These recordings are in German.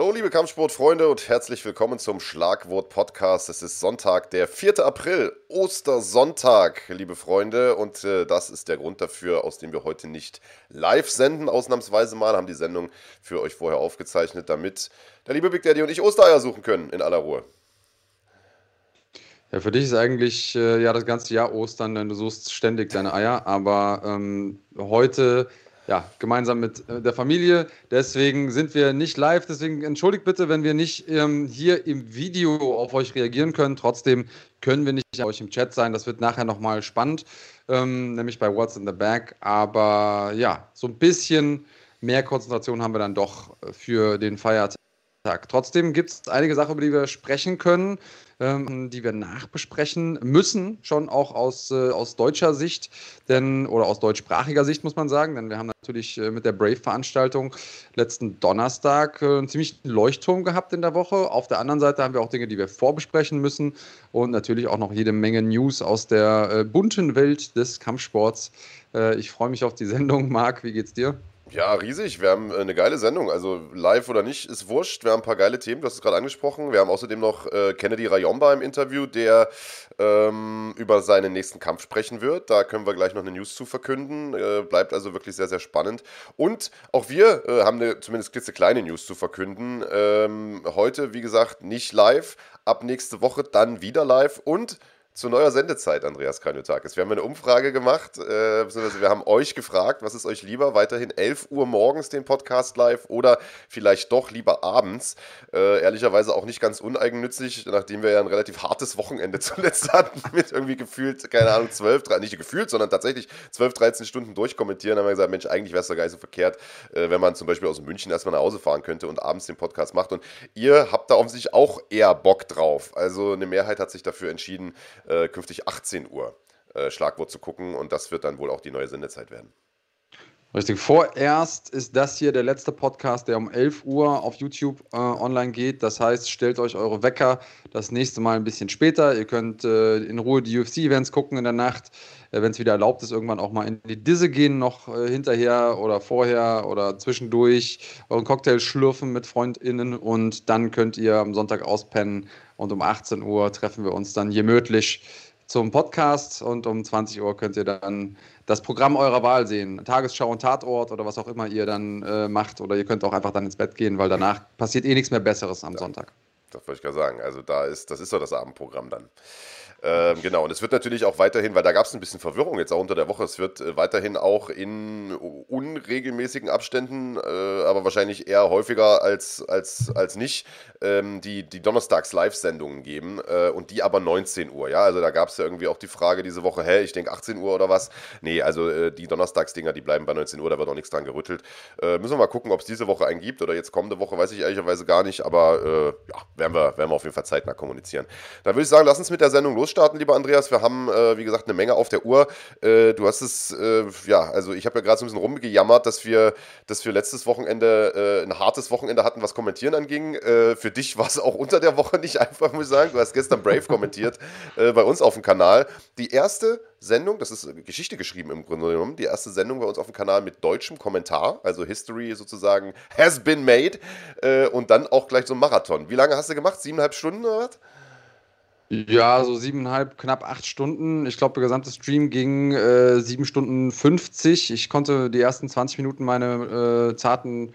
Hallo liebe Kampfsportfreunde und herzlich willkommen zum Schlagwort Podcast. Es ist Sonntag, der 4. April, Ostersonntag, liebe Freunde. Und äh, das ist der Grund dafür, aus dem wir heute nicht live senden. Ausnahmsweise mal haben die Sendung für euch vorher aufgezeichnet, damit der liebe Big Daddy und ich Ostereier suchen können in aller Ruhe. Ja, für dich ist eigentlich äh, ja das ganze Jahr Ostern, denn du suchst ständig deine Eier. Aber ähm, heute ja, gemeinsam mit äh, der Familie. Deswegen sind wir nicht live. Deswegen entschuldigt bitte, wenn wir nicht ähm, hier im Video auf euch reagieren können. Trotzdem können wir nicht auf euch im Chat sein. Das wird nachher nochmal spannend, ähm, nämlich bei What's in the Bag. Aber ja, so ein bisschen mehr Konzentration haben wir dann doch für den Feiertag. Trotzdem gibt es einige Sachen, über die wir sprechen können ähm, die wir nachbesprechen müssen, schon auch aus, äh, aus deutscher Sicht, denn, oder aus deutschsprachiger Sicht muss man sagen, denn wir haben natürlich äh, mit der Brave-Veranstaltung letzten Donnerstag äh, einen ziemlichen Leuchtturm gehabt in der Woche. Auf der anderen Seite haben wir auch Dinge, die wir vorbesprechen müssen und natürlich auch noch jede Menge News aus der äh, bunten Welt des Kampfsports. Äh, ich freue mich auf die Sendung. Marc, wie geht's dir? Ja, riesig. Wir haben äh, eine geile Sendung. Also live oder nicht, ist wurscht. Wir haben ein paar geile Themen, du hast es gerade angesprochen. Wir haben außerdem noch äh, Kennedy Rayomba im Interview, der ähm, über seinen nächsten Kampf sprechen wird. Da können wir gleich noch eine News zu verkünden. Äh, bleibt also wirklich sehr, sehr spannend. Und auch wir äh, haben eine zumindest klitzekleine News zu verkünden. Ähm, heute, wie gesagt, nicht live. Ab nächste Woche dann wieder live. Und zu neuer Sendezeit, Andreas Kranjotakis. Wir haben eine Umfrage gemacht, äh, beziehungsweise wir haben euch gefragt, was ist euch lieber, weiterhin 11 Uhr morgens den Podcast live oder vielleicht doch lieber abends. Äh, ehrlicherweise auch nicht ganz uneigennützig, nachdem wir ja ein relativ hartes Wochenende zuletzt hatten, mit irgendwie gefühlt, keine Ahnung, 12, 13, nicht gefühlt, sondern tatsächlich 12, 13 Stunden durchkommentieren. Haben wir gesagt, Mensch, eigentlich wäre es doch gar nicht so verkehrt, äh, wenn man zum Beispiel aus München erstmal nach Hause fahren könnte und abends den Podcast macht. Und ihr habt da offensichtlich auch eher Bock drauf. Also eine Mehrheit hat sich dafür entschieden, äh, künftig 18 Uhr äh, Schlagwort zu gucken und das wird dann wohl auch die neue Sendezeit werden. Richtig. Vorerst ist das hier der letzte Podcast, der um 11 Uhr auf YouTube äh, online geht. Das heißt, stellt euch eure Wecker das nächste Mal ein bisschen später. Ihr könnt äh, in Ruhe die UFC-Events gucken in der Nacht. Äh, Wenn es wieder erlaubt ist, irgendwann auch mal in die Disse gehen, noch äh, hinterher oder vorher oder zwischendurch euren Cocktail schlürfen mit FreundInnen und dann könnt ihr am Sonntag auspennen und um 18 Uhr treffen wir uns dann gemütlich zum Podcast und um 20 Uhr könnt ihr dann das Programm eurer Wahl sehen. Tagesschau und Tatort oder was auch immer ihr dann äh, macht. Oder ihr könnt auch einfach dann ins Bett gehen, weil danach passiert eh nichts mehr Besseres am ja, Sonntag. Das wollte ich gerade sagen. Also da ist, das ist doch das Abendprogramm dann. Ähm, genau, und es wird natürlich auch weiterhin, weil da gab es ein bisschen Verwirrung jetzt auch unter der Woche, es wird äh, weiterhin auch in unregelmäßigen Abständen, äh, aber wahrscheinlich eher häufiger als, als, als nicht, ähm, die, die Donnerstags-Live-Sendungen geben äh, und die aber 19 Uhr. Ja, also da gab es ja irgendwie auch die Frage diese Woche, hä, ich denke 18 Uhr oder was. Nee, also äh, die Donnerstags-Dinger, die bleiben bei 19 Uhr, da wird auch nichts dran gerüttelt. Äh, müssen wir mal gucken, ob es diese Woche einen gibt oder jetzt kommende Woche, weiß ich ehrlicherweise gar nicht, aber ja, werden wir, werden wir auf jeden Fall zeitnah kommunizieren. Dann würde ich sagen, lass uns mit der Sendung los losstarten, lieber Andreas. Wir haben, äh, wie gesagt, eine Menge auf der Uhr. Äh, du hast es, äh, ja, also ich habe ja gerade so ein bisschen rumgejammert, dass wir, dass wir letztes Wochenende äh, ein hartes Wochenende hatten, was Kommentieren anging. Äh, für dich war es auch unter der Woche nicht einfach, muss ich sagen. Du hast gestern Brave kommentiert äh, bei uns auf dem Kanal. Die erste Sendung, das ist Geschichte geschrieben im Grunde genommen, die erste Sendung bei uns auf dem Kanal mit deutschem Kommentar, also History sozusagen has been made und dann auch gleich so ein Marathon. Wie lange hast du gemacht? Siebeneinhalb Stunden oder was? Ja, so siebeneinhalb, knapp acht Stunden. Ich glaube, der gesamte Stream ging äh, sieben Stunden 50. Ich konnte die ersten 20 Minuten meine äh, zarten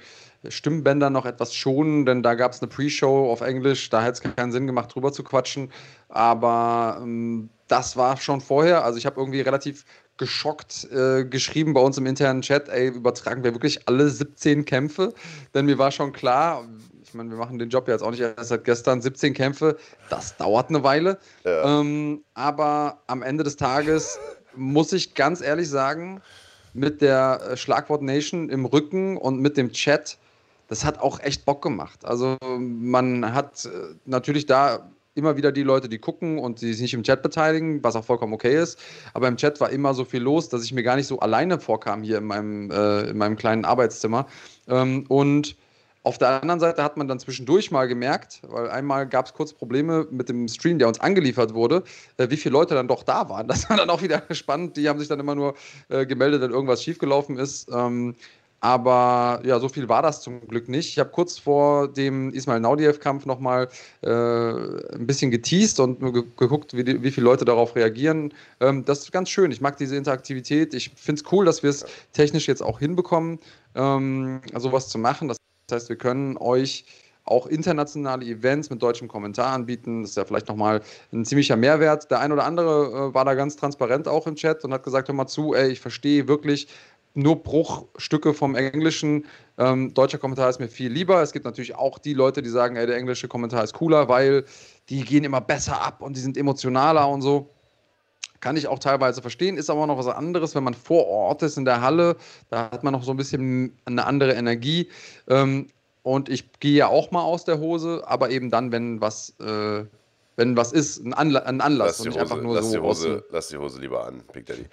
Stimmbänder noch etwas schonen, denn da gab es eine Pre-Show auf Englisch. Da hätte es keinen Sinn gemacht, drüber zu quatschen. Aber ähm, das war schon vorher. Also ich habe irgendwie relativ geschockt äh, geschrieben bei uns im internen Chat, ey, übertragen wir wirklich alle 17 Kämpfe? Denn mir war schon klar, meine, wir machen den Job ja jetzt auch nicht erst seit gestern. 17 Kämpfe, das dauert eine Weile. Ja. Ähm, aber am Ende des Tages muss ich ganz ehrlich sagen, mit der äh, Schlagwort Nation im Rücken und mit dem Chat, das hat auch echt Bock gemacht. Also man hat äh, natürlich da immer wieder die Leute, die gucken und die sich nicht im Chat beteiligen, was auch vollkommen okay ist. Aber im Chat war immer so viel los, dass ich mir gar nicht so alleine vorkam hier in meinem, äh, in meinem kleinen Arbeitszimmer. Ähm, und auf der anderen Seite hat man dann zwischendurch mal gemerkt, weil einmal gab es kurz Probleme mit dem Stream, der uns angeliefert wurde, äh, wie viele Leute dann doch da waren. Das war dann auch wieder spannend. Die haben sich dann immer nur äh, gemeldet, wenn irgendwas schiefgelaufen ist. Ähm, Aber ja, so viel war das zum Glück nicht. Ich habe kurz vor dem Ismail Naudiev-Kampf nochmal äh, ein bisschen geteased und ge geguckt, wie, die, wie viele Leute darauf reagieren. Ähm, das ist ganz schön. Ich mag diese Interaktivität. Ich finde es cool, dass wir es technisch jetzt auch hinbekommen, ähm, sowas zu machen. Das heißt, wir können euch auch internationale Events mit deutschem Kommentar anbieten. Das ist ja vielleicht nochmal ein ziemlicher Mehrwert. Der ein oder andere äh, war da ganz transparent auch im Chat und hat gesagt, hör mal zu, ey, ich verstehe wirklich nur Bruchstücke vom Englischen. Ähm, deutscher Kommentar ist mir viel lieber. Es gibt natürlich auch die Leute, die sagen, ey, der englische Kommentar ist cooler, weil die gehen immer besser ab und die sind emotionaler und so. Kann ich auch teilweise verstehen, ist aber noch was anderes, wenn man vor Ort ist in der Halle. Da hat man noch so ein bisschen eine andere Energie. Ähm, und ich gehe ja auch mal aus der Hose, aber eben dann, wenn was, äh, wenn was ist, ein, Anla ein Anlass lass und nicht Hose, einfach nur lass so. Die Hose, lass die Hose lieber an, Big Daddy.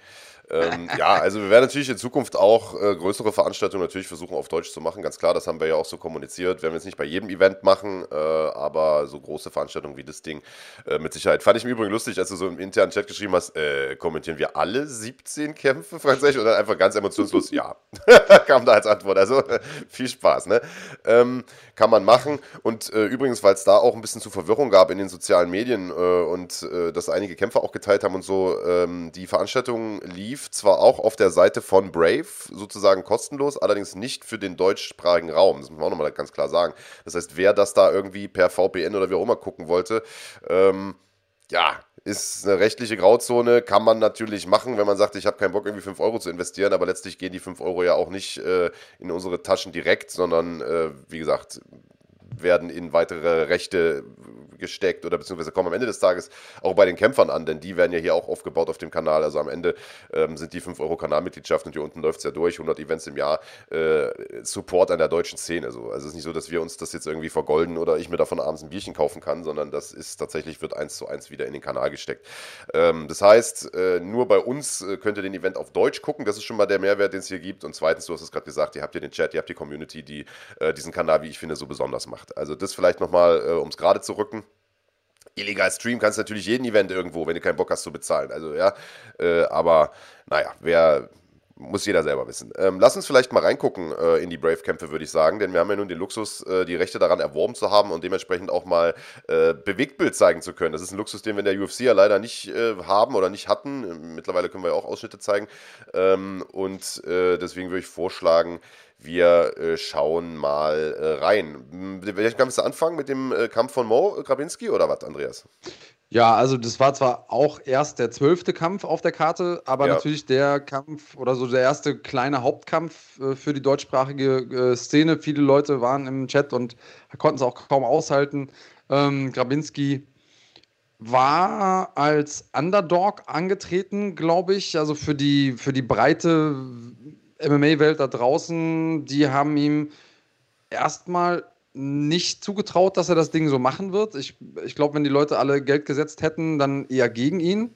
Ähm, ja, also wir werden natürlich in Zukunft auch äh, größere Veranstaltungen natürlich versuchen auf Deutsch zu machen, ganz klar, das haben wir ja auch so kommuniziert. Werden wir jetzt nicht bei jedem Event machen, äh, aber so große Veranstaltungen wie das Ding äh, mit Sicherheit. Fand ich im Übrigen lustig, als du so im internen Chat geschrieben hast, äh, kommentieren wir alle 17 Kämpfe, Französisch, und dann einfach ganz emotionslos, ja, kam da als Antwort. Also viel Spaß, ne? Ähm, kann man machen. Und äh, übrigens, weil es da auch ein bisschen zu Verwirrung gab in den sozialen Medien äh, und dass einige Kämpfer auch geteilt haben und so, ähm, die Veranstaltung lief zwar auch auf der Seite von Brave, sozusagen kostenlos, allerdings nicht für den deutschsprachigen Raum. Das muss man auch nochmal ganz klar sagen. Das heißt, wer das da irgendwie per VPN oder wie auch immer gucken wollte, ähm, ja, ist eine rechtliche Grauzone, kann man natürlich machen, wenn man sagt, ich habe keinen Bock, irgendwie 5 Euro zu investieren, aber letztlich gehen die 5 Euro ja auch nicht äh, in unsere Taschen direkt, sondern äh, wie gesagt, werden in weitere Rechte gesteckt oder beziehungsweise kommen am Ende des Tages auch bei den Kämpfern an, denn die werden ja hier auch aufgebaut auf dem Kanal. Also am Ende ähm, sind die 5 Euro Kanalmitgliedschaft und hier unten läuft es ja durch, 100 Events im Jahr, äh, Support an der deutschen Szene. So. Also es ist nicht so, dass wir uns das jetzt irgendwie vergolden oder ich mir davon abends ein Bierchen kaufen kann, sondern das ist tatsächlich, wird eins zu eins wieder in den Kanal gesteckt. Ähm, das heißt, äh, nur bei uns äh, könnt ihr den Event auf Deutsch gucken, das ist schon mal der Mehrwert, den es hier gibt. Und zweitens, du hast es gerade gesagt, ihr habt hier den Chat, ihr habt die Community, die äh, diesen Kanal, wie ich finde, so besonders macht. Also das vielleicht nochmal, äh, um es gerade zu rücken illegal streamen kannst du natürlich jeden Event irgendwo, wenn du keinen Bock hast zu bezahlen. Also ja, äh, aber naja, wer muss jeder selber wissen. Ähm, lass uns vielleicht mal reingucken äh, in die Brave-Kämpfe, würde ich sagen, denn wir haben ja nun den Luxus, äh, die Rechte daran erworben zu haben und dementsprechend auch mal äh, Bewegtbild zeigen zu können. Das ist ein Luxus, den wir in der UFC ja leider nicht äh, haben oder nicht hatten. Mittlerweile können wir ja auch Ausschnitte zeigen. Ähm, und äh, deswegen würde ich vorschlagen, wir äh, schauen mal äh, rein. Welchen Kampf du anfangen mit dem äh, Kampf von Mo Grabinski oder was, Andreas? Ja, also das war zwar auch erst der zwölfte Kampf auf der Karte, aber ja. natürlich der Kampf oder so der erste kleine Hauptkampf für die deutschsprachige Szene. Viele Leute waren im Chat und konnten es auch kaum aushalten. Ähm, Grabinski war als Underdog angetreten, glaube ich. Also für die, für die breite MMA-Welt da draußen, die haben ihm erstmal nicht zugetraut, dass er das Ding so machen wird. Ich, ich glaube, wenn die Leute alle Geld gesetzt hätten, dann eher gegen ihn.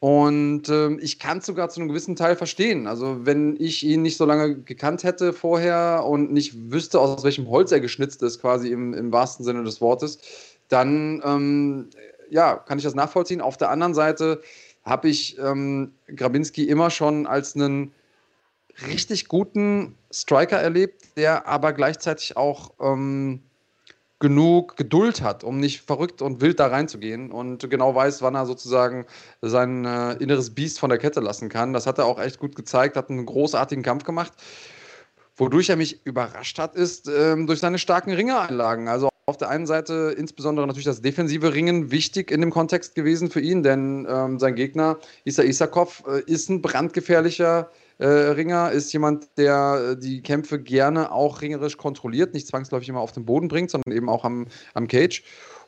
Und äh, ich kann es sogar zu einem gewissen Teil verstehen. Also, wenn ich ihn nicht so lange gekannt hätte vorher und nicht wüsste, aus welchem Holz er geschnitzt ist, quasi im, im wahrsten Sinne des Wortes, dann ähm, ja, kann ich das nachvollziehen. Auf der anderen Seite habe ich ähm, Grabinski immer schon als einen richtig guten Striker erlebt, der aber gleichzeitig auch ähm, genug Geduld hat, um nicht verrückt und wild da reinzugehen und genau weiß, wann er sozusagen sein äh, inneres Biest von der Kette lassen kann. Das hat er auch echt gut gezeigt, hat einen großartigen Kampf gemacht. Wodurch er mich überrascht hat, ist ähm, durch seine starken Ringeranlagen. Also auf der einen Seite insbesondere natürlich das defensive Ringen wichtig in dem Kontext gewesen für ihn, denn ähm, sein Gegner Isa Isakov äh, ist ein brandgefährlicher äh, Ringer ist jemand, der äh, die Kämpfe gerne auch ringerisch kontrolliert, nicht zwangsläufig immer auf den Boden bringt, sondern eben auch am, am Cage.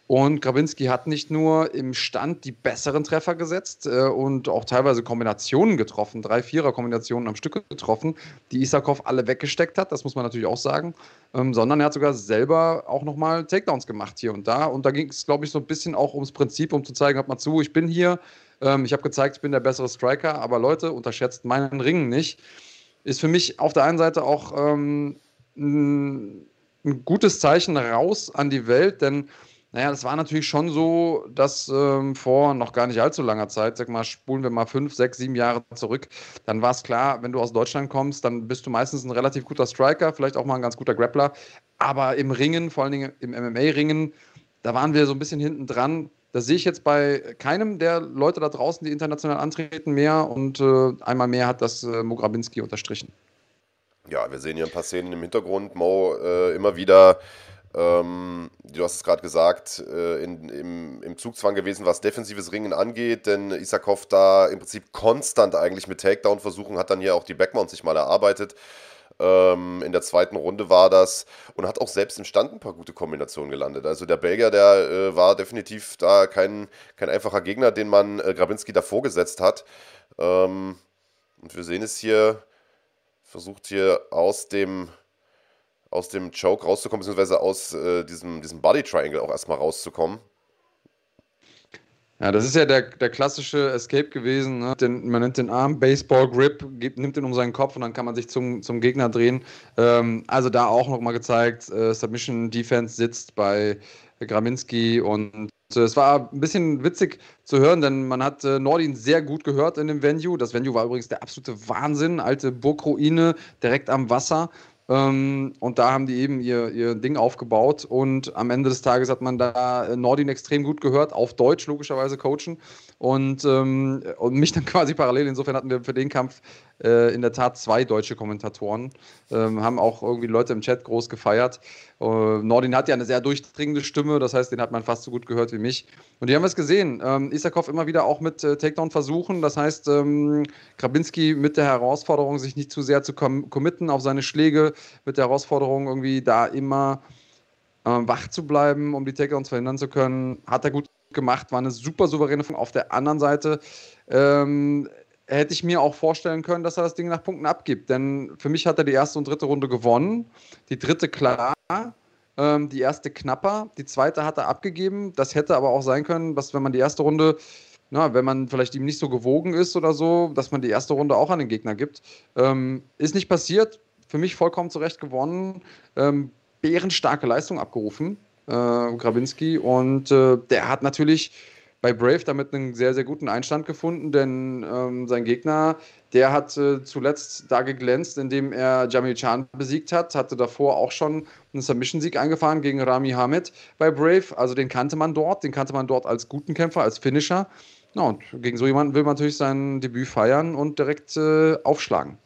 Und Grabinski hat nicht nur im Stand die besseren Treffer gesetzt äh, und auch teilweise Kombinationen getroffen, drei Vierer-Kombinationen am Stück getroffen, die Isakov alle weggesteckt hat, das muss man natürlich auch sagen, ähm, sondern er hat sogar selber auch nochmal Takedowns gemacht hier und da. Und da ging es, glaube ich, so ein bisschen auch ums Prinzip, um zu zeigen, hört mal zu, ich bin hier, ähm, ich habe gezeigt, ich bin der bessere Striker, aber Leute, unterschätzt meinen Ring nicht. Ist für mich auf der einen Seite auch ähm, ein, ein gutes Zeichen raus an die Welt, denn Naja, das war natürlich schon so, dass ähm, vor noch gar nicht allzu langer Zeit, sag mal, spulen wir mal fünf, sechs, sieben Jahre zurück, dann war es klar, wenn du aus Deutschland kommst, dann bist du meistens ein relativ guter Striker, vielleicht auch mal ein ganz guter Grappler. Aber im Ringen, vor allen Dingen im MMA-Ringen, da waren wir so ein bisschen hinten dran. Das sehe ich jetzt bei keinem der Leute da draußen, die international antreten, mehr. Und äh, einmal mehr hat das äh, Mo Grabinski unterstrichen. Ja, wir sehen hier ein paar Szenen im Hintergrund. Mo äh, immer wieder ähm, du hast es gerade gesagt, äh, in, im, im Zugzwang gewesen, was defensives Ringen angeht, denn Isakov da im Prinzip konstant eigentlich mit Takedown-Versuchen hat dann hier auch die Backmount sich mal erarbeitet. Ähm, in der zweiten Runde war das und hat auch selbst im Stand ein paar gute Kombinationen gelandet. Also der Belgier, der äh, war definitiv da kein, kein einfacher Gegner, den man äh, Grabinski davor gesetzt hat. Ähm, und wir sehen es hier, versucht hier aus dem aus dem Choke rauszukommen, beziehungsweise aus äh, diesem, diesem Body Triangle auch erstmal rauszukommen. Ja, das ist ja der, der klassische Escape gewesen. Ne? Den, man nennt den Arm Baseball Grip, gibt, nimmt ihn um seinen Kopf und dann kann man sich zum, zum Gegner drehen. Ähm, also da auch nochmal gezeigt, äh, Submission Defense sitzt bei Graminski und äh, es war ein bisschen witzig zu hören, denn man hat äh, Nordin sehr gut gehört in dem Venue. Das Venue war übrigens der absolute Wahnsinn. Alte Burgruine direkt am Wasser. Ähm, und da haben die eben ihr, ihr Ding aufgebaut. Und am Ende des Tages hat man da Nordin extrem gut gehört, auf Deutsch logischerweise coachen und, ähm, und mich dann quasi parallel. Insofern hatten wir für den Kampf äh, in der Tat zwei deutsche Kommentatoren, ähm, haben auch irgendwie Leute im Chat groß gefeiert. Äh, Nordin hat ja eine sehr durchdringende Stimme, das heißt, den hat man fast so gut gehört wie mich. Und die haben es gesehen. Ähm, Isakov immer wieder auch mit äh, Takedown-Versuchen, das heißt, ähm, Krabinski mit der Herausforderung, sich nicht zu sehr zu com committen auf seine Schläge, mit der Herausforderung, irgendwie da immer äh, wach zu bleiben, um die Takedowns verhindern zu können, hat er gut gemacht, war eine super souveräne Funktion. Auf der anderen Seite ähm, hätte ich mir auch vorstellen können, dass er das Ding nach Punkten abgibt. Denn für mich hat er die erste und dritte Runde gewonnen. Die dritte klar, ähm, die erste knapper, die zweite hat er abgegeben. Das hätte aber auch sein können, dass wenn man die erste Runde, na, wenn man vielleicht ihm nicht so gewogen ist oder so, dass man die erste Runde auch an den Gegner gibt. Ähm, ist nicht passiert. Für mich vollkommen zurecht gewonnen. Ähm, bärenstarke Leistung abgerufen, äh, Grabinski. Und äh, der hat natürlich bei Brave damit einen sehr, sehr guten Einstand gefunden, denn ähm, sein Gegner, der hat äh, zuletzt da geglänzt, indem er Jamil Chan besiegt hat, hatte davor auch schon einen Submission-Sieg eingefahren gegen Rami Hamed bei Brave. Also den kannte man dort, den kannte man dort als guten Kämpfer, als Finisher. Ja, und gegen so jemanden will man natürlich sein Debüt feiern und direkt äh, aufschlagen.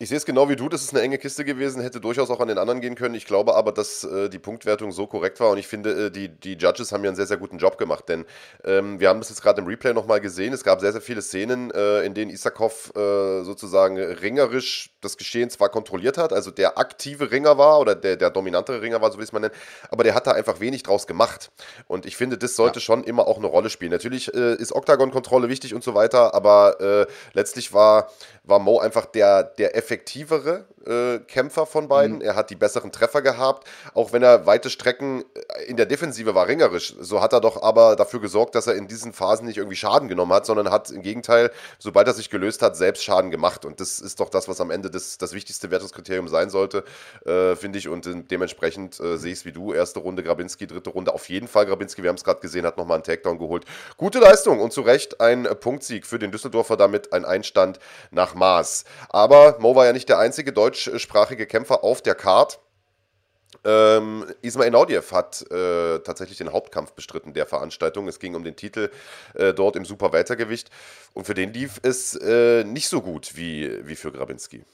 Ich sehe es genau wie du, das ist eine enge Kiste gewesen, hätte durchaus auch an den anderen gehen können. Ich glaube aber, dass äh, die Punktwertung so korrekt war und ich finde, äh, die, die Judges haben ja einen sehr, sehr guten Job gemacht, denn ähm, wir haben das jetzt gerade im Replay nochmal gesehen. Es gab sehr, sehr viele Szenen, äh, in denen Isakov äh, sozusagen ringerisch das Geschehen zwar kontrolliert hat, also der aktive Ringer war oder der, der dominantere Ringer war, so wie es man nennt, aber der hat da einfach wenig draus gemacht. Und ich finde, das sollte ja. schon immer auch eine Rolle spielen. Natürlich äh, ist Octagon-Kontrolle wichtig und so weiter, aber äh, letztlich war, war Mo einfach der, der effektivere äh, Kämpfer von beiden. Mhm. Er hat die besseren Treffer gehabt, auch wenn er weite Strecken äh, in der Defensive war ringerisch. So hat er doch aber dafür gesorgt, dass er in diesen Phasen nicht irgendwie Schaden genommen hat, sondern hat im Gegenteil, sobald er sich gelöst hat, selbst Schaden gemacht. Und das ist doch das, was am Ende das, das wichtigste Wertungskriterium sein sollte, äh, finde ich. Und dementsprechend äh, sehe ich es wie du. Erste Runde Grabinski, dritte Runde auf jeden Fall Grabinski. Wir haben es gerade gesehen, hat nochmal einen Takedown geholt. Gute Leistung und zu Recht ein Punktsieg für den Düsseldorfer, damit ein Einstand nach Maß. Aber Mo war ja nicht der einzige deutschsprachige Kämpfer auf der Card. Ähm, Ismail Naudiev hat äh, tatsächlich den Hauptkampf bestritten der Veranstaltung. Es ging um den Titel äh, dort im Superweltergewicht. Und für den lief es äh, nicht so gut wie, wie für Grabinski.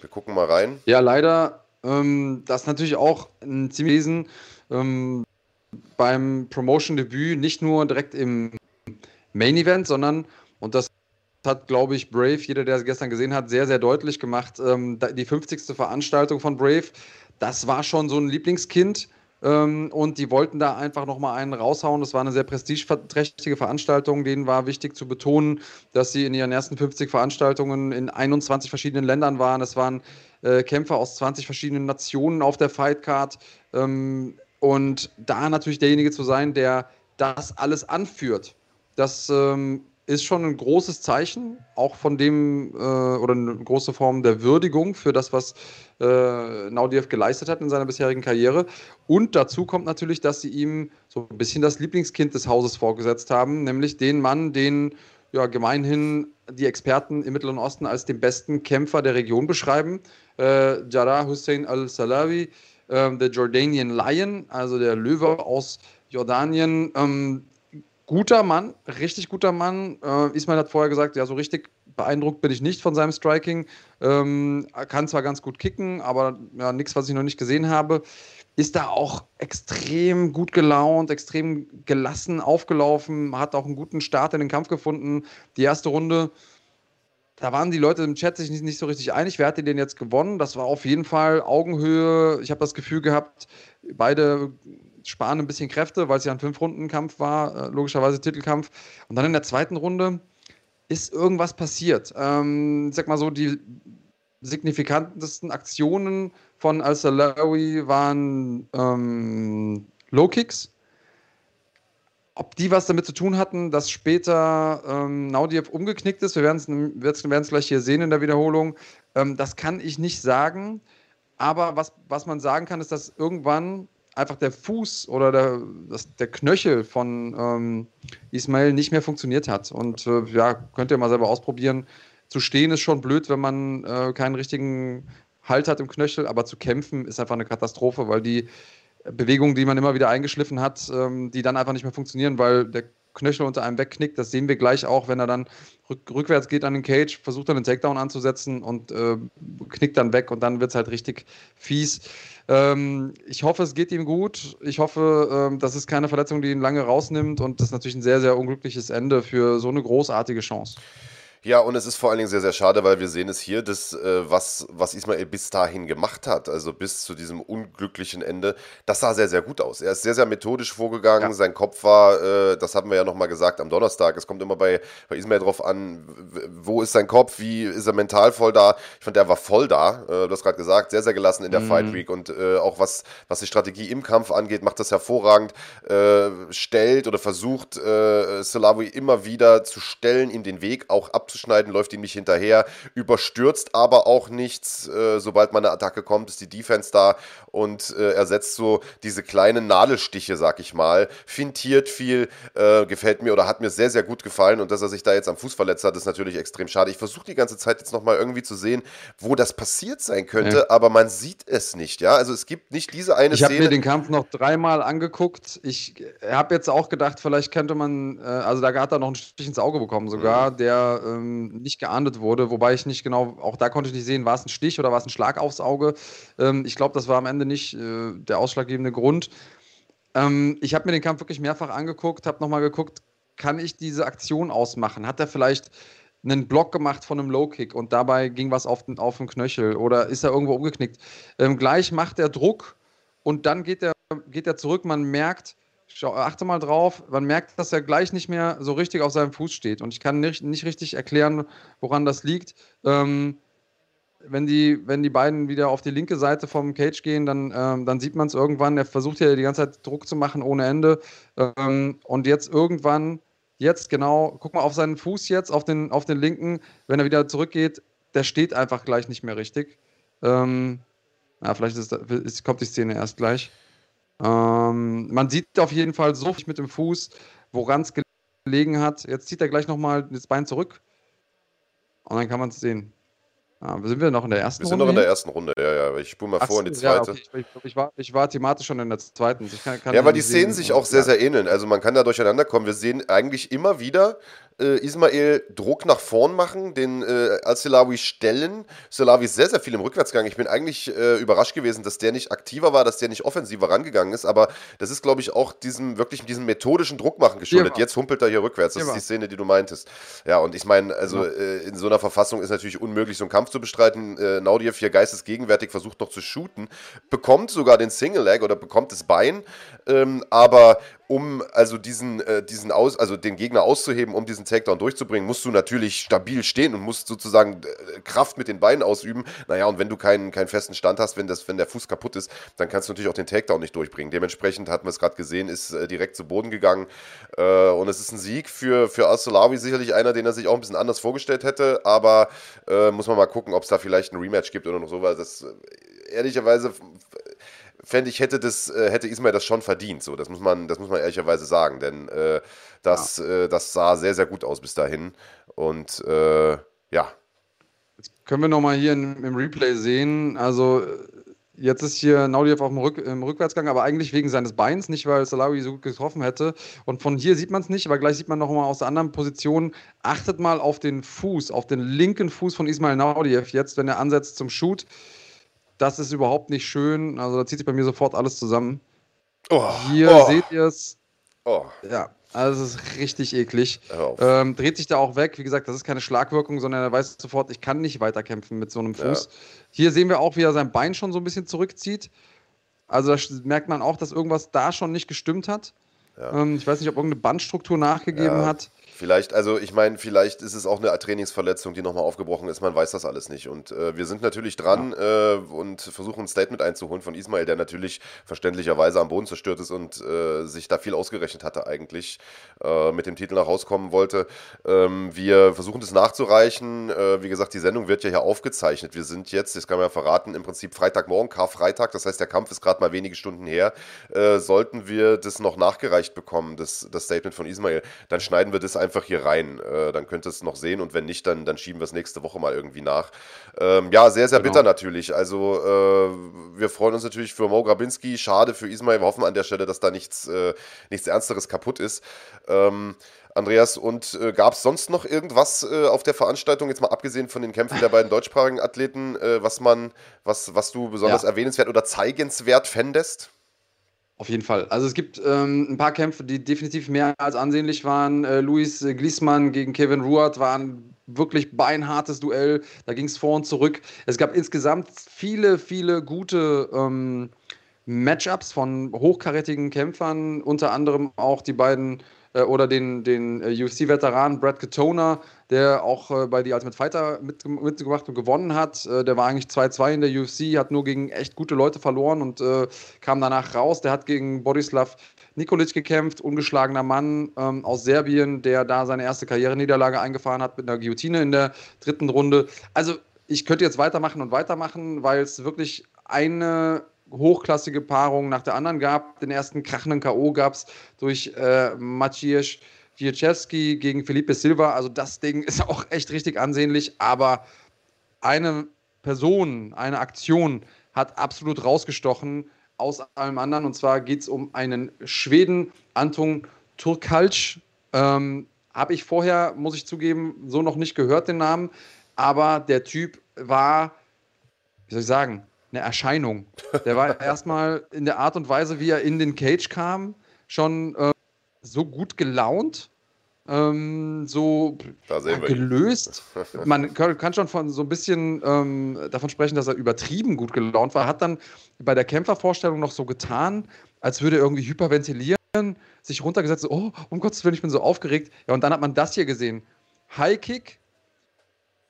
Wir gucken mal rein. Ja, leider. Ähm, das ist natürlich auch ein ziemlich Wesen ähm, beim Promotion-Debüt, nicht nur direkt im Main-Event, sondern, und das hat, glaube ich, Brave, jeder, der es gestern gesehen hat, sehr, sehr deutlich gemacht. Ähm, die 50. Veranstaltung von Brave, das war schon so ein Lieblingskind. Ähm, und die wollten da einfach nochmal einen raushauen. Das war eine sehr prestigeträchtige Veranstaltung. Denen war wichtig zu betonen, dass sie in ihren ersten 50 Veranstaltungen in 21 verschiedenen Ländern waren. Es waren äh, Kämpfer aus 20 verschiedenen Nationen auf der Fightcard. Ähm, und da natürlich derjenige zu sein, der das alles anführt, das ähm, ist schon ein großes Zeichen, auch von dem, äh, oder eine große Form der Würdigung für das, was äh, Naudiev geleistet hat in seiner bisherigen Karriere. Und dazu kommt natürlich, dass sie ihm so ein bisschen das Lieblingskind des Hauses vorgesetzt haben, nämlich den Mann, den ja gemeinhin die Experten im Mittleren Osten als den besten Kämpfer der Region beschreiben. Äh, Jarrah Hussein al-Salawi, äh, der Jordanian Lion, also der Löwe aus Jordanien. Ähm, guter Mann, richtig guter Mann. Äh, Ismail hat vorher gesagt, ja, so richtig beeindruckt bin ich nicht von seinem Striking. Ähm, kann zwar ganz gut kicken, aber ja, nichts, was ich noch nicht gesehen habe. Ist da auch extrem gut gelaunt, extrem gelassen aufgelaufen, hat auch einen guten Start in den Kampf gefunden. Die erste Runde, da waren die Leute im Chat sich nicht, nicht so richtig einig, wer hat den jetzt gewonnen. Das war auf jeden Fall Augenhöhe. Ich habe das Gefühl gehabt, beide sparen ein bisschen Kräfte, weil es ja ein Fünf-Runden-Kampf war, äh, logischerweise Titelkampf. Und dann in der zweiten Runde ist irgendwas passiert. Ähm, sag mal so, die signifikantesten Aktionen von Al-Salawi waren ähm, Low-Kicks. Ob die was damit zu tun hatten, dass später ähm, Naudiev umgeknickt ist, wir werden es gleich hier sehen in der Wiederholung, ähm, das kann ich nicht sagen. Aber was, was man sagen kann, ist, dass irgendwann einfach der Fuß oder der, das, der Knöchel von ähm, Ismail nicht mehr funktioniert hat. Und äh, ja, könnt ihr mal selber ausprobieren. Zu stehen ist schon blöd, wenn man äh, keinen richtigen Halt hat im Knöchel, aber zu kämpfen ist einfach eine Katastrophe, weil die Bewegungen, die man immer wieder eingeschliffen hat, ähm, die dann einfach nicht mehr funktionieren, weil der Knöchel unter einem wegknickt. Das sehen wir gleich auch, wenn er dann rück, rückwärts geht an den Cage, versucht dann einen Takedown anzusetzen und äh, knickt dann weg und dann wird es halt richtig fies. Ähm, ich hoffe, es geht ihm gut. Ich hoffe, ähm, das ist keine Verletzung, die ihn lange rausnimmt und das ist natürlich ein sehr, sehr unglückliches Ende für so eine großartige Chance. Ja, und es ist vor allen Dingen sehr, sehr schade, weil wir sehen es hier, dass, äh, was, was Ismail bis dahin gemacht hat, also bis zu diesem unglücklichen Ende, das sah sehr, sehr gut aus. Er ist sehr, sehr methodisch vorgegangen, ja. sein Kopf war, äh, das haben wir ja nochmal gesagt am Donnerstag, es kommt immer bei, bei Ismail drauf an, wo ist sein Kopf, wie ist er mental voll da. Ich fand, er war voll da, äh, du hast gerade gesagt, sehr, sehr gelassen in der mhm. Fight Week und äh, auch was, was die Strategie im Kampf angeht, macht das hervorragend, äh, stellt oder versucht äh, Salawi immer wieder zu stellen, ihm den Weg auch abzuschneiden abzuschneiden, läuft ihm nicht hinterher, überstürzt aber auch nichts. Äh, sobald mal eine Attacke kommt, ist die Defense da und äh, ersetzt so diese kleinen Nadelstiche, sag ich mal. Fintiert viel, äh, gefällt mir oder hat mir sehr, sehr gut gefallen und dass er sich da jetzt am Fuß verletzt hat, ist natürlich extrem schade. Ich versuche die ganze Zeit jetzt nochmal irgendwie zu sehen, wo das passiert sein könnte, ja. aber man sieht es nicht, ja. Also es gibt nicht diese eine ich Szene. Ich habe mir den Kampf noch dreimal angeguckt. Ich habe jetzt auch gedacht, vielleicht könnte man, äh, also da hat er noch einen Stich ins Auge bekommen sogar, mhm. der ähm, nicht geahndet wurde, wobei ich nicht genau, auch da konnte ich nicht sehen, war es ein Stich oder war es ein Schlag aufs Auge. Ähm, ich glaube, das war am Ende nicht äh, der ausschlaggebende Grund. Ähm, ich habe mir den Kampf wirklich mehrfach angeguckt, habe nochmal geguckt, kann ich diese Aktion ausmachen? Hat er vielleicht einen Block gemacht von einem Low-Kick und dabei ging was auf den, auf den Knöchel oder ist er irgendwo umgeknickt? Ähm, gleich macht er Druck und dann geht er, geht er zurück. Man merkt, Schau, achte mal drauf, man merkt, dass er gleich nicht mehr so richtig auf seinem Fuß steht. Und ich kann nicht, nicht richtig erklären, woran das liegt. Ähm, wenn, die, wenn die beiden wieder auf die linke Seite vom Cage gehen, dann, ähm, dann sieht man es irgendwann. Er versucht ja die ganze Zeit Druck zu machen ohne Ende. Ähm, und jetzt irgendwann, jetzt genau, guck mal auf seinen Fuß jetzt, auf den, auf den linken, wenn er wieder zurückgeht, der steht einfach gleich nicht mehr richtig. Ähm, ja, vielleicht ist, ist, kommt die Szene erst gleich. Ähm, man sieht auf jeden Fall so mit dem Fuß, woran es gelegen hat. Jetzt zieht er gleich nochmal das Bein zurück. Und dann kann man es sehen. Ah, sind wir noch in der ersten Runde? Wir sind noch in der ersten Runde, ja, ja. Ich spule mal Ach vor in die zweite. Ja, okay. ich, ich, war, ich war thematisch schon in der zweiten. Kann, kann ja, weil die Szenen sich auch sehr, sehr ähneln. Also man kann da durcheinander kommen. Wir sehen eigentlich immer wieder äh, Ismail Druck nach vorn machen, den äh, Al-Selawi stellen. Selawi ist sehr, sehr viel im Rückwärtsgang. Ich bin eigentlich äh, überrascht gewesen, dass der nicht aktiver war, dass der nicht offensiver rangegangen ist, aber das ist, glaube ich, auch diesem wirklich diesem methodischen Druckmachen geschuldet. Ja. Jetzt humpelt er hier rückwärts. Das ja. ist die Szene, die du meintest. Ja, und ich meine, also ja. Äh, in so einer Verfassung ist natürlich unmöglich, so einen Kampf zu bestreiten. Äh, Naudiev hier geistesgegenwärtig versucht noch zu shooten, bekommt sogar den Single Leg oder bekommt das Bein, ähm, aber um also diesen, äh, diesen aus, also den Gegner auszuheben, um diesen Takedown durchzubringen, musst du natürlich stabil stehen und musst sozusagen äh, Kraft mit den Beinen ausüben. Naja, und wenn du keinen, keinen festen Stand hast, wenn, das, wenn der Fuß kaputt ist, dann kannst du natürlich auch den Takedown nicht durchbringen. Dementsprechend hatten wir es gerade gesehen, ist äh, direkt zu Boden gegangen. Äh, und es ist ein Sieg für, für Al-Salawi, sicherlich einer, den er sich auch ein bisschen anders vorgestellt hätte, aber äh, muss man mal gucken, ob es da vielleicht ein Rematch gibt oder noch so, weil das äh, ehrlicherweise fände ich, hätte, das, äh, hätte Ismail das schon verdient. So, das, muss man, das muss man ehrlicherweise sagen, denn äh, das, ja. äh, das sah sehr, sehr gut aus bis dahin. Und äh, ja. Jetzt können wir nochmal hier im, im Replay sehen. Also, jetzt ist hier Naudiev auch im, Rück, im, Rückwärtsgang, aber eigentlich wegen seines Beins, nicht weil Salawi so gut getroffen hätte. Und von hier sieht man es nicht, aber gleich sieht man nochmal aus der anderen Position. Achtet mal auf den Fuß, auf den linken Fuß von Ismail Naudiev jetzt, wenn er ansetzt zum Shoot. Das ist überhaupt nicht schön. Also da zieht sich bei mir sofort alles zusammen. Oh, Hier oh. seht ihr es. Oh. Ja, also es ist richtig eklig. Ähm, dreht sich da auch weg. Wie gesagt, das ist keine Schlagwirkung, sondern er weiß sofort, ich kann nicht weiterkämpfen mit so einem Fuß. Ja. Hier sehen wir auch, wie er sein Bein schon so ein bisschen zurückzieht. Also da merkt man auch, dass irgendwas da schon nicht gestimmt hat. Ja. Ähm, ich weiß nicht, ob irgendeine Bandstruktur nachgegeben ja. hat. Vielleicht, also ich meine, vielleicht ist es auch eine Trainingsverletzung, die nochmal aufgebrochen ist. Man weiß das alles nicht. Und äh, wir sind natürlich dran ja. äh, und versuchen ein Statement einzuholen von Ismail, der natürlich verständlicherweise am Boden zerstört ist und äh, sich da viel ausgerechnet hatte eigentlich, äh, mit dem Titel nach rauskommen wollte. Ähm, wir versuchen das nachzureichen. Äh, wie gesagt, die Sendung wird ja hier aufgezeichnet. Wir sind jetzt, das kann man ja verraten, im Prinzip Freitagmorgen, Karfreitag. Das heißt, der Kampf ist gerade mal wenige Stunden her. Äh, sollten wir das noch nachgereicht bekommen, das, das Statement von Ismail, dann schneiden wir das einfach einfach hier rein. Äh, dann könnt ihr es noch sehen und wenn nicht, dann, dann schieben wir es nächste Woche mal irgendwie nach. Ähm, ja, sehr, sehr genau. bitter natürlich. Also äh, wir freuen uns natürlich für Mo Grabinski. Schade für Ismail. Wir hoffen an der Stelle, dass da nichts, äh, nichts Ernsteres kaputt ist. Ähm, Andreas, und äh, gab es sonst noch irgendwas äh, auf der Veranstaltung, jetzt mal abgesehen von den Kämpfen der beiden deutschsprachigen Athleten, äh, was man, was, was du besonders ja. erwähnenswert oder zeigenswert fändest? Auf jeden Fall. Also es gibt ähm, ein paar Kämpfe, die definitiv mehr als ansehnlich waren. Äh, Luis Gliesmann gegen Kevin Ruart war ein wirklich beinhartes Duell. Da ging es vor und zurück. Es gab insgesamt viele, viele gute ähm, Matchups von hochkarätigen Kämpfern, unter anderem auch die beiden oder den, den äh, UFC-Veteran Brad Katona, der auch äh, bei The Ultimate Fighter mit, mitgemacht und gewonnen hat. Äh, der war eigentlich 2-2 in der UFC, hat nur gegen echt gute Leute verloren und äh, kam danach raus. Der hat gegen Borislav Nikolic gekämpft, ungeschlagener Mann ähm, aus Serbien, der da seine erste Karriereniederlage eingefahren hat mit einer Guillotine in der dritten Runde. Also ich könnte jetzt weitermachen und weitermachen, weil es wirklich eine hochklassige Paarungen nach der anderen gab. Den ersten krachenden K.O. gab es durch äh, Maciej Wieczewski gegen Felipe Silva. Also das Ding ist auch echt richtig ansehnlich, aber eine Person, eine Aktion hat absolut rausgestochen aus allem anderen. Und zwar geht es um einen Schweden, Anton Turkalc. Ähm, Habe ich vorher, muss ich zugeben, so noch nicht gehört, den Namen. Aber der Typ war, wie soll ich sagen, eine Erscheinung. Der war erstmal in der Art und Weise, wie er in den Cage kam, schon äh, so gut gelaunt, ähm, so ja, gelöst. Man kann schon von so ein bisschen ähm, davon sprechen, dass er übertrieben gut gelaunt war. Hat dann bei der Kämpfervorstellung noch so getan, als würde er irgendwie hyperventilieren, sich runtergesetzt, oh, um Gottes Willen, ich bin so aufgeregt. Ja, und dann hat man das hier gesehen. High Kick,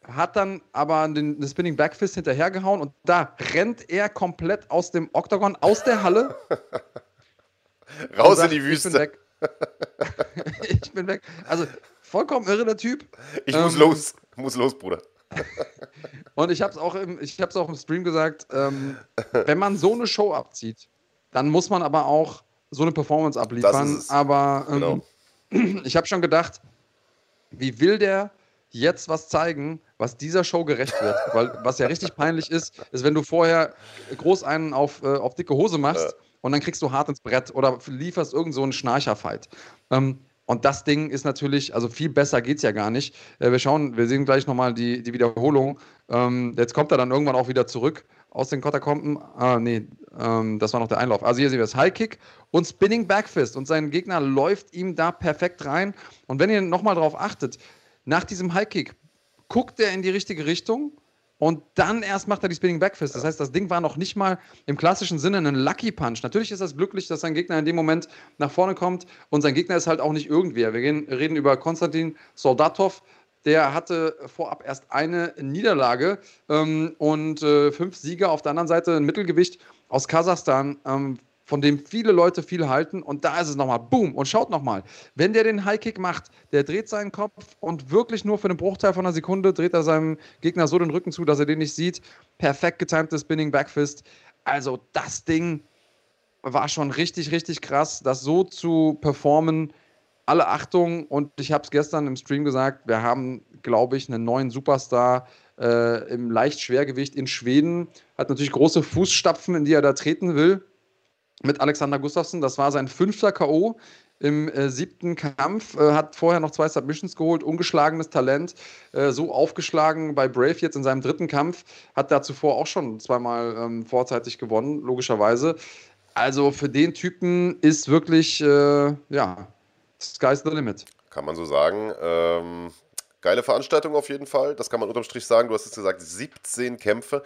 hat dann aber den, den Spinning Backfist hinterhergehauen und da rennt er komplett aus dem Oktagon, aus der Halle. Raus sagt, in die Wüste. Ich bin weg. ich bin weg. Also vollkommen irre der Typ. Ich ähm, muss los. Ich muss los, Bruder. und ich habe es auch, im, auch im Stream gesagt, ähm, wenn man so eine Show abzieht, dann muss man aber auch so eine Performance abliefern. Aber ähm, genau. ich habe schon gedacht, wie will der jetzt was zeigen, was dieser Show gerecht wird. Weil was ja richtig peinlich ist, ist, wenn du vorher groß einen auf, äh, auf dicke Hose machst und dann kriegst du hart ins Brett oder lieferst irgend so einen Schnarcherfight. Ähm, und das Ding ist natürlich, also viel besser geht es ja gar nicht. Äh, wir schauen, wir sehen gleich nochmal die, die Wiederholung. Ähm, jetzt kommt er dann irgendwann auch wieder zurück aus den Katakomben. Ah, nee, ähm, das war noch der Einlauf. Also hier sehen wir das High Kick und Spinning Backfist. Und sein Gegner läuft ihm da perfekt rein. Und wenn ihr nochmal drauf achtet, nach diesem Highkick guckt er in die richtige Richtung, und dann erst macht er die Spinning Backfist. Das heißt, das Ding war noch nicht mal im klassischen Sinne ein Lucky Punch. Natürlich ist das glücklich, dass sein Gegner in dem Moment nach vorne kommt und sein Gegner ist halt auch nicht irgendwer. Wir reden über Konstantin Soldatov. Der hatte vorab erst eine Niederlage ähm, und äh, fünf Siege. Auf der anderen Seite ein Mittelgewicht aus Kasachstan. Ähm, von dem viele Leute viel halten. Und da ist es nochmal, boom, und schaut nochmal, wenn der den Highkick macht, der dreht seinen Kopf und wirklich nur für einen Bruchteil von einer Sekunde dreht er seinem Gegner so den Rücken zu, dass er den nicht sieht. Perfekt getimtes Spinning Backfist. Also das Ding war schon richtig, richtig krass, das so zu performen. Alle Achtung und ich habe es gestern im Stream gesagt, wir haben, glaube ich, einen neuen Superstar äh, im Leichtschwergewicht in Schweden. Hat natürlich große Fußstapfen, in die er da treten will mit Alexander Gustafsson. Das war sein fünfter K.O. im äh, siebten Kampf. Äh, hat vorher noch zwei Submissions geholt, ungeschlagenes Talent. Äh, so aufgeschlagen bei Brave jetzt in seinem dritten Kampf. Hat da zuvor auch schon zweimal ähm, vorzeitig gewonnen, logischerweise. Also für den Typen ist wirklich, äh, ja, sky's the limit. Kann man so sagen. Ähm, geile Veranstaltung auf jeden Fall. Das kann man unterm Strich sagen. Du hast es gesagt, 17 Kämpfe.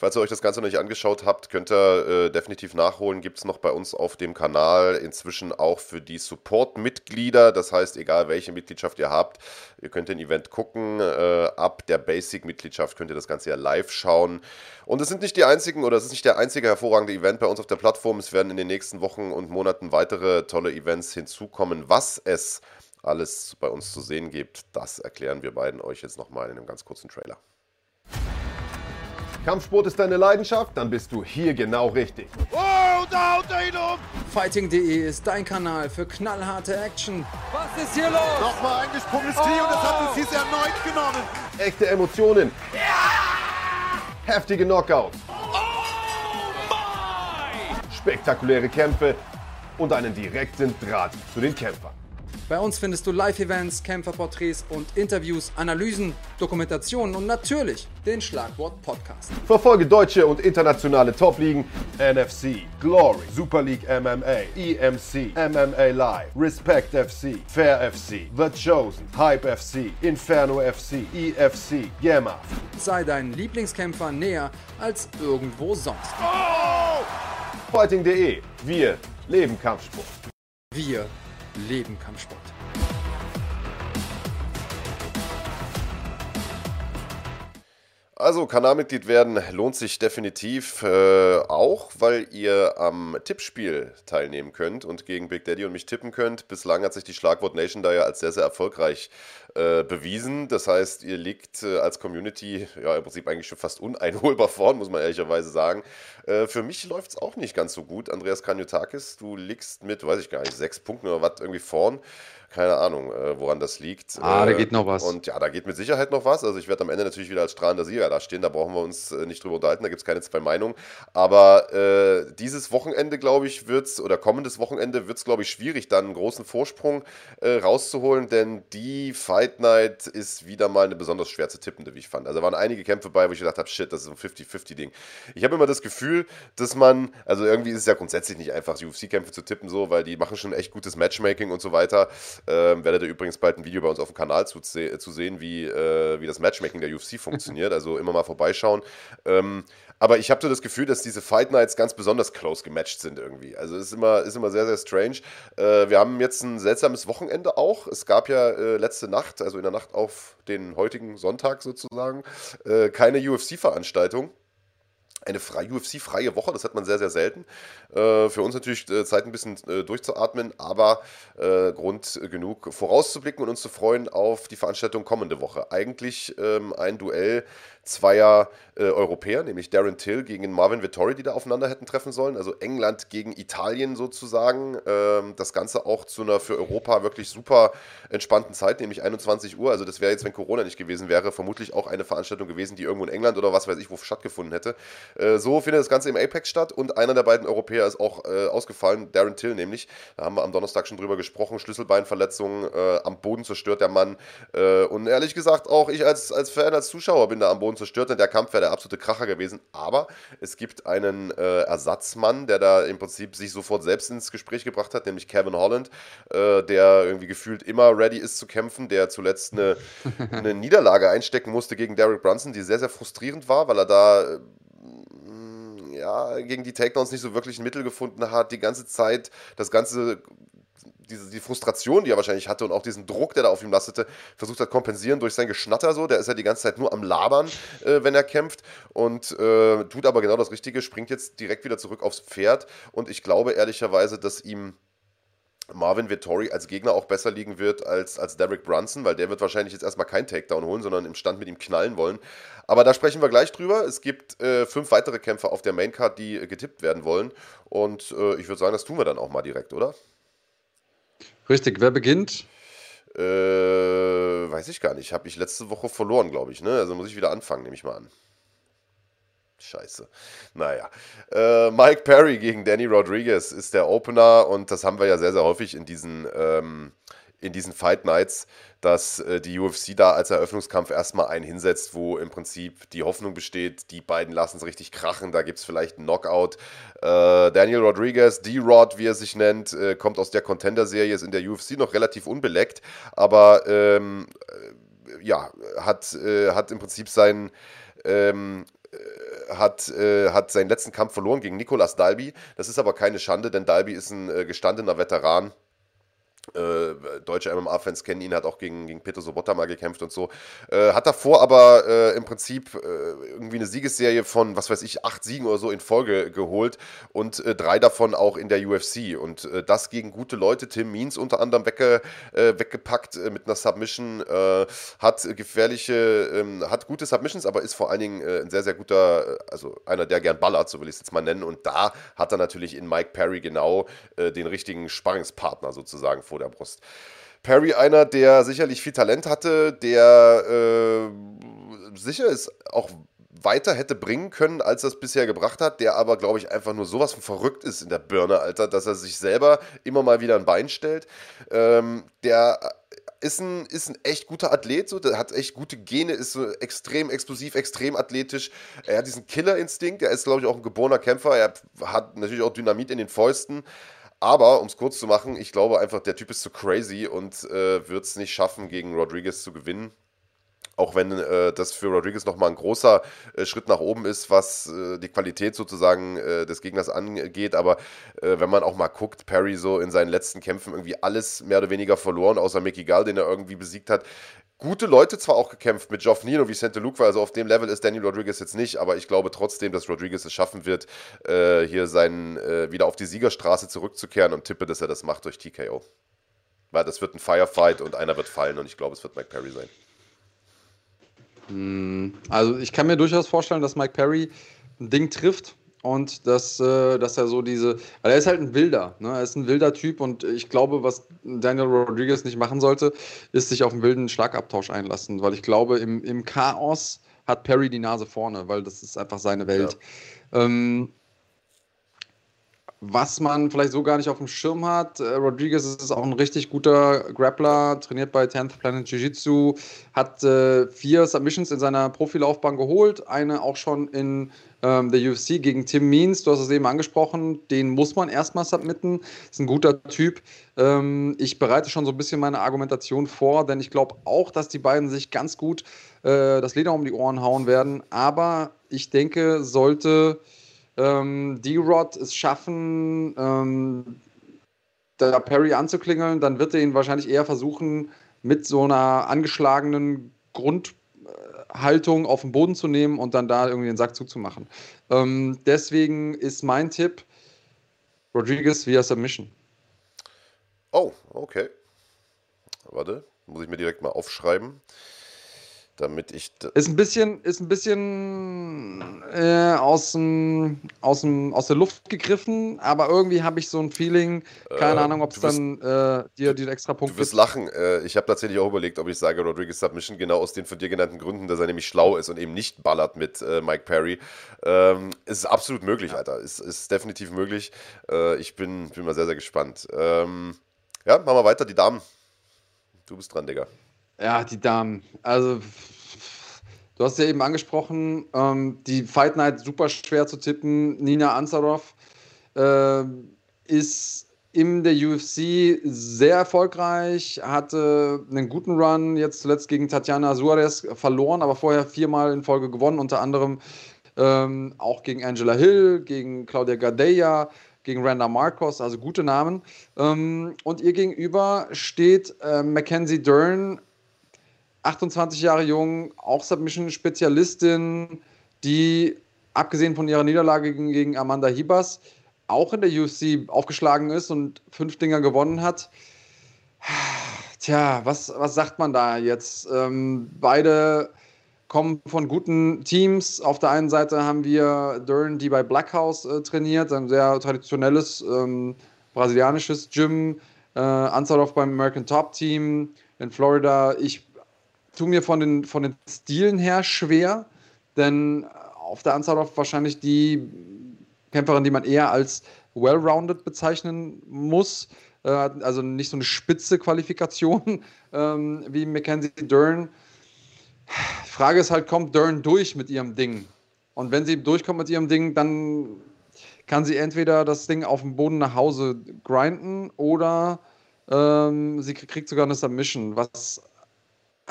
Falls ihr euch das Ganze noch nicht angeschaut habt, könnt ihr äh, definitiv nachholen. Gibt es noch bei uns auf dem Kanal inzwischen auch für die Support-Mitglieder. Das heißt, egal welche Mitgliedschaft ihr habt, ihr könnt den Event gucken. Äh, ab der Basic-Mitgliedschaft könnt ihr das Ganze ja live schauen. Und es sind nicht die einzigen oder es ist nicht der einzige hervorragende Event bei uns auf der Plattform. Es werden in den nächsten Wochen und Monaten weitere tolle Events hinzukommen. Was es alles bei uns zu sehen gibt, das erklären wir beiden euch jetzt nochmal in einem ganz kurzen Trailer. Kampfsport ist deine Leidenschaft? Dann bist du hier genau richtig. Oh, da haut er ihn um! Fighting.de ist dein Kanal für knallharte Action. Was ist hier los? Nochmal eingesprungenes Knie oh. und es hat uns dies erneut genommen. Echte Emotionen. Ja! Heftige Knockouts. Oh my! Spektakuläre Kämpfe und einen direkten Draht zu den Kämpfern. Bei uns findest du Live-Events, Kämpferporträts und Interviews, Analysen, Dokumentationen und natürlich den Schlagwort Podcast. Verfolge deutsche und internationale Top-Ligen, NFC, Glory, Super League MMA, EMC, MMA Live, Respect FC, Fair FC, The Chosen, Hype FC, Inferno FC, EFC, Yammer. Sei deinen Lieblingskämpfer näher als irgendwo sonst. Oh! Fighting.de, wir leben Kampfsport. Wir leben Kampfsport. Also Kanalmitglied werden lohnt sich definitiv äh, auch, weil ihr am Tippspiel teilnehmen könnt und gegen Big Daddy und mich tippen könnt. Bislang hat sich die Schlagwort Nation da ja als sehr, sehr erfolgreich äh, bewiesen. Das heißt, ihr liegt äh, als Community ja im Prinzip eigentlich schon fast uneinholbar vorn, muss man ehrlicherweise sagen. Äh, für mich läuft es auch nicht ganz so gut. Andreas Kanyotakis, du liegst mit, weiß ich gar nicht, sechs Punkten oder was irgendwie vorn. Keine Ahnung, äh, woran das liegt. Ah, da äh, geht noch was. Und ja, da geht mit Sicherheit noch was. Also ich werde am Ende natürlich wieder als strahlender Sieger da stehen. Da brauchen wir uns äh, nicht drüber unterhalten. Da gibt es keine zwei Meinungen. Aber äh, dieses Wochenende, glaube ich, wird es, oder kommendes Wochenende wird es, glaube ich, schwierig, dann einen großen Vorsprung äh, rauszuholen. Denn die Fight Night ist wieder mal eine besonders schwer zu tippende, wie ich fand. Also da waren einige Kämpfe bei, wo ich gedacht habe, shit, das ist ein 50-50-Ding. Ich habe immer das Gefühl, dass man, also irgendwie ist es ja grundsätzlich nicht einfach, UFC-Kämpfe zu tippen, so, weil die machen schon echt gutes Matchmaking und so weiter. Ähm, werdet ihr übrigens bald ein Video bei uns auf dem Kanal zu, zu sehen, wie, äh, wie das Matchmaking der UFC funktioniert. Also immer mal vorbeischauen. Ähm, aber ich habe so das Gefühl, dass diese Fight Nights ganz besonders close gematcht sind irgendwie. Also es ist immer, ist immer sehr, sehr strange. Äh, wir haben jetzt ein seltsames Wochenende auch. Es gab ja äh, letzte Nacht, also in der Nacht auf den heutigen Sonntag sozusagen, äh, keine UFC-Veranstaltung eine UFC-freie Woche, das hat man sehr, sehr selten. Äh, für uns natürlich äh, Zeit ein bisschen äh, durchzuatmen, aber äh, Grund genug vorauszublicken und uns zu freuen auf die Veranstaltung kommende Woche. Eigentlich ähm, ein Duell zweier äh, Europäer, nämlich Darren Till gegen Marvin Vittori, die da aufeinander hätten treffen sollen. Also England gegen Italien sozusagen. Ähm, das Ganze auch zu einer für Europa wirklich super entspannten Zeit, nämlich 21 Uhr. Also das wäre jetzt, wenn Corona nicht gewesen wäre, vermutlich auch eine Veranstaltung gewesen, die irgendwo in England oder was weiß ich wo stattgefunden hätte. Äh, so findet das Ganze im Apex statt und einer der beiden Europäer ist auch äh, ausgefallen, Darren Till nämlich. Da haben wir am Donnerstag schon drüber gesprochen. Schlüsselbeinverletzung, äh, am Boden zerstört der Mann. Äh, und ehrlich gesagt, auch ich als, als Fan, als Zuschauer bin da am Boden zerstört, denn der Kampf wäre der absolute Kracher gewesen. Aber es gibt einen äh, Ersatzmann, der da im Prinzip sich sofort selbst ins Gespräch gebracht hat, nämlich Kevin Holland, der irgendwie gefühlt immer ready ist zu kämpfen, der zuletzt eine, eine Niederlage einstecken musste gegen Derek Brunson, die sehr, sehr frustrierend war, weil er da ja, gegen die Takedowns nicht so wirklich ein Mittel gefunden hat, die ganze Zeit das ganze diese, die Frustration, die er wahrscheinlich hatte und auch diesen Druck, der da auf ihm lastete, versucht hat kompensieren durch sein Geschnatter so. Der ist ja die ganze Zeit nur am Labern, äh, wenn er kämpft und äh, tut aber genau das Richtige, springt jetzt direkt wieder zurück aufs Pferd und ich glaube ehrlicherweise, dass ihm Marvin Vittori als Gegner auch besser liegen wird als, als Derek Brunson, weil der wird wahrscheinlich jetzt erstmal keinen Takedown holen, sondern im Stand mit ihm knallen wollen. Aber da sprechen wir gleich drüber. Es gibt äh, fünf weitere Kämpfer auf der Maincard, die äh, getippt werden wollen. Und äh, ich würde sagen, das tun wir dann auch mal direkt, oder? Richtig, wer beginnt? Äh, weiß ich gar nicht. Habe ich letzte Woche verloren, glaube ich. Ne? Also muss ich wieder anfangen, nehme ich mal an. Scheiße. Naja. Äh, Mike Perry gegen Danny Rodriguez ist der Opener und das haben wir ja sehr, sehr häufig in diesen, ähm, in diesen Fight Nights, dass äh, die UFC da als Eröffnungskampf erstmal einen hinsetzt, wo im Prinzip die Hoffnung besteht, die beiden lassen es richtig krachen, da gibt es vielleicht einen Knockout. Äh, Daniel Rodriguez, D-Rod, wie er sich nennt, äh, kommt aus der Contender-Serie, ist in der UFC noch relativ unbeleckt, aber ähm, äh, ja, hat, äh, hat im Prinzip seinen ähm, hat, äh, hat seinen letzten Kampf verloren gegen Nicolas Dalby. Das ist aber keine Schande, denn Dalby ist ein äh, gestandener Veteran äh, deutsche MMA-Fans kennen ihn, hat auch gegen, gegen Peter Sobotta mal gekämpft und so. Äh, hat davor aber äh, im Prinzip äh, irgendwie eine Siegesserie von, was weiß ich, acht Siegen oder so in Folge geholt und äh, drei davon auch in der UFC. Und äh, das gegen gute Leute, Tim Means unter anderem wegge, weggepackt mit einer Submission, hat gefährliche, ähm, hat gute Submissions, aber ist vor allen Dingen ein sehr, sehr guter, also einer, der gern ballert, so will ich es jetzt mal nennen. Und da hat er natürlich in Mike Perry genau den richtigen Sparringspartner sozusagen vor der Brust. Perry, einer, der sicherlich viel Talent hatte, der äh, sicher ist, auch weiter hätte bringen können, als er es bisher gebracht hat, der aber, glaube ich, einfach nur sowas von verrückt ist in der Birne, Alter, dass er sich selber immer mal wieder ein Bein stellt. Ähm, der ist ein, ist ein echt guter Athlet, so, der hat echt gute Gene, ist so extrem explosiv, extrem athletisch. Er hat diesen Killerinstinkt, er ist, glaube ich, auch ein geborener Kämpfer, er hat natürlich auch Dynamit in den Fäusten. Aber, um es kurz zu machen, ich glaube einfach, der Typ ist zu crazy und äh, wird es nicht schaffen, gegen Rodriguez zu gewinnen. Auch wenn äh, das für Rodriguez nochmal ein großer äh, Schritt nach oben ist, was äh, die Qualität sozusagen äh, des Gegners angeht. Aber äh, wenn man auch mal guckt, Perry so in seinen letzten Kämpfen irgendwie alles mehr oder weniger verloren, außer Mickey Gall, den er irgendwie besiegt hat gute Leute zwar auch gekämpft mit Geoff und Vicente Luque, also auf dem Level ist Daniel Rodriguez jetzt nicht, aber ich glaube trotzdem, dass Rodriguez es schaffen wird, äh, hier seinen, wieder auf die Siegerstraße zurückzukehren und tippe, dass er das macht durch TKO. Weil das wird ein Firefight und einer wird fallen und ich glaube, es wird Mike Perry sein. Hm, also ich kann mir durchaus vorstellen, dass Mike Perry ein Ding trifft und dass, äh, dass er so diese, weil er ist halt ein Wilder, ne? er ist ein wilder Typ und ich glaube, was Daniel Rodriguez nicht machen sollte, ist sich auf einen wilden Schlagabtausch einlassen, weil ich glaube, im, im Chaos hat Perry die Nase vorne, weil das ist einfach seine Welt. Ja. Ähm, was man vielleicht so gar nicht auf dem Schirm hat, äh, Rodriguez ist auch ein richtig guter Grappler, trainiert bei 10th Planet Jiu-Jitsu, hat äh, vier Submissions in seiner Profilaufbahn geholt, eine auch schon in ähm, der UFC gegen Tim Means, du hast es eben angesprochen, den muss man erstmal submitten, ist ein guter Typ. Ähm, ich bereite schon so ein bisschen meine Argumentation vor, denn ich glaube auch, dass die beiden sich ganz gut äh, das Leder um die Ohren hauen werden, aber ich denke, sollte ähm, D-Rod es schaffen, ähm, da Perry anzuklingeln, dann wird er ihn wahrscheinlich eher versuchen, mit so einer angeschlagenen Grund Haltung auf den Boden zu nehmen und dann da irgendwie den Sack zuzumachen. Ähm, deswegen ist mein Tipp Rodriguez via Submission. Oh, okay. Warte, muss ich mir direkt mal aufschreiben. Damit ich. Ist ein bisschen, ist ein bisschen äh, aus, dem, aus, dem, aus der Luft gegriffen, aber irgendwie habe ich so ein Feeling, keine äh, Ahnung, ob es dann äh, dir den extra Punkt Du wirst lachen. Äh, ich habe tatsächlich auch überlegt, ob ich sage Rodriguez Submission, genau aus den von dir genannten Gründen, dass er nämlich schlau ist und eben nicht ballert mit äh, Mike Perry. Ähm, ist absolut möglich, ja. Alter. Ist, ist definitiv möglich. Äh, ich bin, bin mal sehr, sehr gespannt. Ähm, ja, machen wir weiter. Die Damen. Du bist dran, Digga. Ja, die Damen. Also, du hast ja eben angesprochen, ähm, die Fight Night super schwer zu tippen. Nina Ansarov äh, ist in der UFC sehr erfolgreich, hatte einen guten Run, jetzt zuletzt gegen Tatjana Suarez verloren, aber vorher viermal in Folge gewonnen, unter anderem ähm, auch gegen Angela Hill, gegen Claudia Gadeja, gegen Randa Marcos, also gute Namen. Ähm, und ihr gegenüber steht äh, Mackenzie Dern, 28 Jahre jung, auch Submission-Spezialistin, die abgesehen von ihrer Niederlage gegen, Amanda Hibas auch in der UFC aufgeschlagen ist und fünf Dinger gewonnen hat. Tja, was, was sagt man da jetzt? Ähm, beide kommen von guten Teams. Auf der einen Seite haben wir Dern, die bei Blackhouse äh, trainiert, ein sehr traditionelles ähm, brasilianisches Gym. Äh, Ansarov beim American Top Team in Florida. Ich tue mir von den, von den Stilen her schwer, denn auf der Ansarov wahrscheinlich die Kämpferin, die man eher als well-rounded bezeichnen muss. Äh, also nicht so eine spitze Qualifikation ähm, wie Mackenzie Dern. Frage ist halt, kommt Dern durch mit ihrem Ding? Und wenn sie durchkommt mit ihrem Ding, dann kann sie entweder das Ding auf dem Boden nach Hause grinden oder ähm, sie kriegt sogar eine Submission. Was,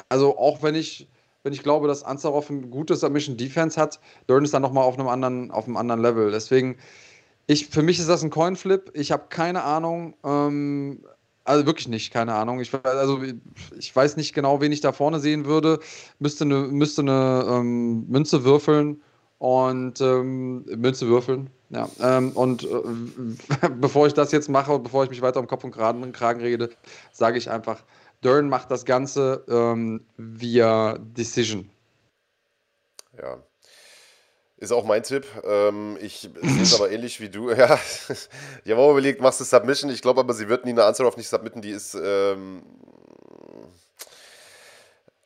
also auch wenn ich, wenn ich glaube, dass Ansarov ein gutes Submission Defense hat, Dern ist dann nochmal auf einem anderen, auf einem anderen Level. Deswegen, ich, für mich ist das ein Coinflip. Ich habe keine Ahnung. Ähm, also wirklich nicht, keine Ahnung. Ich, also, ich weiß nicht genau, wen ich da vorne sehen würde. Müsste eine, müsste eine ähm, Münze würfeln und ähm, Münze würfeln. Ja. Ähm, und äh, bevor ich das jetzt mache, bevor ich mich weiter um Kopf und Kragen, Kragen rede, sage ich einfach, Dern macht das Ganze ähm, via Decision. Ja, ist auch mein Tipp. Ähm, ich sehe es aber ähnlich wie du. Ja, ich habe auch überlegt, machst du Submission? Ich glaube aber, sie wird Nina Ansaroff nicht submitten. Die ist ähm,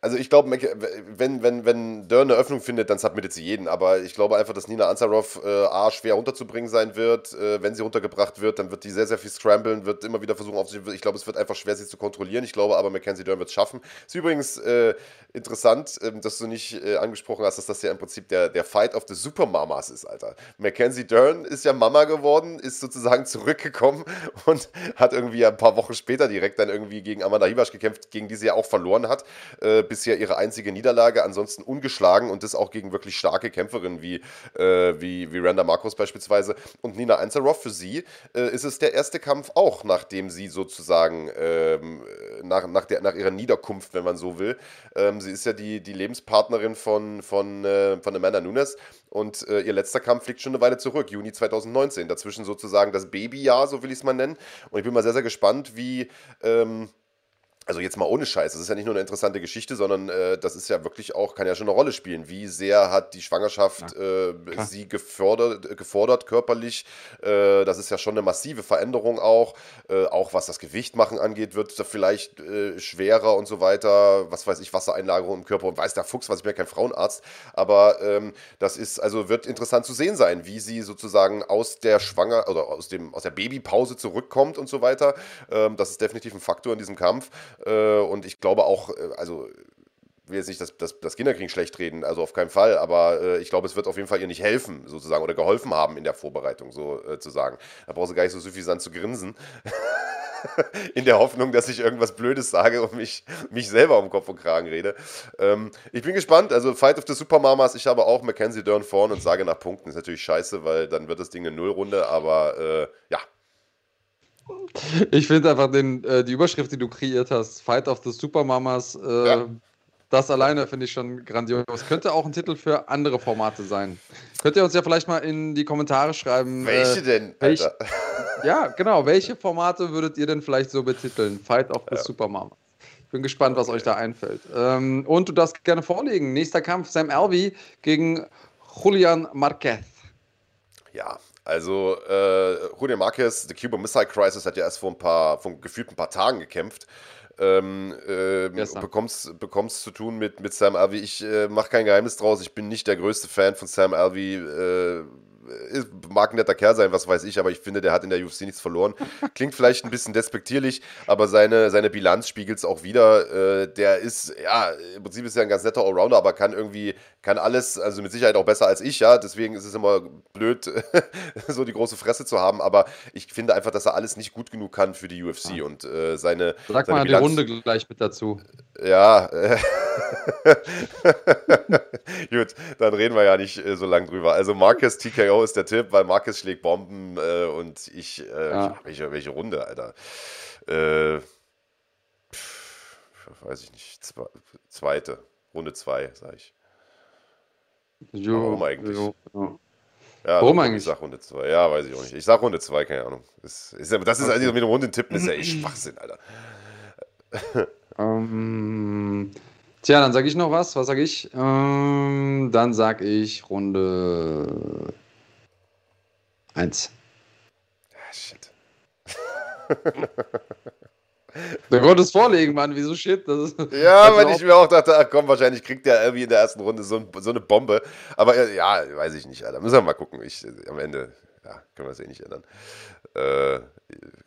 also ich glaube, wenn, wenn, wenn Dörr eine Öffnung findet, dann submittet sie jeden. Aber ich glaube einfach, dass Nina Ansarov äh, A, schwer runterzubringen sein wird. Äh, wenn sie runtergebracht wird, dann wird die sehr, sehr viel scramblen, wird immer wieder versuchen, auf sie. Ich glaube, es wird einfach schwer, sie zu kontrollieren. Ich glaube aber, Mackenzie Dern wird es schaffen. Ist übrigens äh, interessant, ähm, dass du nicht äh, angesprochen hast, dass das ja im Prinzip der, der Fight of the Supermamas ist, Alter. Mackenzie Dern ist ja Mama geworden, ist sozusagen zurückgekommen und hat irgendwie ein paar Wochen später direkt dann irgendwie gegen Amanda Hibasch gekämpft, gegen die sie ja auch verloren hat äh, bisher ihre einzige Niederlage, ansonsten ungeschlagen und das auch gegen wirklich starke Kämpferinnen wie, äh, wie, wie Randa Marcos beispielsweise. Und Nina Ansaroff, für sie äh, ist es der erste Kampf auch, nachdem sie sozusagen ähm, nach, nach, der, nach ihrer Niederkunft, wenn man so will. Ähm, sie ist ja die, die Lebenspartnerin von, von, äh, von Amanda Nunes und äh, ihr letzter Kampf liegt schon eine Weile zurück, Juni 2019. Dazwischen sozusagen das Babyjahr, so will ich es mal nennen. Und ich bin mal sehr, sehr gespannt, wie. Ähm, also jetzt mal ohne Scheiß, das ist ja nicht nur eine interessante Geschichte, sondern äh, das ist ja wirklich auch, kann ja schon eine Rolle spielen. Wie sehr hat die Schwangerschaft äh, sie gefördert, gefordert körperlich? Äh, das ist ja schon eine massive Veränderung auch. Äh, auch was das Gewicht machen angeht, wird es vielleicht äh, schwerer und so weiter. Was weiß ich, Wassereinlagerung im Körper und weiß der Fuchs, was ich bin ja kein Frauenarzt. Aber ähm, das ist, also wird interessant zu sehen sein, wie sie sozusagen aus der Schwanger oder aus, dem, aus der Babypause zurückkommt und so weiter. Ähm, das ist definitiv ein Faktor in diesem Kampf. Äh, und ich glaube auch, äh, also will jetzt nicht das, das, das Kinderkriegen schlecht reden, also auf keinen Fall, aber äh, ich glaube, es wird auf jeden Fall ihr nicht helfen, sozusagen, oder geholfen haben in der Vorbereitung, so äh. Da brauchst du gar nicht so suffisant zu grinsen. in der Hoffnung, dass ich irgendwas Blödes sage und mich, mich selber um Kopf und Kragen rede. Ähm, ich bin gespannt. Also, Fight of the Supermamas, ich habe auch Mackenzie Dern vorn und sage nach Punkten. Ist natürlich scheiße, weil dann wird das Ding eine Nullrunde, aber äh, ja, ich finde einfach den, äh, die Überschrift, die du kreiert hast, Fight of the Supermamas, äh, ja. das alleine finde ich schon grandios. Könnte auch ein Titel für andere Formate sein. Könnt ihr uns ja vielleicht mal in die Kommentare schreiben. Welche äh, denn? Welch, ja, genau. Welche Formate würdet ihr denn vielleicht so betiteln? Fight of the ja. Supermamas. bin gespannt, was euch da einfällt. Ähm, und du darfst gerne vorlegen. Nächster Kampf: Sam Alvey gegen Julian Marquez. Ja, also äh, Julian Marquez, The Cuban Missile Crisis, hat ja erst vor ein paar, vor gefühlt ein paar Tagen gekämpft. Ähm, äh, bekommst, bekommst zu tun mit, mit Sam Alvey. Ich äh, mache kein Geheimnis draus, ich bin nicht der größte Fan von Sam Alvey. Äh, mag ein netter Kerl sein, was weiß ich, aber ich finde, der hat in der UFC nichts verloren. Klingt vielleicht ein bisschen despektierlich, aber seine, seine Bilanz spiegelt es auch wieder. Äh, der ist, ja, im Prinzip ist er ein ganz netter Allrounder, aber kann irgendwie, kann alles, also mit Sicherheit auch besser als ich, ja. Deswegen ist es immer blöd, so die große Fresse zu haben, aber ich finde einfach, dass er alles nicht gut genug kann für die UFC ja. und äh, seine. Sag seine mal Bilanz, die Runde gleich mit dazu. Ja, gut, dann reden wir ja nicht äh, so lange drüber. Also Marcus TKO ist der Tipp, weil Marcus schlägt Bomben äh, und ich, äh, ja. welche, welche Runde, Alter? Äh, pff, weiß ich nicht, Zwe zweite, Runde zwei, sag ich. Jo, Warum eigentlich? Jo, jo. Ja, Warum eigentlich? Ich sag Runde 2. Ja, weiß ich auch nicht. Ich sag Runde 2, keine Ahnung. Das ist, das ist also mit dem Runde tippen, ist ja echt Schwachsinn, Alter. Ähm, tja, dann sage ich noch was. Was sage ich? Ähm, dann sage ich Runde 1. Ah, shit. Du konntest vorlegen, Mann. Wieso shit? Das ist, ja, weil ich mir auch dachte, ach komm, wahrscheinlich kriegt der irgendwie in der ersten Runde so, so eine Bombe. Aber äh, ja, weiß ich nicht, Alter. Müssen wir mal gucken. Ich, am Ende, ja, können wir es eh nicht ändern. Äh,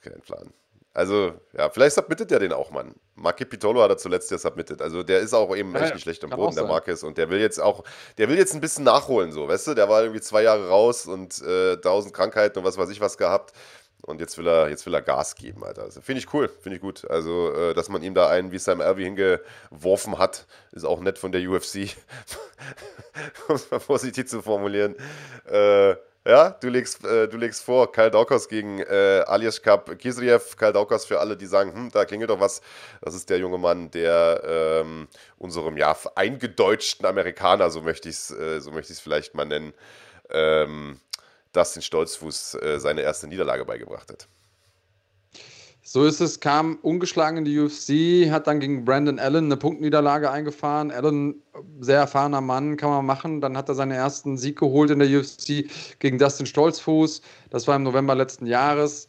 kein Plan. Also, ja, vielleicht submittet er den auch, Mann. Marke Pitolo hat er zuletzt ja submitted. Also, der ist auch eben ja, echt nicht schlecht am Boden, der Marquez. Und der will jetzt auch, der will jetzt ein bisschen nachholen, so, weißt du? Der war irgendwie zwei Jahre raus und äh, tausend Krankheiten und was weiß ich was gehabt. Und jetzt will er, jetzt will er Gas geben, Alter. Also, finde ich cool, finde ich gut. Also, äh, dass man ihm da einen wie Sam Alvey hingeworfen hat, ist auch nett von der UFC. um es mal vorsichtig zu formulieren. Äh, ja, du legst, äh, du legst vor, Kyle Daukos gegen äh, Alias Cup Kisriev. Kyle Daukos für alle, die sagen, hm, da klingelt doch was. Das ist der junge Mann, der ähm, unserem ja eingedeutschten Amerikaner, so möchte ich es äh, so vielleicht mal nennen, ähm, Dustin Stolzfuß äh, seine erste Niederlage beigebracht hat. So ist es, kam ungeschlagen in die UFC, hat dann gegen Brandon Allen eine Punktniederlage eingefahren. Allen, sehr erfahrener Mann, kann man machen. Dann hat er seinen ersten Sieg geholt in der UFC gegen Dustin Stolzfuß. Das war im November letzten Jahres.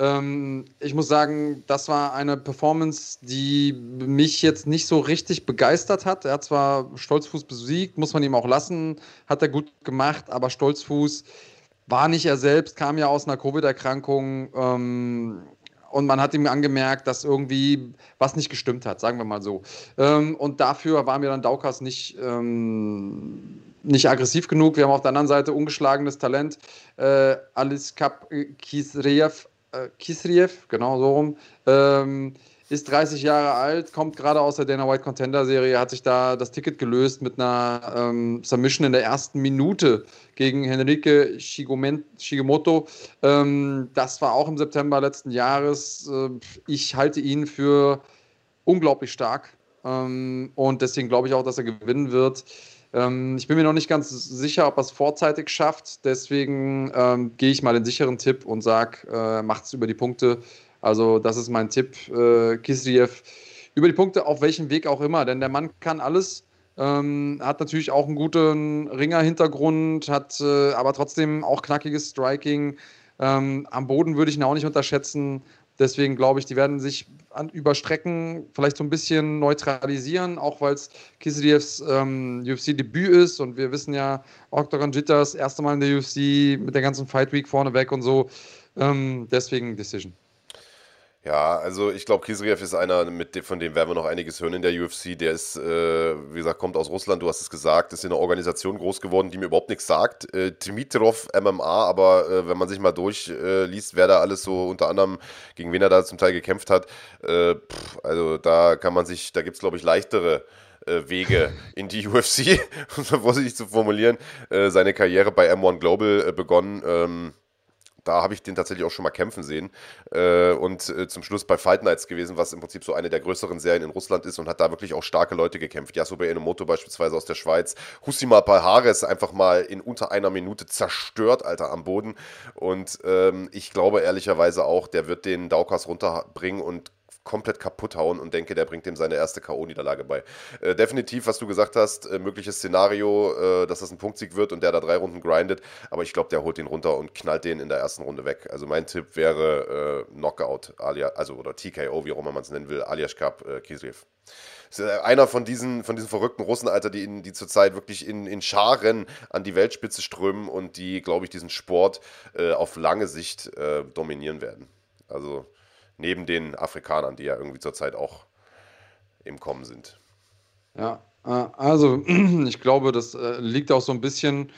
Ähm, ich muss sagen, das war eine Performance, die mich jetzt nicht so richtig begeistert hat. Er hat zwar Stolzfuß besiegt, muss man ihm auch lassen, hat er gut gemacht, aber Stolzfuß war nicht er selbst, kam ja aus einer Covid-Erkrankung. Ähm, und man hat ihm angemerkt, dass irgendwie was nicht gestimmt hat, sagen wir mal so. Ähm, und dafür war mir dann Daukas nicht, ähm, nicht aggressiv genug. Wir haben auf der anderen Seite ungeschlagenes Talent. Äh, Alice Kap Kisriev, äh, Kisriev, genau so rum. Ähm, ist 30 Jahre alt, kommt gerade aus der Dana White Contender Serie, hat sich da das Ticket gelöst mit einer ähm, Submission in der ersten Minute gegen Henrique Shigemoto. Ähm, das war auch im September letzten Jahres. Äh, ich halte ihn für unglaublich stark ähm, und deswegen glaube ich auch, dass er gewinnen wird. Ähm, ich bin mir noch nicht ganz sicher, ob er es vorzeitig schafft. Deswegen ähm, gehe ich mal den sicheren Tipp und sage, äh, macht es über die Punkte. Also das ist mein Tipp, äh, Kisriev über die Punkte, auf welchem Weg auch immer, denn der Mann kann alles. Ähm, hat natürlich auch einen guten Ringer-Hintergrund, hat äh, aber trotzdem auch knackiges Striking. Ähm, am Boden würde ich ihn auch nicht unterschätzen. Deswegen glaube ich, die werden sich an, über Strecken vielleicht so ein bisschen neutralisieren, auch weil es Kisrievs ähm, UFC-Debüt ist und wir wissen ja, Octagon Jitters, erste Mal in der UFC mit der ganzen Fight Week vorneweg und so. Ähm, deswegen Decision. Ja, also ich glaube, Kisriev ist einer, mit dem, von dem werden wir noch einiges hören in der UFC. Der ist, äh, wie gesagt, kommt aus Russland, du hast es gesagt, ist in einer Organisation groß geworden, die mir überhaupt nichts sagt. Äh, Dimitrov MMA, aber äh, wenn man sich mal durchliest, äh, wer da alles so unter anderem, gegen wen er da zum Teil gekämpft hat, äh, pff, also da kann man sich, da gibt es, glaube ich, leichtere äh, Wege in die UFC, um so vorsichtig zu formulieren. seine Karriere bei M1 Global begonnen. Ähm, da habe ich den tatsächlich auch schon mal kämpfen sehen. Äh, und äh, zum Schluss bei Fight Nights gewesen, was im Prinzip so eine der größeren Serien in Russland ist und hat da wirklich auch starke Leute gekämpft. Yasube Enomoto beispielsweise aus der Schweiz. Husima Palhares einfach mal in unter einer Minute zerstört, Alter, am Boden. Und ähm, ich glaube ehrlicherweise auch, der wird den Daukas runterbringen und komplett kaputt hauen und denke, der bringt ihm seine erste K.O.-Niederlage bei. Äh, definitiv, was du gesagt hast, äh, mögliches Szenario, äh, dass das ein Punktsieg wird und der da drei Runden grindet, aber ich glaube, der holt den runter und knallt den in der ersten Runde weg. Also mein Tipp wäre äh, Knockout, alia, also oder TKO, wie auch immer man es nennen will, Alias Cup äh, Kislev. Ist einer von diesen, von diesen verrückten Russen, Alter, die, die zurzeit wirklich in, in Scharen an die Weltspitze strömen und die, glaube ich, diesen Sport äh, auf lange Sicht äh, dominieren werden. Also neben den Afrikanern, die ja irgendwie zurzeit auch im Kommen sind. Ja, äh, also ich glaube, das äh, liegt auch so ein bisschen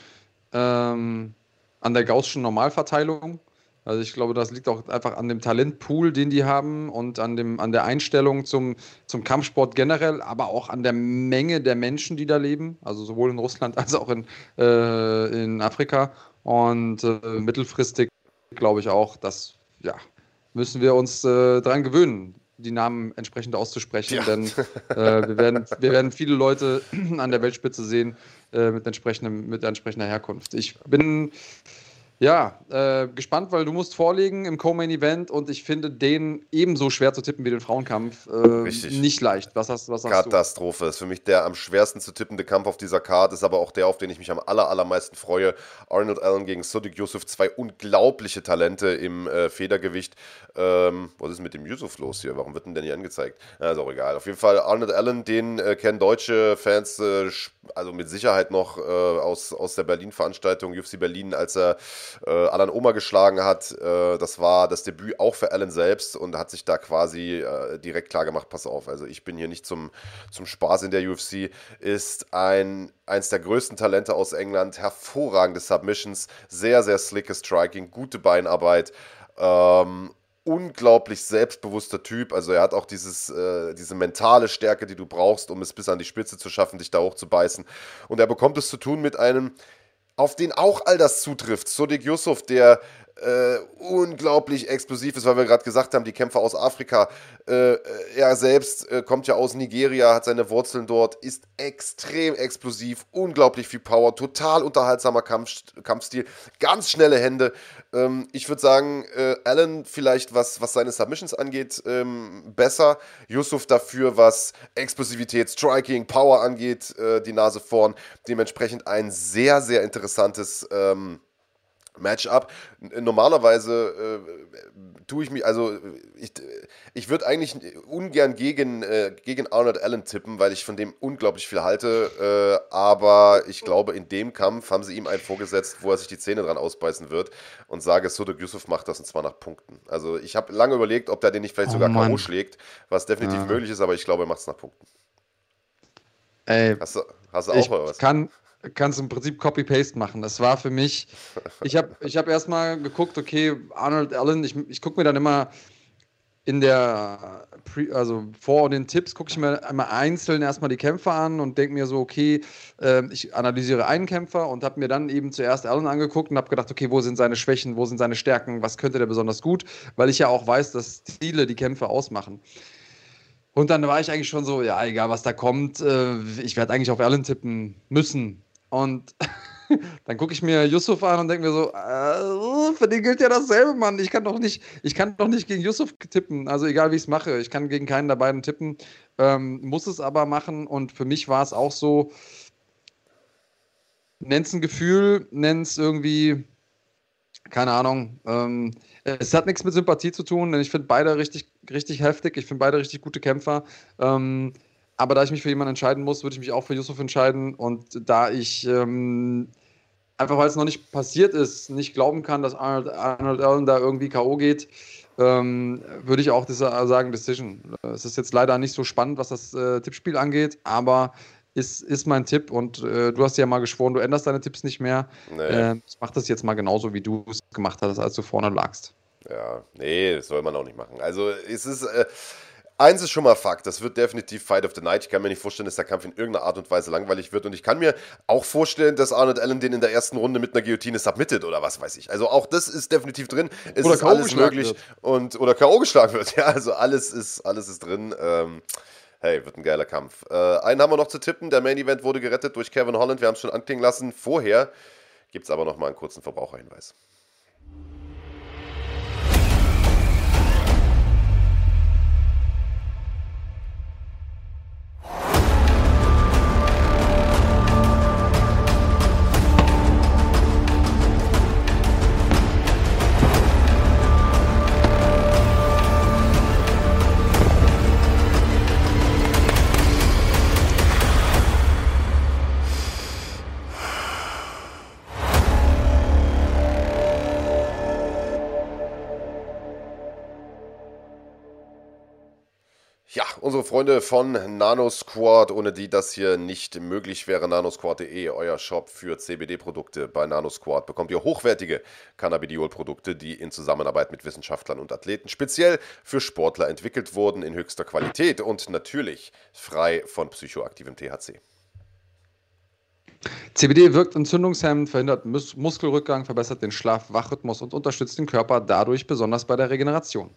ähm, an der Gaußschen Normalverteilung. Also ich glaube, das liegt auch einfach an dem Talentpool, den die haben und an, dem, an der Einstellung zum, zum Kampfsport generell, aber auch an der Menge der Menschen, die da leben, also sowohl in Russland als auch in, äh, in Afrika. Und äh, mittelfristig glaube ich auch, dass ja, müssen wir uns äh, daran gewöhnen, die Namen entsprechend auszusprechen, ja. denn äh, wir, werden, wir werden viele Leute an der Weltspitze sehen äh, mit, entsprechendem, mit entsprechender Herkunft. Ich bin ja, äh, gespannt, weil du musst vorlegen im Co-Main-Event und ich finde den ebenso schwer zu tippen wie den Frauenkampf. Äh, Richtig. Nicht leicht. Was hast, was hast Katastrophe. Du? Ist für mich der am schwersten zu tippende Kampf auf dieser Karte, ist aber auch der, auf den ich mich am aller, allermeisten freue. Arnold Allen gegen Sodiq Yusuf, zwei unglaubliche Talente im äh, Federgewicht. Ähm, was ist mit dem Yusuf los hier? Warum wird denn der nicht angezeigt? Ja, ist auch egal. Auf jeden Fall Arnold Allen, den äh, kennen deutsche Fans äh, also mit Sicherheit noch äh, aus, aus der Berlin-Veranstaltung, UFC Berlin, als er äh, Alan Oma geschlagen hat. Äh, das war das Debüt auch für Alan selbst und hat sich da quasi äh, direkt klar gemacht, pass auf, also ich bin hier nicht zum, zum Spaß in der UFC, ist ein, eins der größten Talente aus England, hervorragende Submissions, sehr, sehr slickes Striking, gute Beinarbeit ähm, unglaublich selbstbewusster Typ. Also er hat auch dieses, äh, diese mentale Stärke, die du brauchst, um es bis an die Spitze zu schaffen, dich da hochzubeißen. Und er bekommt es zu tun mit einem auf den auch all das zutrifft. Sodik Yusuf, der äh, unglaublich explosiv ist, weil wir gerade gesagt haben, die Kämpfer aus Afrika. Äh, er selbst äh, kommt ja aus Nigeria, hat seine Wurzeln dort, ist extrem explosiv, unglaublich viel Power, total unterhaltsamer Kampf, Kampfstil, ganz schnelle Hände. Ähm, ich würde sagen, äh, Allen vielleicht, was, was seine Submissions angeht, ähm, besser. Yusuf dafür, was Explosivität, Striking, Power angeht, äh, die Nase vorn. Dementsprechend ein sehr, sehr interessantes. Ähm, Matchup. Normalerweise äh, tue ich mich, also ich, ich würde eigentlich ungern gegen, äh, gegen Arnold Allen tippen, weil ich von dem unglaublich viel halte. Äh, aber ich glaube, in dem Kampf haben sie ihm einen vorgesetzt, wo er sich die Zähne dran ausbeißen wird und sage, Sudok Yusuf macht das und zwar nach Punkten. Also ich habe lange überlegt, ob der den nicht vielleicht oh, sogar K.O. schlägt, was definitiv ja. möglich ist, aber ich glaube, er macht es nach Punkten. Ey, hast du, hast du auch ich was? Kann, kannst im Prinzip Copy-Paste machen. Das war für mich, ich habe ich hab erstmal geguckt, okay, Arnold Allen, ich, ich gucke mir dann immer in der, Pre, also vor den Tipps, gucke ich mir einmal einzeln erstmal die Kämpfer an und denke mir so, okay, äh, ich analysiere einen Kämpfer und habe mir dann eben zuerst Allen angeguckt und habe gedacht, okay, wo sind seine Schwächen, wo sind seine Stärken, was könnte der besonders gut, weil ich ja auch weiß, dass Stile die Kämpfe ausmachen. Und dann war ich eigentlich schon so, ja, egal was da kommt, äh, ich werde eigentlich auf Allen tippen müssen. Und dann gucke ich mir Yusuf an und denke mir so, äh, für den gilt ja dasselbe, Mann. Ich kann doch nicht, ich kann doch nicht gegen Yusuf tippen. Also egal wie ich es mache, ich kann gegen keinen der beiden tippen, ähm, muss es aber machen. Und für mich war es auch so, nenn's ein Gefühl, nenn's irgendwie, keine Ahnung. Ähm, es hat nichts mit Sympathie zu tun, denn ich finde beide richtig, richtig heftig. Ich finde beide richtig gute Kämpfer. Ähm, aber da ich mich für jemanden entscheiden muss, würde ich mich auch für Yusuf entscheiden. Und da ich ähm, einfach, weil es noch nicht passiert ist, nicht glauben kann, dass Arnold, Arnold Allen da irgendwie K.O. geht, ähm, würde ich auch das, sagen Decision. Es ist jetzt leider nicht so spannend, was das äh, Tippspiel angeht, aber ist, ist mein Tipp. Und äh, du hast ja mal geschworen, du änderst deine Tipps nicht mehr. Nee. Äh, ich mache das jetzt mal genauso, wie du es gemacht hast, als du vorne lagst. Ja, nee, das soll man auch nicht machen. Also es ist äh, Eins ist schon mal Fakt, das wird definitiv Fight of the Night. Ich kann mir nicht vorstellen, dass der Kampf in irgendeiner Art und Weise langweilig wird. Und ich kann mir auch vorstellen, dass Arnold Allen den in der ersten Runde mit einer Guillotine submittet oder was weiß ich. Also auch das ist definitiv drin. Es oder ist alles möglich. Wird. Und, oder K.O. geschlagen wird. Ja, also alles ist, alles ist drin. Ähm, hey, wird ein geiler Kampf. Äh, einen haben wir noch zu tippen. Der Main Event wurde gerettet durch Kevin Holland. Wir haben es schon anklingen lassen. Vorher gibt es aber noch mal einen kurzen Verbraucherhinweis. Freunde von NanoSquad, ohne die das hier nicht möglich wäre. nanosquad.de, euer Shop für CBD-Produkte. Bei NanoSquad bekommt ihr hochwertige Cannabidiol-Produkte, die in Zusammenarbeit mit Wissenschaftlern und Athleten speziell für Sportler entwickelt wurden, in höchster Qualität und natürlich frei von psychoaktivem THC. CBD wirkt entzündungshemmend, verhindert Mus Muskelrückgang, verbessert den Schlaf-Wachrhythmus und unterstützt den Körper dadurch besonders bei der Regeneration.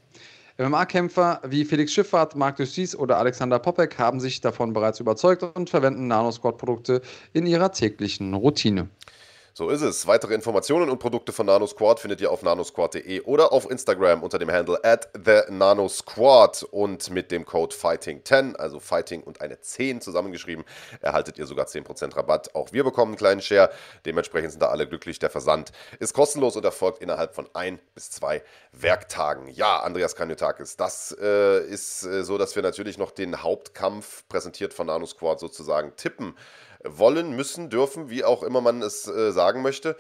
MMA-Kämpfer wie Felix Schifffahrt, Marc Dussis oder Alexander Popek haben sich davon bereits überzeugt und verwenden Nanosquad-Produkte in ihrer täglichen Routine. So ist es. Weitere Informationen und Produkte von NanoSquad findet ihr auf nanosquad.de oder auf Instagram unter dem Handle at the nanosquad und mit dem Code Fighting10, also Fighting und eine 10 zusammengeschrieben, erhaltet ihr sogar 10% Rabatt. Auch wir bekommen einen kleinen Share. Dementsprechend sind da alle glücklich. Der Versand ist kostenlos und erfolgt innerhalb von ein bis zwei Werktagen. Ja, Andreas Kanyotakis, das äh, ist äh, so, dass wir natürlich noch den Hauptkampf präsentiert von NanoSquad sozusagen tippen wollen, müssen, dürfen, wie auch immer man es äh, sagen möchte.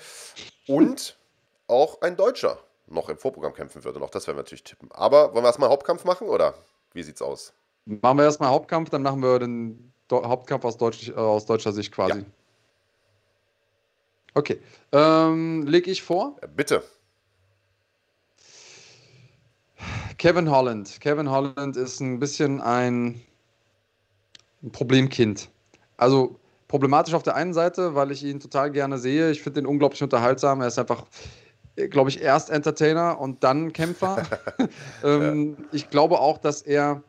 Und auch ein Deutscher noch im Vorprogramm kämpfen würde. Noch das werden wir natürlich tippen. Aber wollen wir erstmal Hauptkampf machen oder wie sieht's aus? Machen wir erstmal Hauptkampf, dann machen wir den Do Hauptkampf aus, Deutsch, äh, aus, deutscher Sicht quasi. Ja. Okay. Ähm, leg ich vor? Bitte. Kevin Holland. Kevin Holland ist ein bisschen ein Problemkind. Also problematisch auf der einen Seite, weil ich ihn total gerne sehe. Ich finde ihn unglaublich unterhaltsam. Er ist einfach, glaube ich, erst Entertainer und dann Kämpfer. ähm, ja. Ich glaube auch, dass er,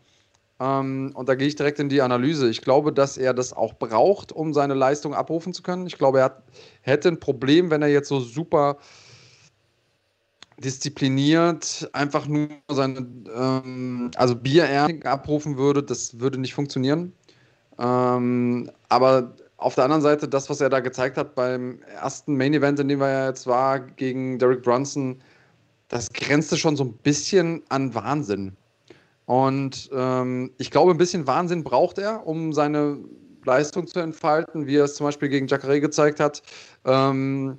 ähm, und da gehe ich direkt in die Analyse, ich glaube, dass er das auch braucht, um seine Leistung abrufen zu können. Ich glaube, er hat, hätte ein Problem, wenn er jetzt so super diszipliniert einfach nur seine, ähm, also Bier abrufen würde, das würde nicht funktionieren. Ähm, aber auf der anderen Seite, das, was er da gezeigt hat beim ersten Main Event, in dem er jetzt war, gegen Derek Brunson, das grenzte schon so ein bisschen an Wahnsinn. Und ähm, ich glaube, ein bisschen Wahnsinn braucht er, um seine Leistung zu entfalten, wie er es zum Beispiel gegen Jacare gezeigt hat. Ähm,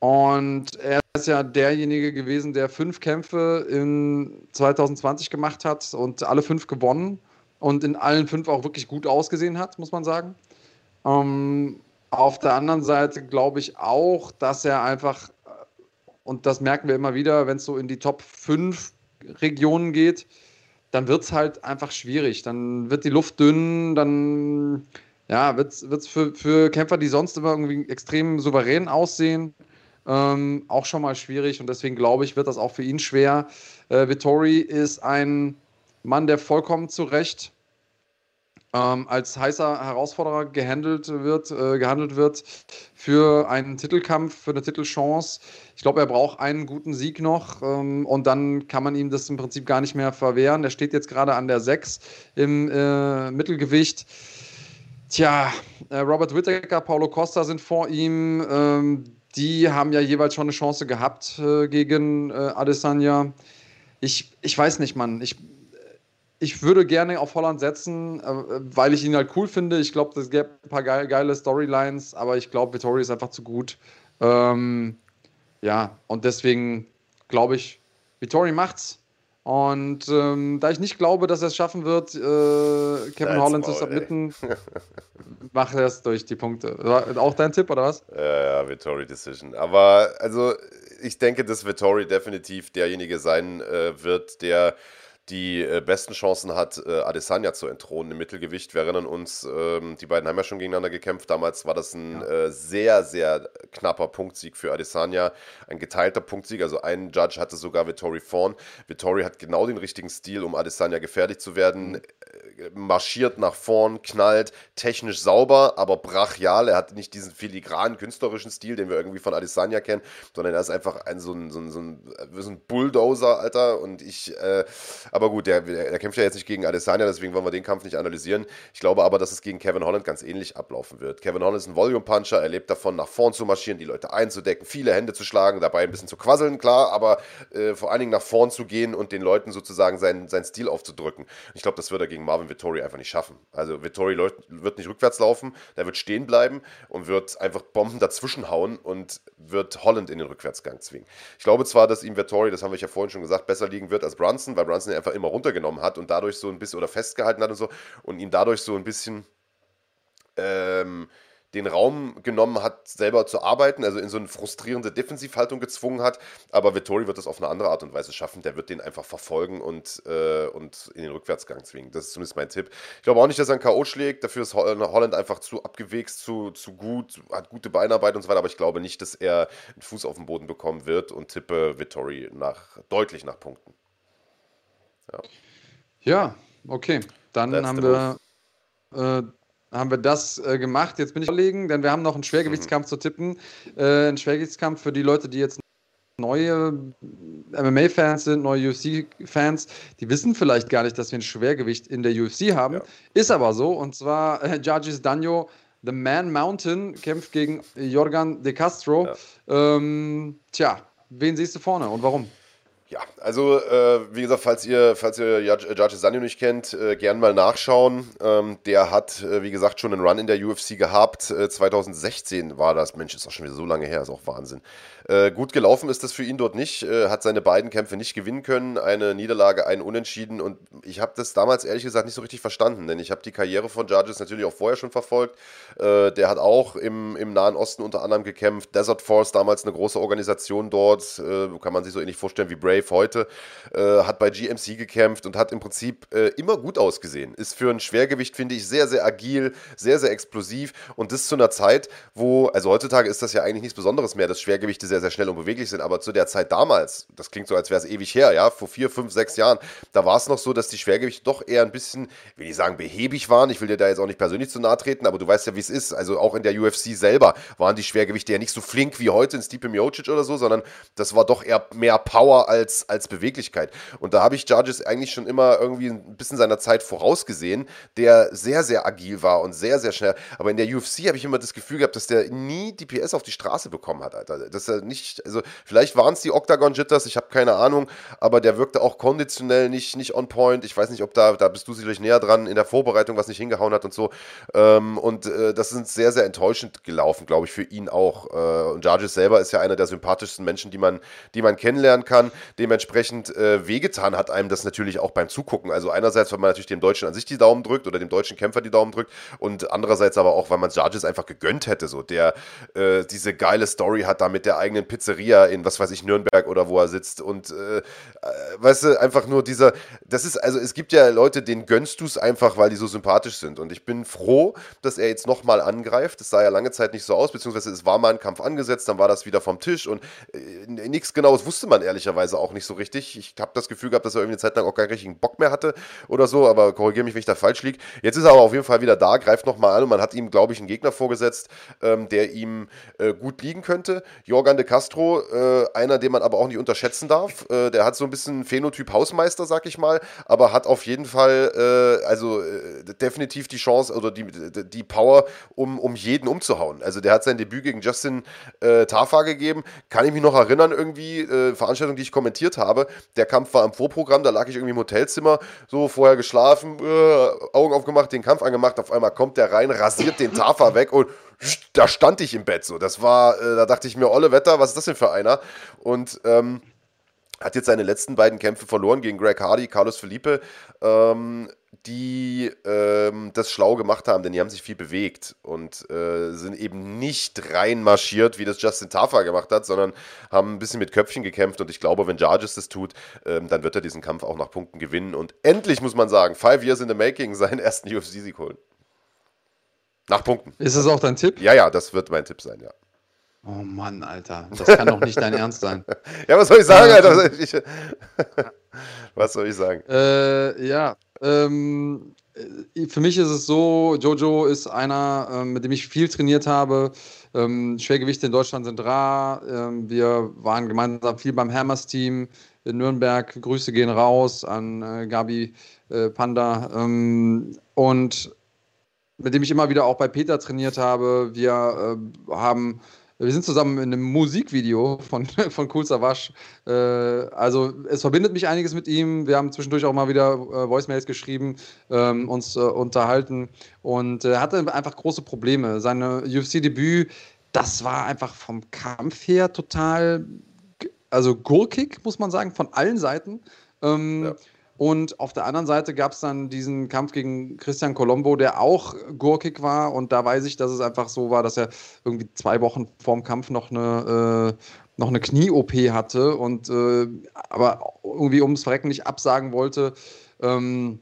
und er ist ja derjenige gewesen, der fünf Kämpfe in 2020 gemacht hat und alle fünf gewonnen und in allen fünf auch wirklich gut ausgesehen hat, muss man sagen. Ähm, auf der anderen Seite glaube ich auch, dass er einfach, und das merken wir immer wieder, wenn es so in die Top 5 Regionen geht, dann wird es halt einfach schwierig. Dann wird die Luft dünn, dann ja, wird es für, für Kämpfer, die sonst immer irgendwie extrem souverän aussehen, ähm, auch schon mal schwierig. Und deswegen glaube ich, wird das auch für ihn schwer. Äh, Vittori ist ein Mann, der vollkommen zu Recht ähm, als heißer Herausforderer gehandelt wird, äh, gehandelt wird für einen Titelkampf, für eine Titelchance. Ich glaube, er braucht einen guten Sieg noch ähm, und dann kann man ihm das im Prinzip gar nicht mehr verwehren. Der steht jetzt gerade an der 6 im äh, Mittelgewicht. Tja, äh, Robert Whittaker, Paulo Costa sind vor ihm. Ähm, die haben ja jeweils schon eine Chance gehabt äh, gegen äh, Adesanya. Ich, ich weiß nicht, Mann. Ich, ich würde gerne auf Holland setzen, äh, weil ich ihn halt cool finde. Ich glaube, es gäbe ein paar geile Storylines, aber ich glaube, Vittori ist einfach zu gut. Ähm, ja, und deswegen glaube ich, Vittori macht's. Und ähm, da ich nicht glaube, dass er es schaffen wird, äh, Kevin That's Holland zu submitten, macht er es durch die Punkte. Auch dein Tipp, oder was? Ja, ja, Vittori Decision. Aber also ich denke, dass Vittori definitiv derjenige sein äh, wird, der die äh, besten Chancen hat, äh, Adesanya zu entthronen im Mittelgewicht. Wir erinnern uns, ähm, die beiden haben ja schon gegeneinander gekämpft. Damals war das ein ja. äh, sehr, sehr knapper Punktsieg für Adesanya. Ein geteilter Punktsieg. Also ein Judge hatte sogar Vittori vorn. Vittori hat genau den richtigen Stil, um Adesanya gefährlich zu werden. Mhm marschiert nach vorn, knallt, technisch sauber, aber brachial. Er hat nicht diesen filigranen künstlerischen Stil, den wir irgendwie von Adesanya kennen, sondern er ist einfach ein so ein, so ein, so ein, so ein Bulldozer, Alter. Und ich, äh, aber gut, der, der kämpft ja jetzt nicht gegen Adesanya, deswegen wollen wir den Kampf nicht analysieren. Ich glaube aber, dass es gegen Kevin Holland ganz ähnlich ablaufen wird. Kevin Holland ist ein Volume-Puncher, er lebt davon, nach vorn zu marschieren, die Leute einzudecken, viele Hände zu schlagen, dabei ein bisschen zu quasseln, klar, aber äh, vor allen Dingen nach vorn zu gehen und den Leuten sozusagen seinen, seinen Stil aufzudrücken. Ich glaube, das wird er gegen Marvin Vittori einfach nicht schaffen. Also Vittori wird nicht rückwärts laufen, der wird stehen bleiben und wird einfach Bomben dazwischen hauen und wird Holland in den Rückwärtsgang zwingen. Ich glaube zwar, dass ihm Vittori, das haben wir ja vorhin schon gesagt, besser liegen wird als Brunson, weil Brunson einfach einfach immer runtergenommen hat und dadurch so ein bisschen oder festgehalten hat und so und ihn dadurch so ein bisschen ähm, den Raum genommen hat, selber zu arbeiten, also in so eine frustrierende Defensivhaltung gezwungen hat. Aber Vittori wird das auf eine andere Art und Weise schaffen. Der wird den einfach verfolgen und, äh, und in den Rückwärtsgang zwingen. Das ist zumindest mein Tipp. Ich glaube auch nicht, dass er ein K.O. schlägt. Dafür ist Holland einfach zu abgewichst, zu, zu gut, hat gute Beinarbeit und so weiter. Aber ich glaube nicht, dass er einen Fuß auf den Boden bekommen wird und tippe Vittori nach, deutlich nach Punkten. Ja, ja okay. Dann That's haben wir. Äh, haben wir das äh, gemacht. Jetzt bin ich überlegen, denn wir haben noch einen Schwergewichtskampf mhm. zu tippen. Äh, ein Schwergewichtskampf für die Leute, die jetzt neue MMA-Fans sind, neue UFC-Fans, die wissen vielleicht gar nicht, dass wir ein Schwergewicht in der UFC haben. Ja. Ist aber so. Und zwar äh, Judges Danjo, The Man Mountain, kämpft gegen Jorgan De Castro. Ja. Ähm, tja, wen siehst du vorne und warum? Ja, also äh, wie gesagt, falls ihr, falls ihr Judge Sanyo nicht kennt, äh, gern mal nachschauen. Ähm, der hat, äh, wie gesagt, schon einen Run in der UFC gehabt. 2016 äh, war das. Mensch, ist auch schon wieder so lange her, ist auch Wahnsinn. Äh, gut gelaufen ist das für ihn dort nicht, äh, hat seine beiden Kämpfe nicht gewinnen können, eine Niederlage, einen Unentschieden und ich habe das damals ehrlich gesagt nicht so richtig verstanden, denn ich habe die Karriere von Judges natürlich auch vorher schon verfolgt. Äh, der hat auch im, im Nahen Osten unter anderem gekämpft, Desert Force damals eine große Organisation dort, äh, kann man sich so ähnlich vorstellen wie Brave heute, äh, hat bei GMC gekämpft und hat im Prinzip äh, immer gut ausgesehen. Ist für ein Schwergewicht, finde ich, sehr, sehr agil, sehr, sehr explosiv und das zu einer Zeit, wo, also heutzutage ist das ja eigentlich nichts Besonderes mehr, dass Schwergewichte sehr sehr, sehr schnell und beweglich sind. Aber zu der Zeit damals, das klingt so, als wäre es ewig her, ja, vor vier, fünf, sechs Jahren, da war es noch so, dass die Schwergewichte doch eher ein bisschen, will ich sagen, behäbig waren. Ich will dir da jetzt auch nicht persönlich zu nahe treten, aber du weißt ja, wie es ist. Also auch in der UFC selber waren die Schwergewichte ja nicht so flink wie heute in Stipe Miocic oder so, sondern das war doch eher mehr Power als, als Beweglichkeit. Und da habe ich Judges eigentlich schon immer irgendwie ein bisschen seiner Zeit vorausgesehen, der sehr, sehr agil war und sehr, sehr schnell. Aber in der UFC habe ich immer das Gefühl gehabt, dass der nie die PS auf die Straße bekommen hat, Alter. Dass er nicht, also vielleicht waren es die Octagon Jitters, ich habe keine Ahnung, aber der wirkte auch konditionell nicht, nicht on point. Ich weiß nicht, ob da, da bist du sicherlich näher dran in der Vorbereitung, was nicht hingehauen hat und so. Ähm, und äh, das ist sehr, sehr enttäuschend gelaufen, glaube ich, für ihn auch. Äh, und Jarges selber ist ja einer der sympathischsten Menschen, die man, die man kennenlernen kann. Dementsprechend äh, wehgetan hat einem das natürlich auch beim Zugucken. Also einerseits, weil man natürlich dem Deutschen an sich die Daumen drückt oder dem deutschen Kämpfer die Daumen drückt und andererseits aber auch, weil man Jarges einfach gegönnt hätte, so der äh, diese geile Story hat da mit der eigenen Pizzeria in, was weiß ich, Nürnberg oder wo er sitzt. Und äh, äh, weißt du, einfach nur dieser, das ist, also es gibt ja Leute, denen gönnst du es einfach, weil die so sympathisch sind. Und ich bin froh, dass er jetzt nochmal angreift. Das sah ja lange Zeit nicht so aus, beziehungsweise es war mal ein Kampf angesetzt, dann war das wieder vom Tisch und äh, nichts Genaues wusste man ehrlicherweise auch nicht so richtig. Ich habe das Gefühl gehabt, dass er irgendwie eine Zeit lang auch keinen richtigen Bock mehr hatte oder so, aber korrigiere mich, wenn ich da falsch liege. Jetzt ist er aber auf jeden Fall wieder da, greift nochmal an und man hat ihm, glaube ich, einen Gegner vorgesetzt, ähm, der ihm äh, gut liegen könnte. Jorgan de Castro, äh, einer, den man aber auch nicht unterschätzen darf. Äh, der hat so ein bisschen Phänotyp Hausmeister, sag ich mal, aber hat auf jeden Fall äh, also äh, definitiv die Chance oder die, die Power, um, um jeden umzuhauen. Also der hat sein Debüt gegen Justin äh, Tafa gegeben. Kann ich mich noch erinnern, irgendwie, Veranstaltung, die ich kommentiert habe. Der Kampf war im Vorprogramm, da lag ich irgendwie im Hotelzimmer, so vorher geschlafen, äh, Augen aufgemacht, den Kampf angemacht. Auf einmal kommt der rein, rasiert den Tafa weg und da stand ich im Bett so. Das war, äh, da dachte ich mir, olle Wetter, was ist das denn für einer? Und ähm, hat jetzt seine letzten beiden Kämpfe verloren gegen Greg Hardy, Carlos Felipe, ähm, die ähm, das schlau gemacht haben, denn die haben sich viel bewegt und äh, sind eben nicht reinmarschiert, wie das Justin Tafa gemacht hat, sondern haben ein bisschen mit Köpfchen gekämpft und ich glaube, wenn Jarges das tut, ähm, dann wird er diesen Kampf auch nach Punkten gewinnen und endlich, muss man sagen, five years in the making, seinen ersten UFC-Sieg holen. Nach Punkten. Ist das auch dein Tipp? Ja, ja, das wird mein Tipp sein, ja. Oh Mann, Alter. Das kann doch nicht dein Ernst sein. Ja, was soll ich sagen, Alter? Ich, was soll ich sagen? Äh, ja, ähm, äh, für mich ist es so, Jojo ist einer, ähm, mit dem ich viel trainiert habe. Ähm, Schwergewichte in Deutschland sind rar. Ähm, wir waren gemeinsam viel beim Hammers-Team in Nürnberg. Grüße gehen raus an äh, Gabi äh, Panda. Ähm, und mit dem ich immer wieder auch bei Peter trainiert habe. Wir äh, haben wir sind zusammen in einem Musikvideo von, von Cool Savage. Äh, also es verbindet mich einiges mit ihm. Wir haben zwischendurch auch mal wieder äh, Voicemails geschrieben, ähm, uns äh, unterhalten und er hatte einfach große Probleme. Seine UFC-Debüt, das war einfach vom Kampf her total, also gurkig, muss man sagen, von allen Seiten. Ähm, ja Und auf der anderen Seite gab es dann diesen Kampf gegen Christian Colombo, der auch gurkig war. Und da weiß ich, dass es einfach so war, dass er irgendwie zwei Wochen vorm Kampf noch eine, äh, noch eine Knie-OP hatte und äh, aber irgendwie ums Verrecken nicht absagen wollte. Ähm,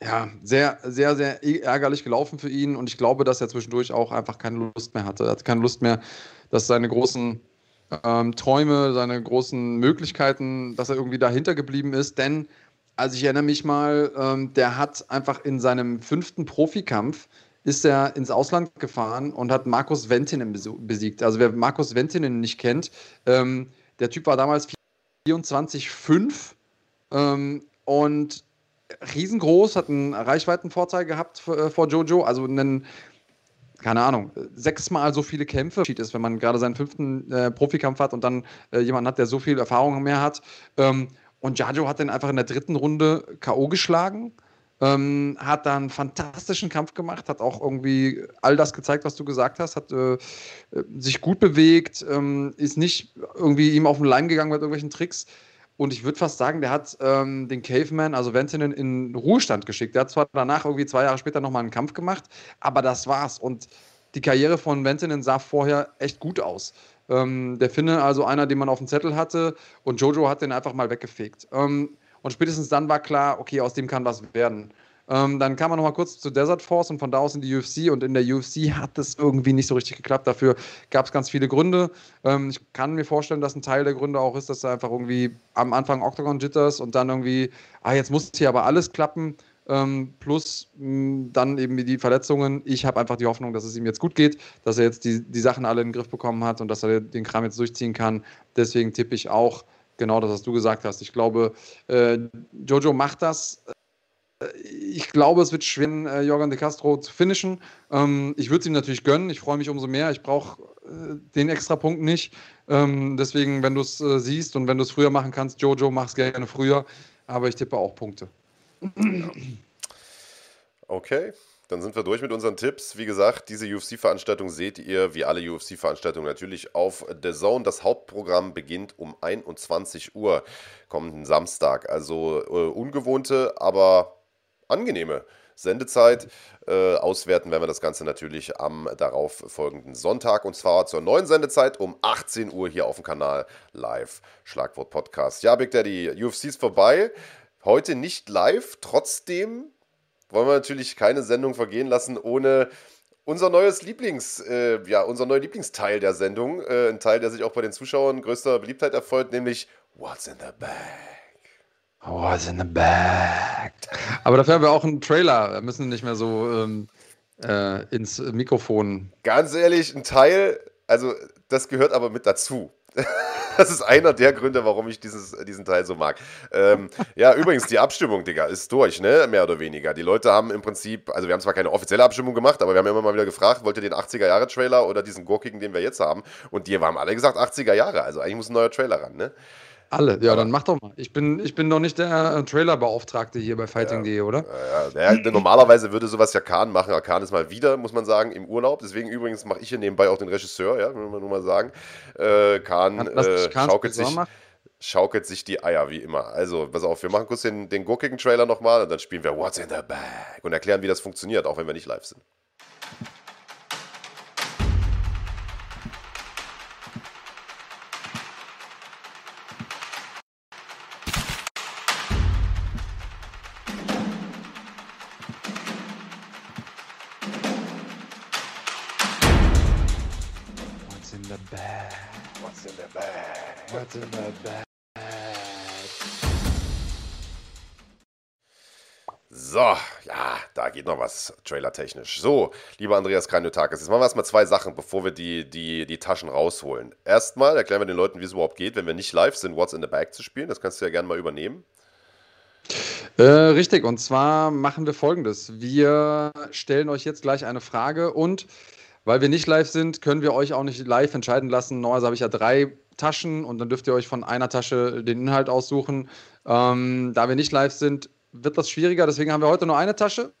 ja, sehr, sehr, sehr ärgerlich gelaufen für ihn und ich glaube, dass er zwischendurch auch einfach keine Lust mehr hatte. Er hat keine Lust mehr, dass seine großen ähm, Träume, seine großen Möglichkeiten, dass er irgendwie dahinter geblieben ist. Denn, also ich erinnere mich mal, ähm, der hat einfach in seinem fünften Profikampf ist er ins Ausland gefahren und hat Markus Ventinen besiegt. Also wer Markus Ventinen nicht kennt, ähm, der Typ war damals 24,5 ähm, und riesengroß, hat einen Reichweitenvorteil gehabt äh, vor Jojo, also einen keine Ahnung, sechsmal so viele Kämpfe ist, wenn man gerade seinen fünften äh, Profikampf hat und dann äh, jemanden hat, der so viel Erfahrung mehr hat. Ähm, und Jajo hat den einfach in der dritten Runde K.O. geschlagen. Ähm, hat dann einen fantastischen Kampf gemacht, hat auch irgendwie all das gezeigt, was du gesagt hast, hat äh, sich gut bewegt, ähm, ist nicht irgendwie ihm auf den Leim gegangen mit irgendwelchen Tricks. Und ich würde fast sagen, der hat ähm, den Caveman, also Ventinen, in Ruhestand geschickt. Der hat zwar danach irgendwie zwei Jahre später nochmal einen Kampf gemacht, aber das war's. Und die Karriere von Ventinen sah vorher echt gut aus. Ähm, der Finne, also einer, den man auf dem Zettel hatte, und Jojo hat den einfach mal weggefegt. Ähm, und spätestens dann war klar, okay, aus dem kann was werden. Ähm, dann kam man noch mal kurz zu Desert Force und von da aus in die UFC. Und in der UFC hat es irgendwie nicht so richtig geklappt. Dafür gab es ganz viele Gründe. Ähm, ich kann mir vorstellen, dass ein Teil der Gründe auch ist, dass er einfach irgendwie am Anfang Octagon Jitters und dann irgendwie, ah, jetzt muss hier aber alles klappen. Ähm, plus mh, dann eben die Verletzungen. Ich habe einfach die Hoffnung, dass es ihm jetzt gut geht, dass er jetzt die, die Sachen alle in den Griff bekommen hat und dass er den Kram jetzt durchziehen kann. Deswegen tippe ich auch genau das, was du gesagt hast. Ich glaube, äh, Jojo macht das ich glaube, es wird schwer, äh, Jorgen de Castro zu finishen. Ähm, ich würde es ihm natürlich gönnen. Ich freue mich umso mehr. Ich brauche äh, den extra Punkt nicht. Ähm, deswegen, wenn du es äh, siehst und wenn du es früher machen kannst, Jojo, mach es gerne früher. Aber ich tippe auch Punkte. Okay, dann sind wir durch mit unseren Tipps. Wie gesagt, diese UFC-Veranstaltung seht ihr, wie alle UFC-Veranstaltungen natürlich auf The Zone. Das Hauptprogramm beginnt um 21 Uhr kommenden Samstag. Also äh, ungewohnte, aber angenehme Sendezeit. Äh, auswerten werden wir das Ganze natürlich am darauf folgenden Sonntag und zwar zur neuen Sendezeit um 18 Uhr hier auf dem Kanal live. Schlagwort Podcast. Ja, Big Daddy, UFC ist vorbei. Heute nicht live, trotzdem wollen wir natürlich keine Sendung vergehen lassen ohne unser neues Lieblings, äh, ja, unser neuer Lieblingsteil der Sendung. Äh, ein Teil, der sich auch bei den Zuschauern größter Beliebtheit erfolgt, nämlich What's in the Bag? What's in the bag? Aber dafür haben wir auch einen Trailer. Wir müssen nicht mehr so ähm, äh, ins Mikrofon. Ganz ehrlich, ein Teil, also das gehört aber mit dazu. Das ist einer der Gründe, warum ich dieses, diesen Teil so mag. Ähm, ja, übrigens, die Abstimmung, Digga, ist durch, ne? Mehr oder weniger. Die Leute haben im Prinzip, also wir haben zwar keine offizielle Abstimmung gemacht, aber wir haben immer mal wieder gefragt, wollt ihr den 80er-Jahre-Trailer oder diesen gurkigen, den wir jetzt haben? Und die haben alle gesagt 80er Jahre. Also eigentlich muss ein neuer Trailer ran, ne? Alle, ja, dann mach doch mal. Ich bin, ich bin noch nicht der äh, Trailerbeauftragte hier bei Fighting.de, ja, oder? Ja, ja, normalerweise würde sowas ja Khan machen. Khan ist mal wieder, muss man sagen, im Urlaub. Deswegen übrigens mache ich hier nebenbei auch den Regisseur, ja, will man nur mal sagen. Äh, Khan, äh, schaukelt, sich, schaukelt sich die Eier, wie immer. Also, pass auf, wir machen kurz den, den gurkigen Trailer nochmal und dann spielen wir What's in the Bag und erklären, wie das funktioniert, auch wenn wir nicht live sind. Was trailertechnisch. So, lieber Andreas Kranjotakis, jetzt machen wir erstmal zwei Sachen, bevor wir die, die, die Taschen rausholen. Erstmal erklären wir den Leuten, wie es überhaupt geht, wenn wir nicht live sind, What's in the Bag zu spielen. Das kannst du ja gerne mal übernehmen. Äh, richtig, und zwar machen wir folgendes. Wir stellen euch jetzt gleich eine Frage und weil wir nicht live sind, können wir euch auch nicht live entscheiden lassen. Normalerweise habe ich ja drei Taschen und dann dürft ihr euch von einer Tasche den Inhalt aussuchen. Ähm, da wir nicht live sind, wird das schwieriger. Deswegen haben wir heute nur eine Tasche.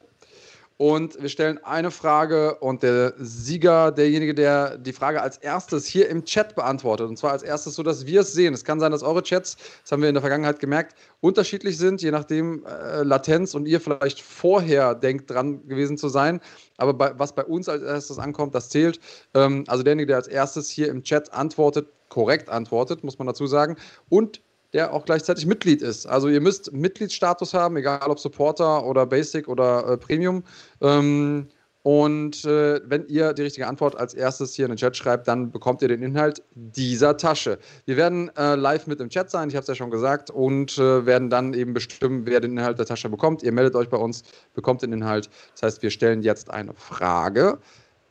Und wir stellen eine Frage und der Sieger, derjenige, der die Frage als erstes hier im Chat beantwortet, und zwar als erstes so, dass wir es sehen. Es kann sein, dass eure Chats, das haben wir in der Vergangenheit gemerkt, unterschiedlich sind, je nachdem äh, Latenz und ihr vielleicht vorher denkt, dran gewesen zu sein. Aber bei, was bei uns als erstes ankommt, das zählt. Ähm, also derjenige, der als erstes hier im Chat antwortet, korrekt antwortet, muss man dazu sagen. Und der auch gleichzeitig Mitglied ist. Also ihr müsst Mitgliedsstatus haben, egal ob Supporter oder Basic oder äh, Premium. Ähm, und äh, wenn ihr die richtige Antwort als erstes hier in den Chat schreibt, dann bekommt ihr den Inhalt dieser Tasche. Wir werden äh, live mit im Chat sein, ich habe es ja schon gesagt, und äh, werden dann eben bestimmen, wer den Inhalt der Tasche bekommt. Ihr meldet euch bei uns, bekommt den Inhalt. Das heißt, wir stellen jetzt eine Frage,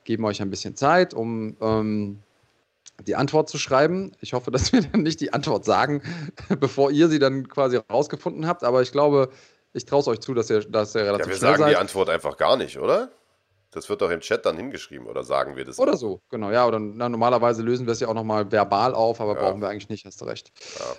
geben euch ein bisschen Zeit, um ähm, die Antwort zu schreiben. Ich hoffe, dass wir dann nicht die Antwort sagen, bevor ihr sie dann quasi rausgefunden habt. Aber ich glaube, ich traue es euch zu, dass ihr, dass ihr relativ Ja, wir sagen seid. die Antwort einfach gar nicht, oder? Das wird doch im Chat dann hingeschrieben, oder sagen wir das? Oder so, genau. Ja, oder na, normalerweise lösen wir es ja auch nochmal verbal auf, aber Ja. brauchen wir eigentlich nicht, hast du recht.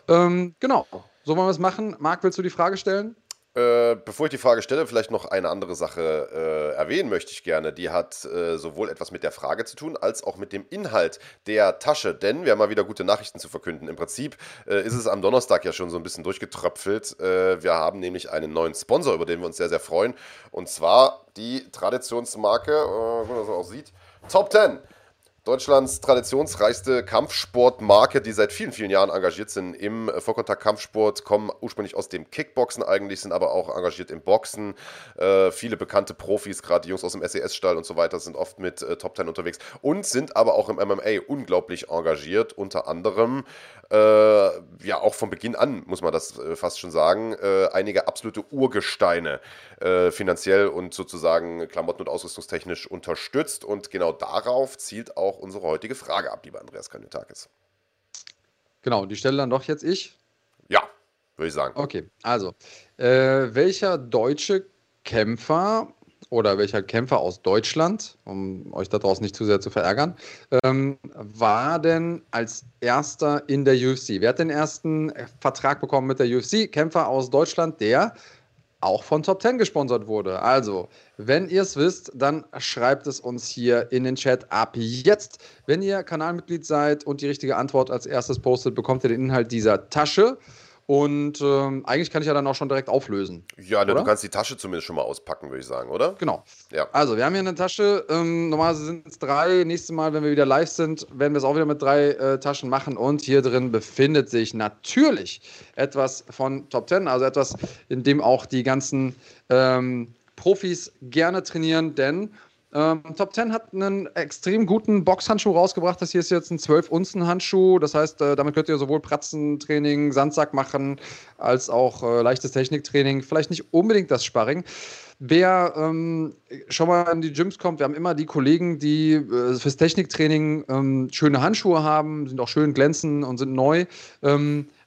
Ähm, genau. So wollen wir es machen. Marc, willst du die Frage stellen? Äh, bevor ich die Frage stelle, vielleicht noch eine andere Sache äh, erwähnen möchte ich gerne. Die hat äh, sowohl etwas mit der Frage zu tun, als auch mit dem Inhalt der Tasche. Denn wir haben mal wieder gute Nachrichten zu verkünden. Im Prinzip äh, ist es am Donnerstag ja schon so ein bisschen durchgetröpfelt. Äh, wir haben nämlich einen neuen Sponsor, über den wir uns sehr, sehr freuen. Und zwar die Traditionsmarke, äh, wie man das auch sieht, Top 10. Deutschlands traditionsreichste Kampfsportmarke, die seit vielen, vielen Jahren engagiert sind im Vollkontakt-Kampfsport, kommen ursprünglich aus dem Kickboxen eigentlich, sind aber auch engagiert im Boxen. Äh, viele bekannte Profis, gerade Jungs aus dem SES-Stall und so weiter, sind oft mit äh, Top Ten unterwegs und sind aber auch im MMA unglaublich engagiert, unter anderem, äh, ja auch von Beginn an, muss man das äh, fast schon sagen, äh, einige absolute Urgesteine äh, finanziell und sozusagen klamotten- und ausrüstungstechnisch unterstützt und genau darauf zielt auch unsere heutige Frage ab, lieber Andreas Kanyotakis. Genau, die stelle dann doch jetzt ich. Ja, würde ich sagen. Okay, also, äh, welcher deutsche Kämpfer oder welcher Kämpfer aus Deutschland, um euch da draußen nicht zu sehr zu verärgern, ähm, war denn als erster in der UFC? Wer hat den ersten Vertrag bekommen mit der UFC? Kämpfer aus Deutschland, der auch von Top 10 gesponsert wurde. Also, wenn ihr es wisst, dann schreibt es uns hier in den Chat ab jetzt. Wenn ihr Kanalmitglied seid und die richtige Antwort als erstes postet, bekommt ihr den Inhalt dieser Tasche. Und ähm, eigentlich kann ich ja dann auch schon direkt auflösen. Ja, ne, Oder? du kannst die Tasche zumindest schon mal auspacken, würde ich sagen, oder? Genau. Ja. Also, wir haben hier eine Tasche. Ähm, normalerweise sind es drei. Nächstes Mal, wenn wir wieder live sind, werden wir es auch wieder mit drei äh, Taschen machen. Und hier drin befindet sich natürlich etwas von Top 10, also etwas, in dem auch die ganzen ähm, Profis gerne trainieren, denn ähm, Top 10 hat einen extrem guten Boxhandschuh rausgebracht. Das hier ist jetzt ein 12-Unzen-Handschuh. Das heißt, äh, damit könnt ihr sowohl Pratzentraining, Sandsack machen, als auch äh, leichtes Techniktraining. Vielleicht nicht unbedingt das Sparring. Wer ähm, schon mal in die Gyms kommt, wir haben immer die Kollegen, die äh, fürs Techniktraining ähm, schöne Handschuhe haben, sind auch schön glänzen und sind neu.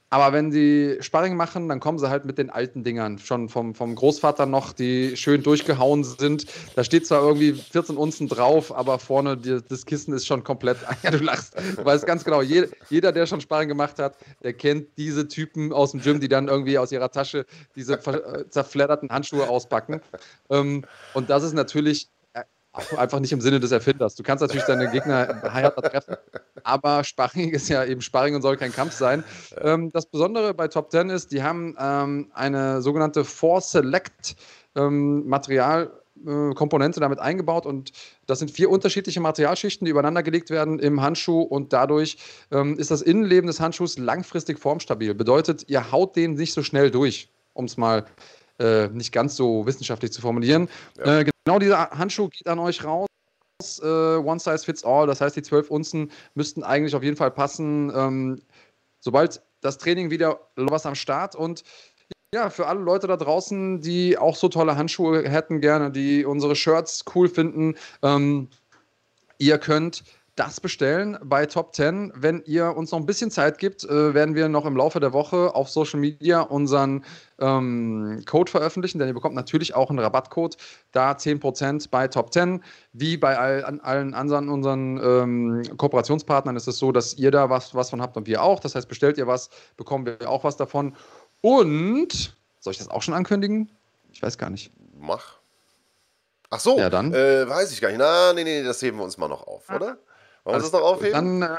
Aber wenn sie Sparring machen, dann kommen sie halt mit den alten Dingern. Schon vom, vom Großvater noch, die schön durchgehauen sind. Da steht zwar irgendwie 14 Unzen drauf, aber vorne die, das Kissen ist schon komplett. Ja, du lachst. Du weißt ganz genau, jeder, jeder, der schon Sparring gemacht hat, der kennt diese Typen aus dem Gym, die dann irgendwie aus ihrer Tasche diese äh, zerfledderten Handschuhe auspacken. Ähm, und das ist natürlich einfach nicht im Sinne des Erfinders. Du kannst natürlich deine Gegner härter treffen, aber Sparring ist ja eben Sparring und soll kein Kampf sein. Ähm, das Besondere bei Top 10 ist, die haben ähm, eine sogenannte Force Select ähm, Material. äh, Komponente damit eingebaut und das sind vier unterschiedliche Materialschichten, die übereinander gelegt werden im Handschuh und dadurch ähm, ist das Innenleben des Handschuhs langfristig formstabil. Bedeutet, ihr haut den nicht so schnell durch, um es mal äh, nicht ganz so wissenschaftlich zu formulieren. Ja. Äh, genau dieser Handschuh geht an euch raus. Äh, One size fits all, das heißt, die 12 Unzen müssten eigentlich auf jeden Fall passen. Ähm, sobald das Training wieder was am Start und ja, für alle Leute da draußen, die auch so tolle Handschuhe hätten gerne, die unsere Shirts cool finden, ähm, ihr könnt das bestellen bei Top 10. Wenn ihr uns noch ein bisschen Zeit gibt, äh, werden wir noch im Laufe der Woche auf Social Media unseren ähm, Code veröffentlichen, denn ihr bekommt natürlich auch einen Rabattcode, da 10% bei Top 10. Wie bei all, an allen anderen unseren ähm, Kooperationspartnern ist es so, dass ihr da was, was von habt und wir auch. Das heißt, bestellt ihr was, bekommen wir auch was davon. Und, soll ich das auch schon ankündigen? Ich weiß gar nicht. Mach. Ach so, Ja, dann. Äh, weiß ich gar nicht. Na, nee, nee, das heben wir uns mal noch auf, oder? Wollen wir das noch aufheben? Dann, äh,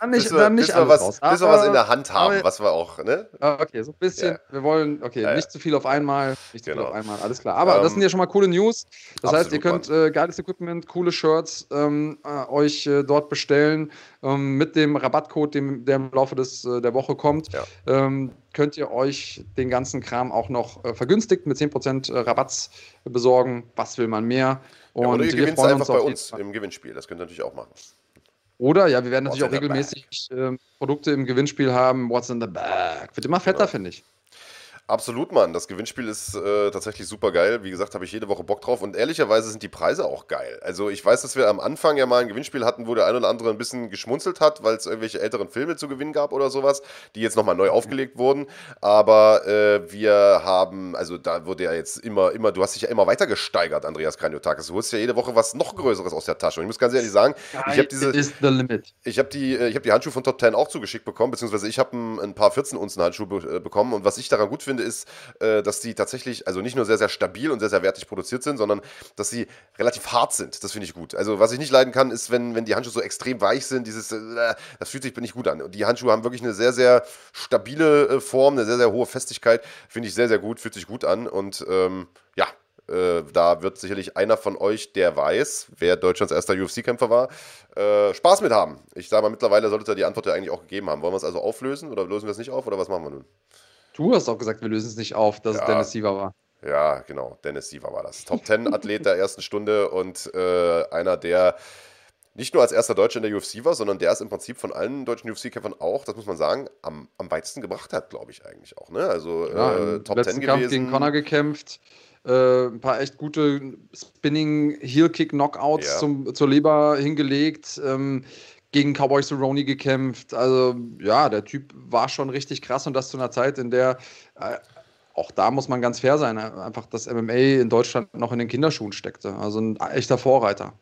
dann nicht, bis wir, dann nicht bis wir was, raus. bis wir was in der Hand haben, aber- was wir auch, ne? Ah, Okay, so ein bisschen. Ja. Wir wollen, okay, Ja, ja. nicht zu viel auf einmal. Nicht zu Genau. viel auf einmal, alles klar. Aber Ähm, das sind ja schon mal coole News. Das heißt, ihr absolut, könnt äh, geiles Equipment, coole Shirts ähm, äh, euch äh, dort bestellen. Ähm, mit dem Rabattcode, dem, der im Laufe des, äh, der Woche kommt, ähm, könnt ihr euch den ganzen Kram auch noch äh, vergünstigt mit 10% Rabatts besorgen. Was will man mehr? Und Ja, oder ihr gewinnt freuen einfach bei uns im Gewinnspiel. Das könnt ihr natürlich auch machen. Oder ja, wir werden natürlich auch regelmäßig ähm, Produkte im Gewinnspiel haben. What's in the bag? Wird immer fetter, finde ich. Absolut, Mann. Das Gewinnspiel ist äh, tatsächlich super geil. Wie gesagt, habe ich jede Woche Bock drauf. Und ehrlicherweise sind die Preise auch geil. Also ich weiß, dass wir am Anfang ja mal ein Gewinnspiel hatten, wo der ein oder andere ein bisschen geschmunzelt hat, weil es irgendwelche älteren Filme zu gewinnen gab oder sowas, die jetzt nochmal neu aufgelegt wurden. Aber äh, wir haben, also da wurde ja jetzt immer, immer, du hast dich ja immer weiter gesteigert, Andreas Kranjotakis. Du holst ja jede Woche was noch Größeres aus der Tasche. Und ich muss ganz ehrlich sagen, ich habe diese, ich habe die, äh, ich hab die Handschuhe von Top 10 auch zugeschickt bekommen, beziehungsweise ich habe ein, ein paar 14 Unzen Handschuhe be äh, bekommen. Und was ich daran gut finde, ist, äh, dass die tatsächlich, also nicht nur sehr, sehr stabil und sehr, sehr wertig produziert sind, sondern dass sie relativ hart sind. Das finde ich gut. Also was ich nicht leiden kann, ist, wenn, wenn die Handschuhe so extrem weich sind, dieses, äh, das fühlt sich nicht gut an. Und die Handschuhe haben wirklich eine sehr, sehr stabile äh, Form, eine sehr, sehr hohe Festigkeit. Finde ich sehr, sehr gut, fühlt sich gut an. Und ähm, ja, äh, da wird sicherlich einer von euch, der weiß, wer Deutschlands erster UFC-Kämpfer war, Spaß mit haben. Ich sage mal, mittlerweile solltet ihr die Antwort ja eigentlich auch gegeben haben. Wollen wir es also auflösen oder lösen wir es nicht auf oder was machen wir nun? Du hast auch gesagt, wir lösen es nicht auf, dass Ja. es Dennis Siever war. Ja, genau. Dennis Siever war das. Top 10 Athlet der ersten Stunde und äh, einer, der nicht nur als erster Deutscher in der UFC war, sondern der es im Prinzip von allen deutschen UFC-Kämpfern auch, das muss man sagen, am, am weitesten gebracht hat, glaube ich eigentlich auch. Ne? Also Ja, äh, Top letzten 10 Kampf gewesen. gegen Connor gekämpft. Äh, ein paar echt gute Spinning Heel Kick Knockouts Ja. zum, zur Leber hingelegt. Ähm, gegen Cowboy Cerrone gekämpft. Also ja, der Typ war schon richtig krass und das zu einer Zeit, in der äh, auch da muss man ganz fair sein, einfach das MMA in Deutschland noch in den Kinderschuhen steckte. Also ein echter Vorreiter.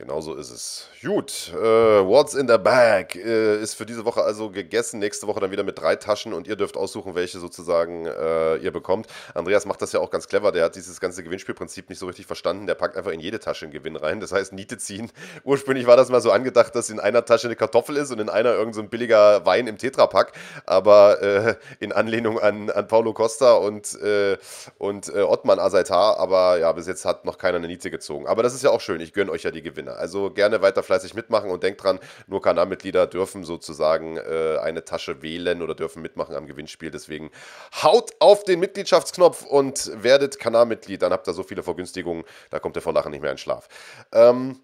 Genau so ist es. Gut, äh, What's in the Bag äh, ist für diese Woche also gegessen. Nächste Woche dann wieder mit drei Taschen und ihr dürft aussuchen, welche sozusagen äh, ihr bekommt. Andreas macht das ja auch ganz clever. Der hat dieses ganze Gewinnspielprinzip nicht so richtig verstanden. Der packt einfach in jede Tasche einen Gewinn rein. Das heißt, Niete ziehen. Ursprünglich war das mal so angedacht, dass in einer Tasche eine Kartoffel ist und in einer irgend so ein billiger Wein im Tetrapack. Aber äh, in Anlehnung an, an Paulo Costa und, äh, und äh, Ottman Azaitar. Aber ja, bis jetzt hat noch keiner eine Niete gezogen. Aber das ist ja auch schön. Ich gönne euch ja die Gewinne. Also gerne weiter fleißig mitmachen und denkt dran, nur Kanalmitglieder dürfen sozusagen äh, eine Tasche wählen oder dürfen mitmachen am Gewinnspiel. Deswegen haut auf den Mitgliedschaftsknopf und werdet Kanalmitglied. Dann habt ihr so viele Vergünstigungen, da kommt ihr vor Lachen nicht mehr in Schlaf. Ähm,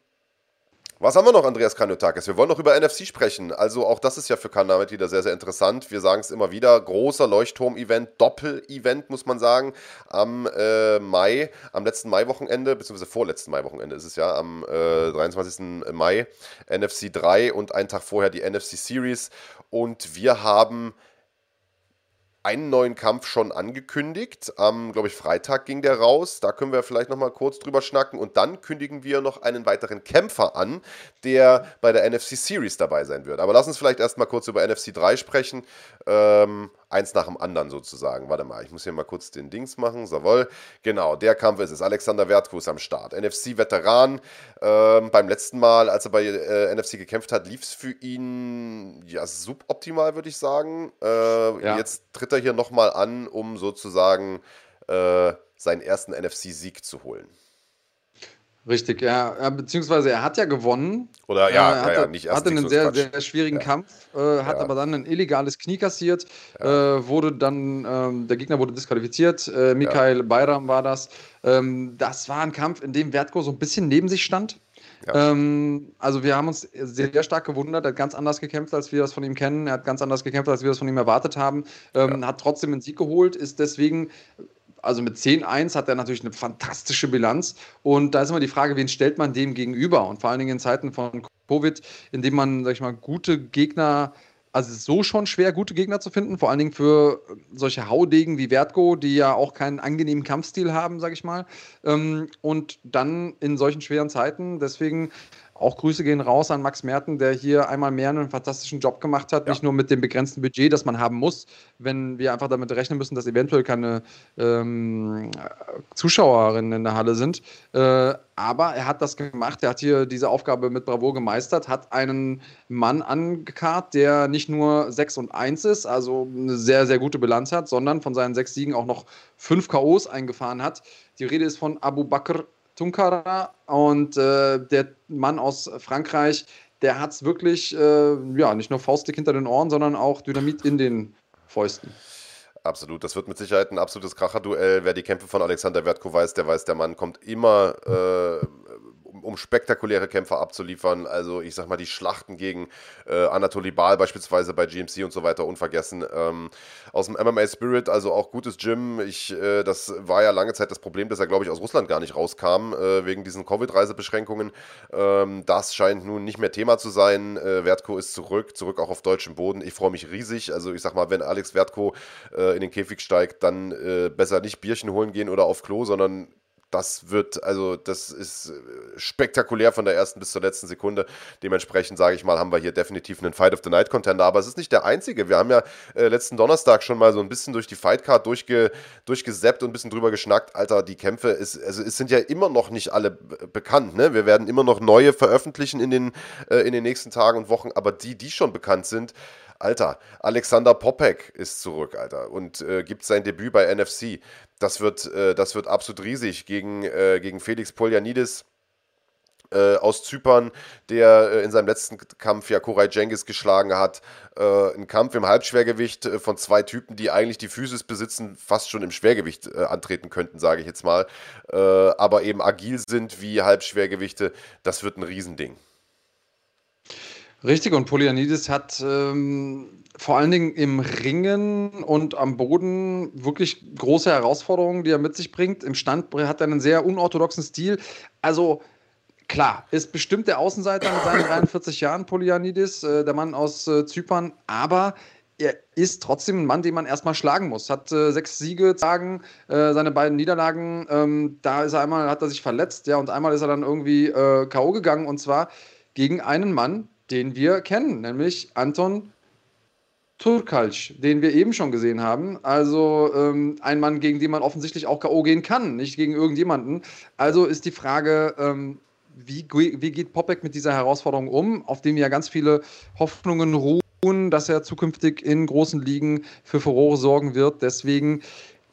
was haben wir noch, Andreas Kaniotakis? Wir wollen noch über NFC sprechen. Also auch das ist ja für Kanalmitglieder sehr, sehr interessant. Wir sagen es immer wieder, großer Leuchtturm-Event, Doppel-Event, muss man sagen, am äh, Mai, am letzten Mai-Wochenende, beziehungsweise vorletzten Mai-Wochenende ist es ja, am äh, 23. Mai, NFC 3 und einen Tag vorher die NFC Series. Und wir haben einen neuen Kampf schon angekündigt. Am, glaube ich, Freitag ging der raus. Da können wir vielleicht noch mal kurz drüber schnacken. Und dann kündigen wir noch einen weiteren Kämpfer an, der bei der NFC Series dabei sein wird. Aber lass uns vielleicht erst mal kurz über NFC 3 sprechen. Ähm, eins nach dem anderen sozusagen. Warte mal, ich muss hier mal kurz den Dings machen. Jawohl. Genau, der Kampf ist es. Alexander Wertkus am Start. NFC-Veteran. Ähm, beim letzten Mal, als er bei äh, NFC gekämpft hat, lief es für ihn ja suboptimal, würde ich sagen. Äh, Ja. Jetzt tritt er hier nochmal an, um sozusagen äh, seinen ersten NFC-Sieg zu holen. Richtig, ja. ja, beziehungsweise er hat ja gewonnen. Oder ja, Äh, ja, hatte, ja, nicht erst hatte Sieg, einen sehr, Quatsch. sehr schwierigen Ja. Kampf, äh, hat Ja. aber dann ein illegales Knie kassiert, äh, wurde dann, ähm, der Gegner wurde disqualifiziert, äh, Mikhail Bayram war das. Ähm, das war ein Kampf, in dem Wertko so ein bisschen neben sich stand. Ja. Ähm, also wir haben uns sehr, sehr stark gewundert, er hat ganz anders gekämpft, als wir das von ihm kennen, er hat ganz anders gekämpft, als wir das von ihm erwartet haben, ähm, hat trotzdem einen Sieg geholt, ist deswegen also mit 10-1 hat er natürlich eine fantastische Bilanz. Und da ist immer die Frage, wen stellt man dem gegenüber? Und vor allen Dingen in Zeiten von Covid, in dem man, sag ich mal, gute Gegner, also so schon schwer, gute Gegner zu finden, vor allen Dingen für solche Haudegen wie Vertgo, die ja auch keinen angenehmen Kampfstil haben, sag ich mal. Ähm, und dann in solchen schweren Zeiten, deswegen auch Grüße gehen raus an Max Merten, der hier einmal mehr einen fantastischen Job gemacht hat. Ja. Nicht nur mit dem begrenzten Budget, das man haben muss, wenn wir einfach damit rechnen müssen, dass eventuell keine ähm, Zuschauerinnen in der Halle sind. Äh, aber er hat das gemacht. Er hat hier diese Aufgabe mit Bravour gemeistert, hat einen Mann angekarrt, der nicht nur 6 und 1 ist, also eine sehr, sehr gute Bilanz hat, sondern von seinen sechs Siegen auch noch fünf K.O.s eingefahren hat. Die Rede ist von Abu Bakr Tunkara und äh, der Mann aus Frankreich, der hat es wirklich, äh, ja, nicht nur Faustdick hinter den Ohren, sondern auch Dynamit in den Fäusten. Absolut, das wird mit Sicherheit ein absolutes Kracherduell. Wer die Kämpfe von Alexander Wertko weiß, der weiß, der Mann kommt immer äh, um spektakuläre Kämpfe abzuliefern. Also ich sag mal, die Schlachten gegen äh, Anatoly Baal beispielsweise bei GMC und so weiter unvergessen. Ähm, aus dem MMA Spirit, also auch gutes Gym. Ich, äh, das war ja lange Zeit das Problem, dass er, glaube ich, aus Russland gar nicht rauskam, äh, wegen diesen Covid-Reisebeschränkungen. Ähm, das scheint nun nicht mehr Thema zu sein. Äh, Wertko ist zurück, zurück auch auf deutschem Boden. Ich freue mich riesig. Also ich sag mal, wenn Alex Wertko äh, in den Käfig steigt, dann äh, besser nicht Bierchen holen gehen oder auf Klo, sondern das wird, also das ist äh, spektakulär von der ersten bis zur letzten Sekunde. Dementsprechend sage ich mal, haben wir hier definitiv einen Fight of the Night Contender. Aber es ist nicht der einzige. Wir haben ja äh, letzten Donnerstag schon mal so ein bisschen durch die Fightcard durchge, durchgeseppt und ein bisschen drüber geschnackt. Alter, die Kämpfe, ist, also es sind ja immer noch nicht alle bekannt. Ne? Wir werden immer noch neue veröffentlichen in den, äh, in den nächsten Tagen und Wochen. Aber die, die schon bekannt sind, Alter, Alexander Popek ist zurück, Alter, und äh, gibt sein Debüt bei NFC. Das wird, äh, das wird absolut riesig gegen, äh, gegen Felix Poljanidis. Äh, aus Zypern, der äh, in seinem letzten Kampf ja Koray Jengis geschlagen hat. Äh, ein Kampf im Halbschwergewicht äh, von zwei Typen, die eigentlich die Physis besitzen, fast schon im Schwergewicht äh, antreten könnten, sage ich jetzt mal. Äh, aber eben agil sind wie Halbschwergewichte. Das wird ein Riesending. Richtig, und Polyanidis hat ähm, vor allen Dingen im Ringen und am Boden wirklich große Herausforderungen, die er mit sich bringt. Im Stand hat er einen sehr unorthodoxen Stil. Also klar, ist bestimmt der Außenseiter mit seinen 43 Jahren, Polyanidis, äh, der Mann aus äh, Zypern, aber er ist trotzdem ein Mann, den man erstmal schlagen muss. Hat äh, sechs Siege sagen, äh, seine beiden Niederlagen, ähm, da ist er einmal, hat er sich verletzt, ja, und einmal ist er dann irgendwie äh, K.O. gegangen und zwar gegen einen Mann, den wir kennen, nämlich Anton Turkalc, den wir eben schon gesehen haben. Also ähm, ein Mann, gegen den man offensichtlich auch K.O. gehen kann, nicht gegen irgendjemanden. Also ist die Frage, ähm, wie, wie geht Popek mit dieser Herausforderung um, auf dem ja ganz viele Hoffnungen ruhen, dass er zukünftig in großen Ligen für Furore sorgen wird. Deswegen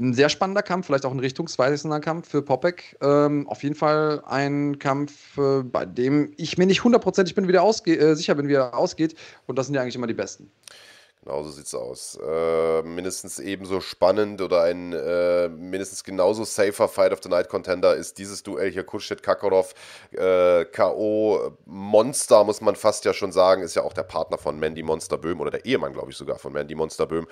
ein sehr spannender Kampf, vielleicht auch ein richtungsweisender Kampf für Popek. Ähm, auf jeden Fall ein Kampf, äh, bei dem ich mir nicht hundertprozentig bin, wie der ausge äh, sicher bin, wie er ausgeht. Und das sind ja eigentlich immer die Besten. Genau so sieht es aus. Äh, mindestens ebenso spannend oder ein äh, mindestens genauso safer Fight of the Night Contender ist dieses Duell hier Kuschet Kakarov. Äh, K.O. Monster, muss man fast ja schon sagen, ist ja auch der Partner von Mandy Monster Böhm oder der Ehemann, glaube ich, sogar von Mandy Monster Böhm.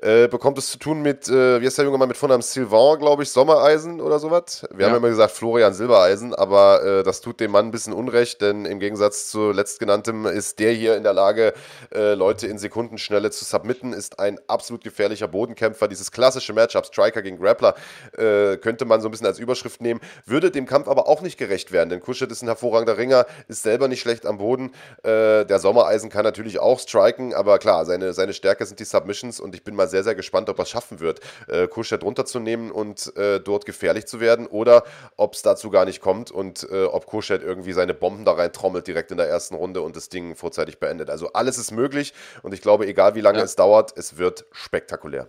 Äh, bekommt es zu tun mit, äh, wie heißt der junge Mann mit Vornamen Sylvain, glaube ich, Sommereisen oder sowas. Wir ja. haben immer gesagt Florian Silbereisen, aber äh, das tut dem Mann ein bisschen Unrecht, denn im Gegensatz zu letztgenanntem ist der hier in der Lage, äh, Leute in Sekundenschnelle zu submitten, ist ein absolut gefährlicher Bodenkämpfer. Dieses klassische Matchup Striker gegen Grappler äh, könnte man so ein bisschen als Überschrift nehmen, würde dem Kampf aber auch nicht gerecht werden, denn Kuschet ist ein hervorragender Ringer, ist selber nicht schlecht am Boden. Äh, der Sommereisen kann natürlich auch striken, aber klar, seine, seine Stärke sind die Submissions und ich bin mal mal sehr, sehr gespannt, ob er es schaffen wird, äh, Kuschet runterzunehmen und äh, dort gefährlich zu werden oder ob es dazu gar nicht kommt und äh, ob Kuschet irgendwie seine Bomben da rein trommelt direkt in der ersten Runde und das Ding vorzeitig beendet. Also alles ist möglich und ich glaube, egal wie lange ja. es dauert, es wird spektakulär.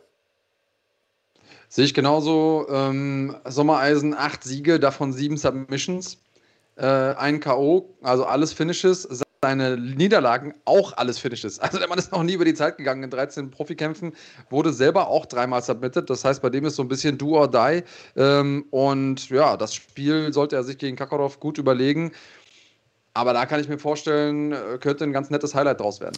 Sehe ich genauso. Ähm, Sommereisen, acht Siege, davon sieben Submissions, äh, ein K.O., also alles Finishes seine Niederlagen auch alles Finishes. Also der Mann ist noch nie über die Zeit gegangen in 13 Profikämpfen, wurde selber auch dreimal submitted. Das heißt, bei dem ist so ein bisschen do or die. Ähm, und ja, das Spiel sollte er sich gegen Kakarov gut überlegen. Aber da kann ich mir vorstellen, äh, könnte ein ganz nettes Highlight draus werden.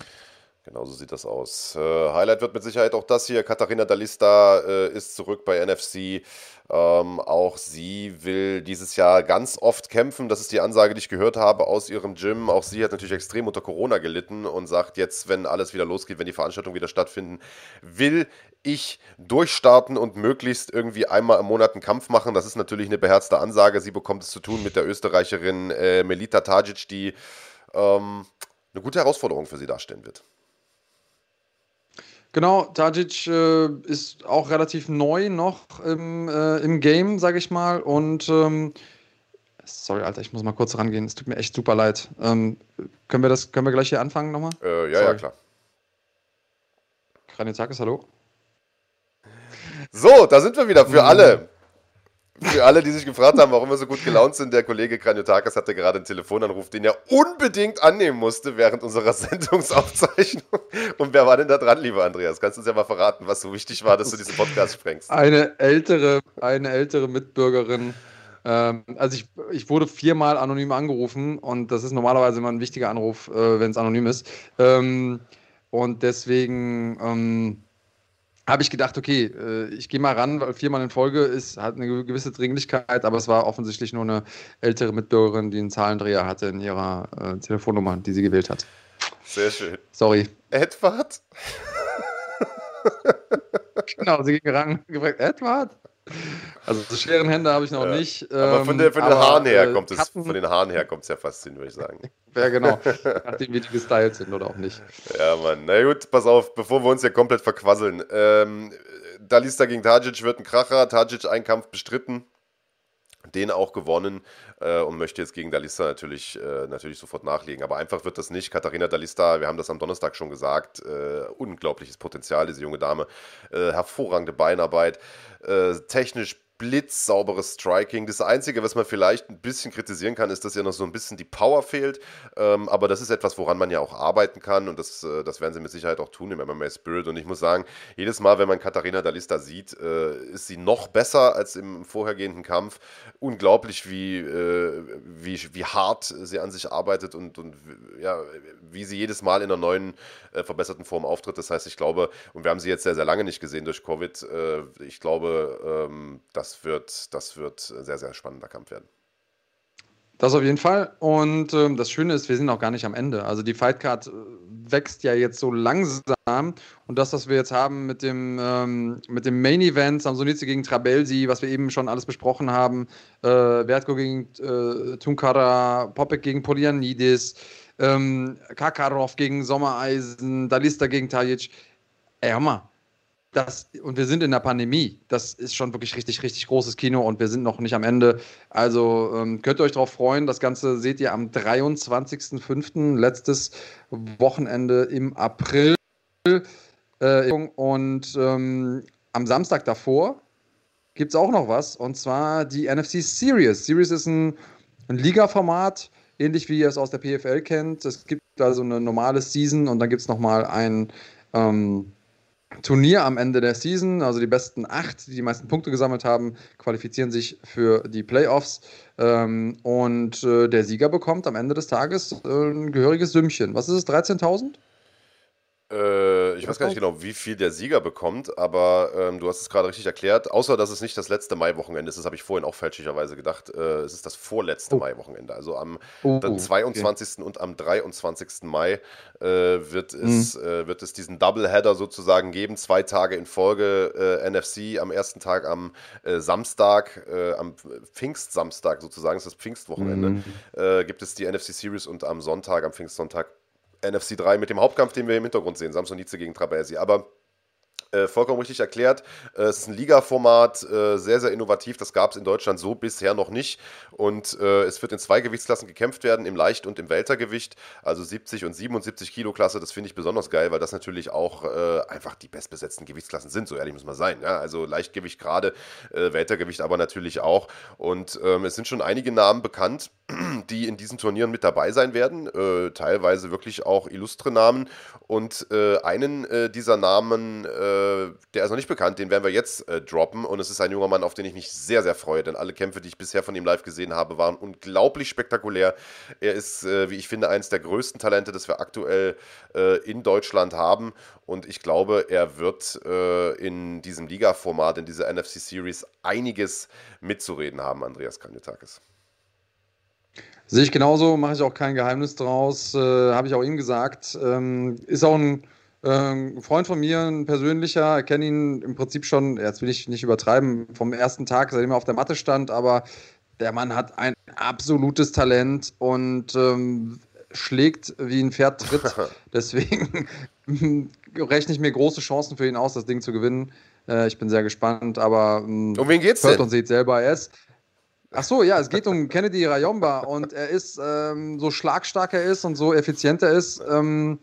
Genau so sieht das aus. Äh, Highlight wird mit Sicherheit auch das hier. Katharina Dalista äh, ist zurück bei NFC. Ähm, auch sie will dieses Jahr ganz oft kämpfen. Das ist die Ansage, die ich gehört habe aus ihrem Gym. Auch sie hat natürlich extrem unter Corona gelitten und sagt jetzt, wenn alles wieder losgeht, wenn die Veranstaltungen wieder stattfinden, will ich durchstarten und möglichst irgendwie einmal im Monat einen Kampf machen. Das ist natürlich eine beherzte Ansage. Sie bekommt es zu tun mit der Österreicherin äh, Melita Tajic, die ähm, eine gute Herausforderung für sie darstellen wird. Genau, Tajic äh, ist auch relativ neu noch im, äh, im Game, sage ich mal. Und ähm, sorry, Alter, ich muss mal kurz rangehen. Es tut mir echt super leid. Ähm, können wir das, können wir gleich hier anfangen nochmal? Äh, ja, sorry. ja, klar. Kraniotakis, hallo. So, da sind wir wieder für alle. Für alle, die sich gefragt haben, warum wir so gut gelaunt sind, der Kollege Kranjotakis hatte gerade einen Telefonanruf, den er unbedingt annehmen musste während unserer Sendungsaufzeichnung. Und wer war denn da dran, lieber Andreas? Kannst du uns ja mal verraten, was so wichtig war, dass du diesen Podcast sprengst? Eine ältere, eine ältere Mitbürgerin. Ähm, also ich, ich wurde viermal anonym angerufen und das ist normalerweise immer ein wichtiger Anruf, äh, wenn es anonym ist. Ähm, und deswegen ähm, habe ich gedacht, okay, äh, ich gehe mal ran, weil viermal in Folge ist, hat eine gewisse Dringlichkeit, aber es war offensichtlich nur eine ältere Mitbürgerin, die einen Zahlendreher hatte in ihrer äh, Telefonnummer, die sie gewählt hat. Sehr schön. Sorry. Edward? genau, sie ging ran und gefragt, Edward? Also so schweren Hände habe ich noch ja. nicht. aber von, der, von den aber, Haaren her äh, kommt es, von den Haaren her kommt es ja fast hin, würde ich sagen. ja, genau. Nachdem wie die gestylt sind oder auch nicht. Ja, Mann. Na gut, pass auf, bevor wir uns hier komplett verquasseln. Ähm, Dalista gegen Tajic wird ein Kracher. Tajic einen Kampf bestritten den auch gewonnen äh, und möchte jetzt gegen Dalista natürlich, äh, natürlich sofort nachlegen. Aber einfach wird das nicht. Katharina Dalista, wir haben das am Donnerstag schon gesagt, äh, unglaubliches Potenzial, diese junge Dame. Äh, hervorragende Beinarbeit, äh, technisch blitzsauberes Striking. Das Einzige, was man vielleicht ein bisschen kritisieren kann, ist, dass ja noch so ein bisschen die Power fehlt. Ähm, aber das ist etwas, woran man ja auch arbeiten kann und das, äh, das werden sie mit Sicherheit auch tun im MMA Spirit. Und ich muss sagen, jedes Mal, wenn man Katharina Dalista sieht, äh, ist sie noch besser als im vorhergehenden Kampf. Unglaublich, wie, äh, wie, wie hart sie an sich arbeitet und, und ja, wie sie jedes Mal in einer neuen, äh, verbesserten Form auftritt. Das heißt, ich glaube, und wir haben sie jetzt sehr, sehr lange nicht gesehen durch Covid, äh, ich glaube, ähm, dass das wird, das wird ein sehr, sehr spannender Kampf werden. Das auf jeden Fall. Und ähm, das Schöne ist, wir sind auch gar nicht am Ende. Also die Fightcard äh, wächst ja jetzt so langsam. Und das, was wir jetzt haben mit dem, ähm, mit dem Main Event, Samsonice gegen Trabelsi, was wir eben schon alles besprochen haben, äh, Vertko gegen äh, Tunkara, Popek gegen Polianidis, ähm, Kakarov gegen Sommereisen, Dalista gegen Tajic. Ey, hör mal, das, und wir sind in der Pandemie. Das ist schon wirklich richtig, richtig großes Kino und wir sind noch nicht am Ende. Also ähm, könnt ihr euch darauf freuen. Das Ganze seht ihr am 23.05., letztes Wochenende im April. Äh, und ähm, am Samstag davor gibt es auch noch was und zwar die NFC Series. Series ist ein, ein Liga-Format, ähnlich wie ihr es aus der PFL kennt. Es gibt also eine normale Season und dann gibt es nochmal ein. Ähm, Turnier am Ende der Season. Also die besten acht, die die meisten Punkte gesammelt haben, qualifizieren sich für die Playoffs. Ähm, und äh, der Sieger bekommt am Ende des Tages äh, ein gehöriges Sümmchen. Was ist es, 13.000? Äh, ich weiß gar nicht genau, wie viel der Sieger bekommt, aber ähm, du hast es gerade richtig erklärt. Außer, dass es nicht das letzte Maiwochenende ist, das habe ich vorhin auch fälschlicherweise gedacht. Äh, es ist das vorletzte oh. Maiwochenende. Also am oh, 22. Okay. und am 23. Mai äh, wird, es, mhm. wird es diesen Doubleheader sozusagen geben. Zwei Tage in Folge äh, NFC. Am ersten Tag am äh, Samstag, am Pfingstsamstag sozusagen, das ist das Pfingstwochenende, mhm. gibt es die NFC Series und am Sonntag, am Pfingstsonntag, NFC 3 mit dem Hauptkampf, den wir im Hintergrund sehen, Samsonice gegen Trabelsi. Aber äh, vollkommen richtig erklärt. Äh, es ist ein Liga-Format, äh, sehr, sehr innovativ. Das gab es in Deutschland so bisher noch nicht. Und äh, es wird in zwei Gewichtsklassen gekämpft werden, im Leicht- und im Weltergewicht. Also 70 und 77 Kilo Klasse. Das finde ich besonders geil, weil das natürlich auch äh, einfach die bestbesetzten Gewichtsklassen sind. So ehrlich muss man sein. Ja? Also Leichtgewicht gerade, äh, Weltergewicht aber natürlich auch. Und ähm, es sind schon einige Namen bekannt, die in diesen Turnieren mit dabei sein werden. teilweise wirklich auch illustre Namen. Und einen dieser Namen, äh, der ist noch nicht bekannt, den werden wir jetzt äh, droppen. Und es ist ein junger Mann, auf den ich mich sehr, sehr freue, denn alle Kämpfe, die ich bisher von ihm live gesehen habe, waren unglaublich spektakulär. Er ist, äh, wie ich finde, eines der größten Talente, das wir aktuell äh, in Deutschland haben. Und ich glaube, er wird äh, in diesem Liga-Format, in dieser NFC Series, einiges mitzureden haben, Andreas Kanyotakis. Sehe ich genauso, mache ich auch kein Geheimnis draus, äh, habe ich auch ihm gesagt. Ähm, ist auch ein äh, Freund von mir, ein persönlicher, kenne ihn im Prinzip schon, jetzt will ich nicht übertreiben, vom ersten Tag, seitdem er auf der Matte stand, aber der Mann hat ein absolutes Talent und ähm, schlägt wie ein Pferd tritt. Deswegen rechne ich mir große Chancen für ihn aus, das Ding zu gewinnen. Äh, ich bin sehr gespannt, aber ähm, um wen geht's hört denn? und seht selber, er ist Ach so, ja, es geht um Kennedy Rayomba und er ist ähm, so schlagstark er ist und so effizient er ist. Ähm,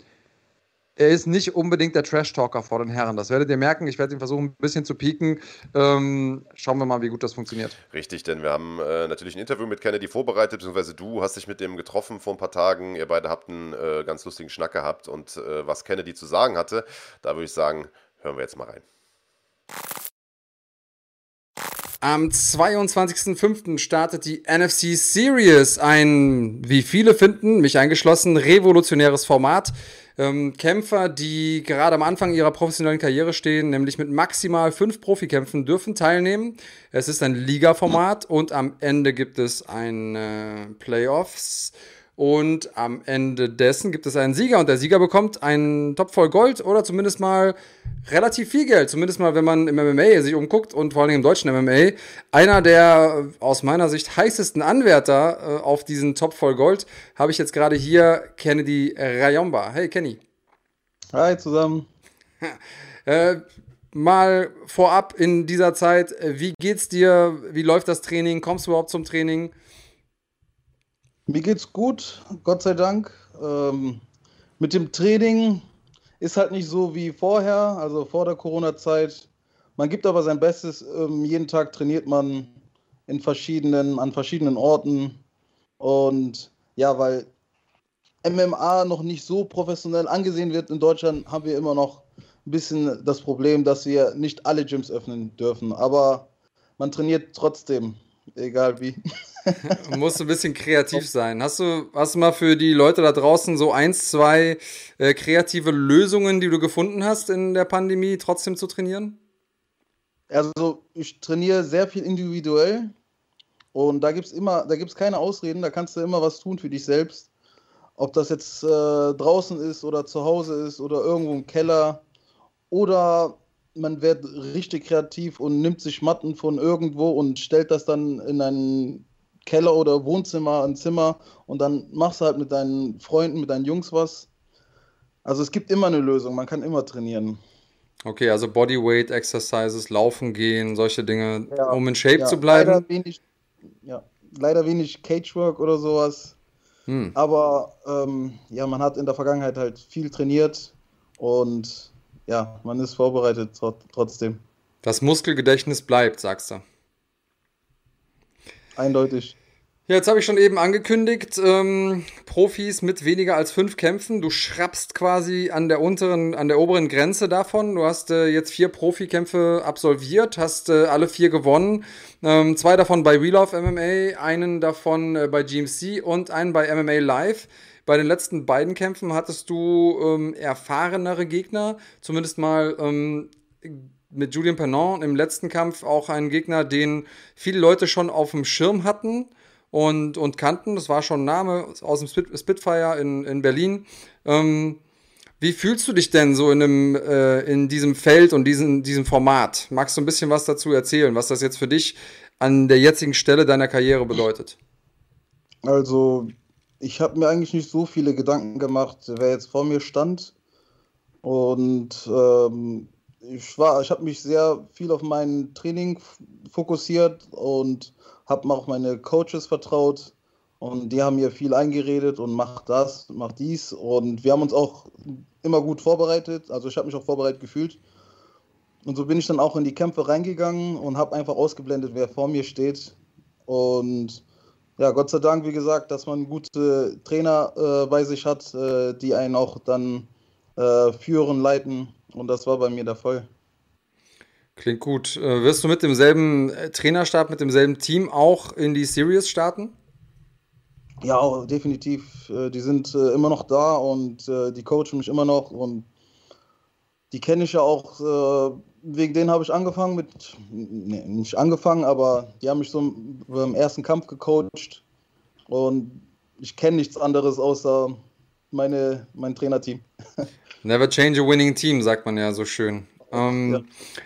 er ist nicht unbedingt der Trash-Talker vor den Herren. Das werdet ihr merken. Ich werde ihn versuchen, ein bisschen zu pieken. Ähm, schauen wir mal, wie gut das funktioniert. Richtig, denn wir haben äh, natürlich ein Interview mit Kennedy vorbereitet, beziehungsweise du hast dich mit dem getroffen vor ein paar Tagen. Ihr beide habt einen äh, ganz lustigen Schnack gehabt und äh, was Kennedy zu sagen hatte, da würde ich sagen, hören wir jetzt mal rein. Am 22.05. startet die NFC Series, ein, wie viele finden, mich eingeschlossen, revolutionäres Format. Ähm, Kämpfer, die gerade am Anfang ihrer professionellen Karriere stehen, nämlich mit maximal fünf Profikämpfen, dürfen teilnehmen. Es ist ein Liga-Format und am Ende gibt es ein äh, Playoffs. Und am Ende dessen gibt es einen Sieger und der Sieger bekommt einen Topf voll Gold oder zumindest mal relativ viel Geld. Zumindest mal, wenn man im MMA sich umguckt und vor allem im deutschen MMA. Einer der aus meiner Sicht heißesten Anwärter äh, auf diesen Topf voll Gold habe ich jetzt gerade hier Kennedy Rayomba. Hey Kenny. Hi zusammen. äh, mal vorab in dieser Zeit, wie geht's dir? Wie läuft das Training? Kommst du überhaupt zum Training? Mir geht's gut, Gott sei Dank. Ähm, mit dem Training ist halt nicht so wie vorher, also vor der Corona-Zeit. Man gibt aber sein Bestes. Ähm, jeden Tag trainiert man in verschiedenen, an verschiedenen Orten. Und ja, weil MMA noch nicht so professionell angesehen wird in Deutschland, haben wir immer noch ein bisschen das Problem, dass wir nicht alle Gyms öffnen dürfen. Aber man trainiert trotzdem, egal wie. Du musst ein bisschen kreativ sein. Hast du, hast du mal für die Leute da draußen so eins, zwei äh, kreative Lösungen, die du gefunden hast in der Pandemie, trotzdem zu trainieren? Also ich trainiere sehr viel individuell und da gibt es immer, da gibt es keine Ausreden, da kannst du immer was tun für dich selbst. Ob das jetzt äh, draußen ist oder zu Hause ist oder irgendwo im Keller oder man wird richtig kreativ und nimmt sich Matten von irgendwo und stellt das dann in einen Keller oder Wohnzimmer, ein Zimmer und dann machst du halt mit deinen Freunden, mit deinen Jungs was. Also es gibt immer eine Lösung, man kann immer trainieren. Okay, also Bodyweight Exercises, Laufen gehen, solche Dinge, Ja, um in Shape ja, zu bleiben. Leider wenig, ja, leider wenig Cagework oder sowas. Hm. Aber ähm, ja, man hat in der Vergangenheit halt viel trainiert und ja, man ist vorbereitet trot trotzdem. Das Muskelgedächtnis bleibt, sagst du. Eindeutig. Ja, jetzt habe ich schon eben angekündigt, ähm, Profis mit weniger als fünf Kämpfen. Du schrappst quasi an der unteren, an der oberen Grenze davon. Du hast äh, jetzt vier Profikämpfe absolviert, hast äh, alle vier gewonnen. Ähm, zwei davon bei Wheel of MMA, einen davon äh, bei GMC und einen bei MMA Live. Bei den letzten beiden Kämpfen hattest du ähm, erfahrenere Gegner, zumindest mal ähm, mit Julian Pernon im letzten Kampf auch einen Gegner, den viele Leute schon auf dem Schirm hatten und, und kannten. Das war schon ein Name aus dem Spit Spitfire in, in Berlin. Ähm, wie fühlst du dich denn so in, einem, äh, in diesem Feld und diesem, diesem Format? Magst du ein bisschen was dazu erzählen, was das jetzt für dich an der jetzigen Stelle deiner Karriere bedeutet? Also, ich habe mir eigentlich nicht so viele Gedanken gemacht, wer jetzt vor mir stand. Und ähm, ich war, ich habe mich sehr viel auf mein Training fokussiert und habe auch meine Coaches vertraut. Und die haben mir viel eingeredet und mach das, mach dies. Und wir haben uns auch immer gut vorbereitet. Also ich habe mich auch vorbereitet gefühlt. Und so bin ich dann auch in die Kämpfe reingegangen und habe einfach ausgeblendet, wer vor mir steht. Und ja, Gott sei Dank, wie gesagt, dass man gute Trainer äh, bei sich hat, äh, die einen auch dann äh, führen, leiten. Und das war bei mir der Fall. Klingt gut. Äh, wirst du mit demselben äh, Trainerstab, mit demselben Team auch in die Series starten? Ja, definitiv. Äh, die sind immer noch da und die coachen mich immer noch und die kenne ich ja auch. Wegen denen habe ich angefangen mit, nee, nicht angefangen, aber die haben mich so im, im ersten Kampf gecoacht und ich kenne nichts anderes außer meine, mein Trainerteam. Never change a winning team, sagt man ja so schön. Ähm, ja.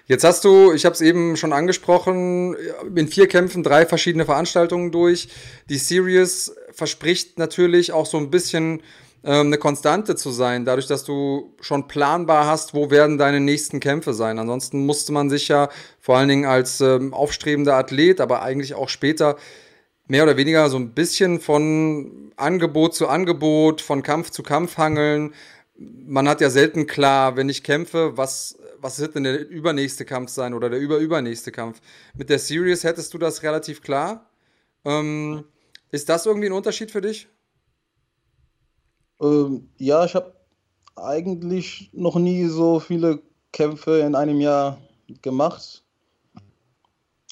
Jetzt hast du, ich habe es eben schon angesprochen, in vier Kämpfen drei verschiedene Veranstaltungen durch. Die Series verspricht natürlich auch so ein bisschen ähm, eine Konstante zu sein, dadurch, dass du schon planbar hast, wo werden deine nächsten Kämpfe sein. Ansonsten musste man sich ja vor allen Dingen als ähm, aufstrebender Athlet, aber eigentlich auch später mehr oder weniger so ein bisschen von Angebot zu Angebot, von Kampf zu Kampf hangeln. Man hat ja selten klar, wenn ich kämpfe, was was wird denn der übernächste Kampf sein oder der überübernächste Kampf? Mit der Series hättest du das relativ klar. Ähm, ist das irgendwie ein Unterschied für dich? Ähm, ja, ich habe eigentlich noch nie so viele Kämpfe in einem Jahr gemacht.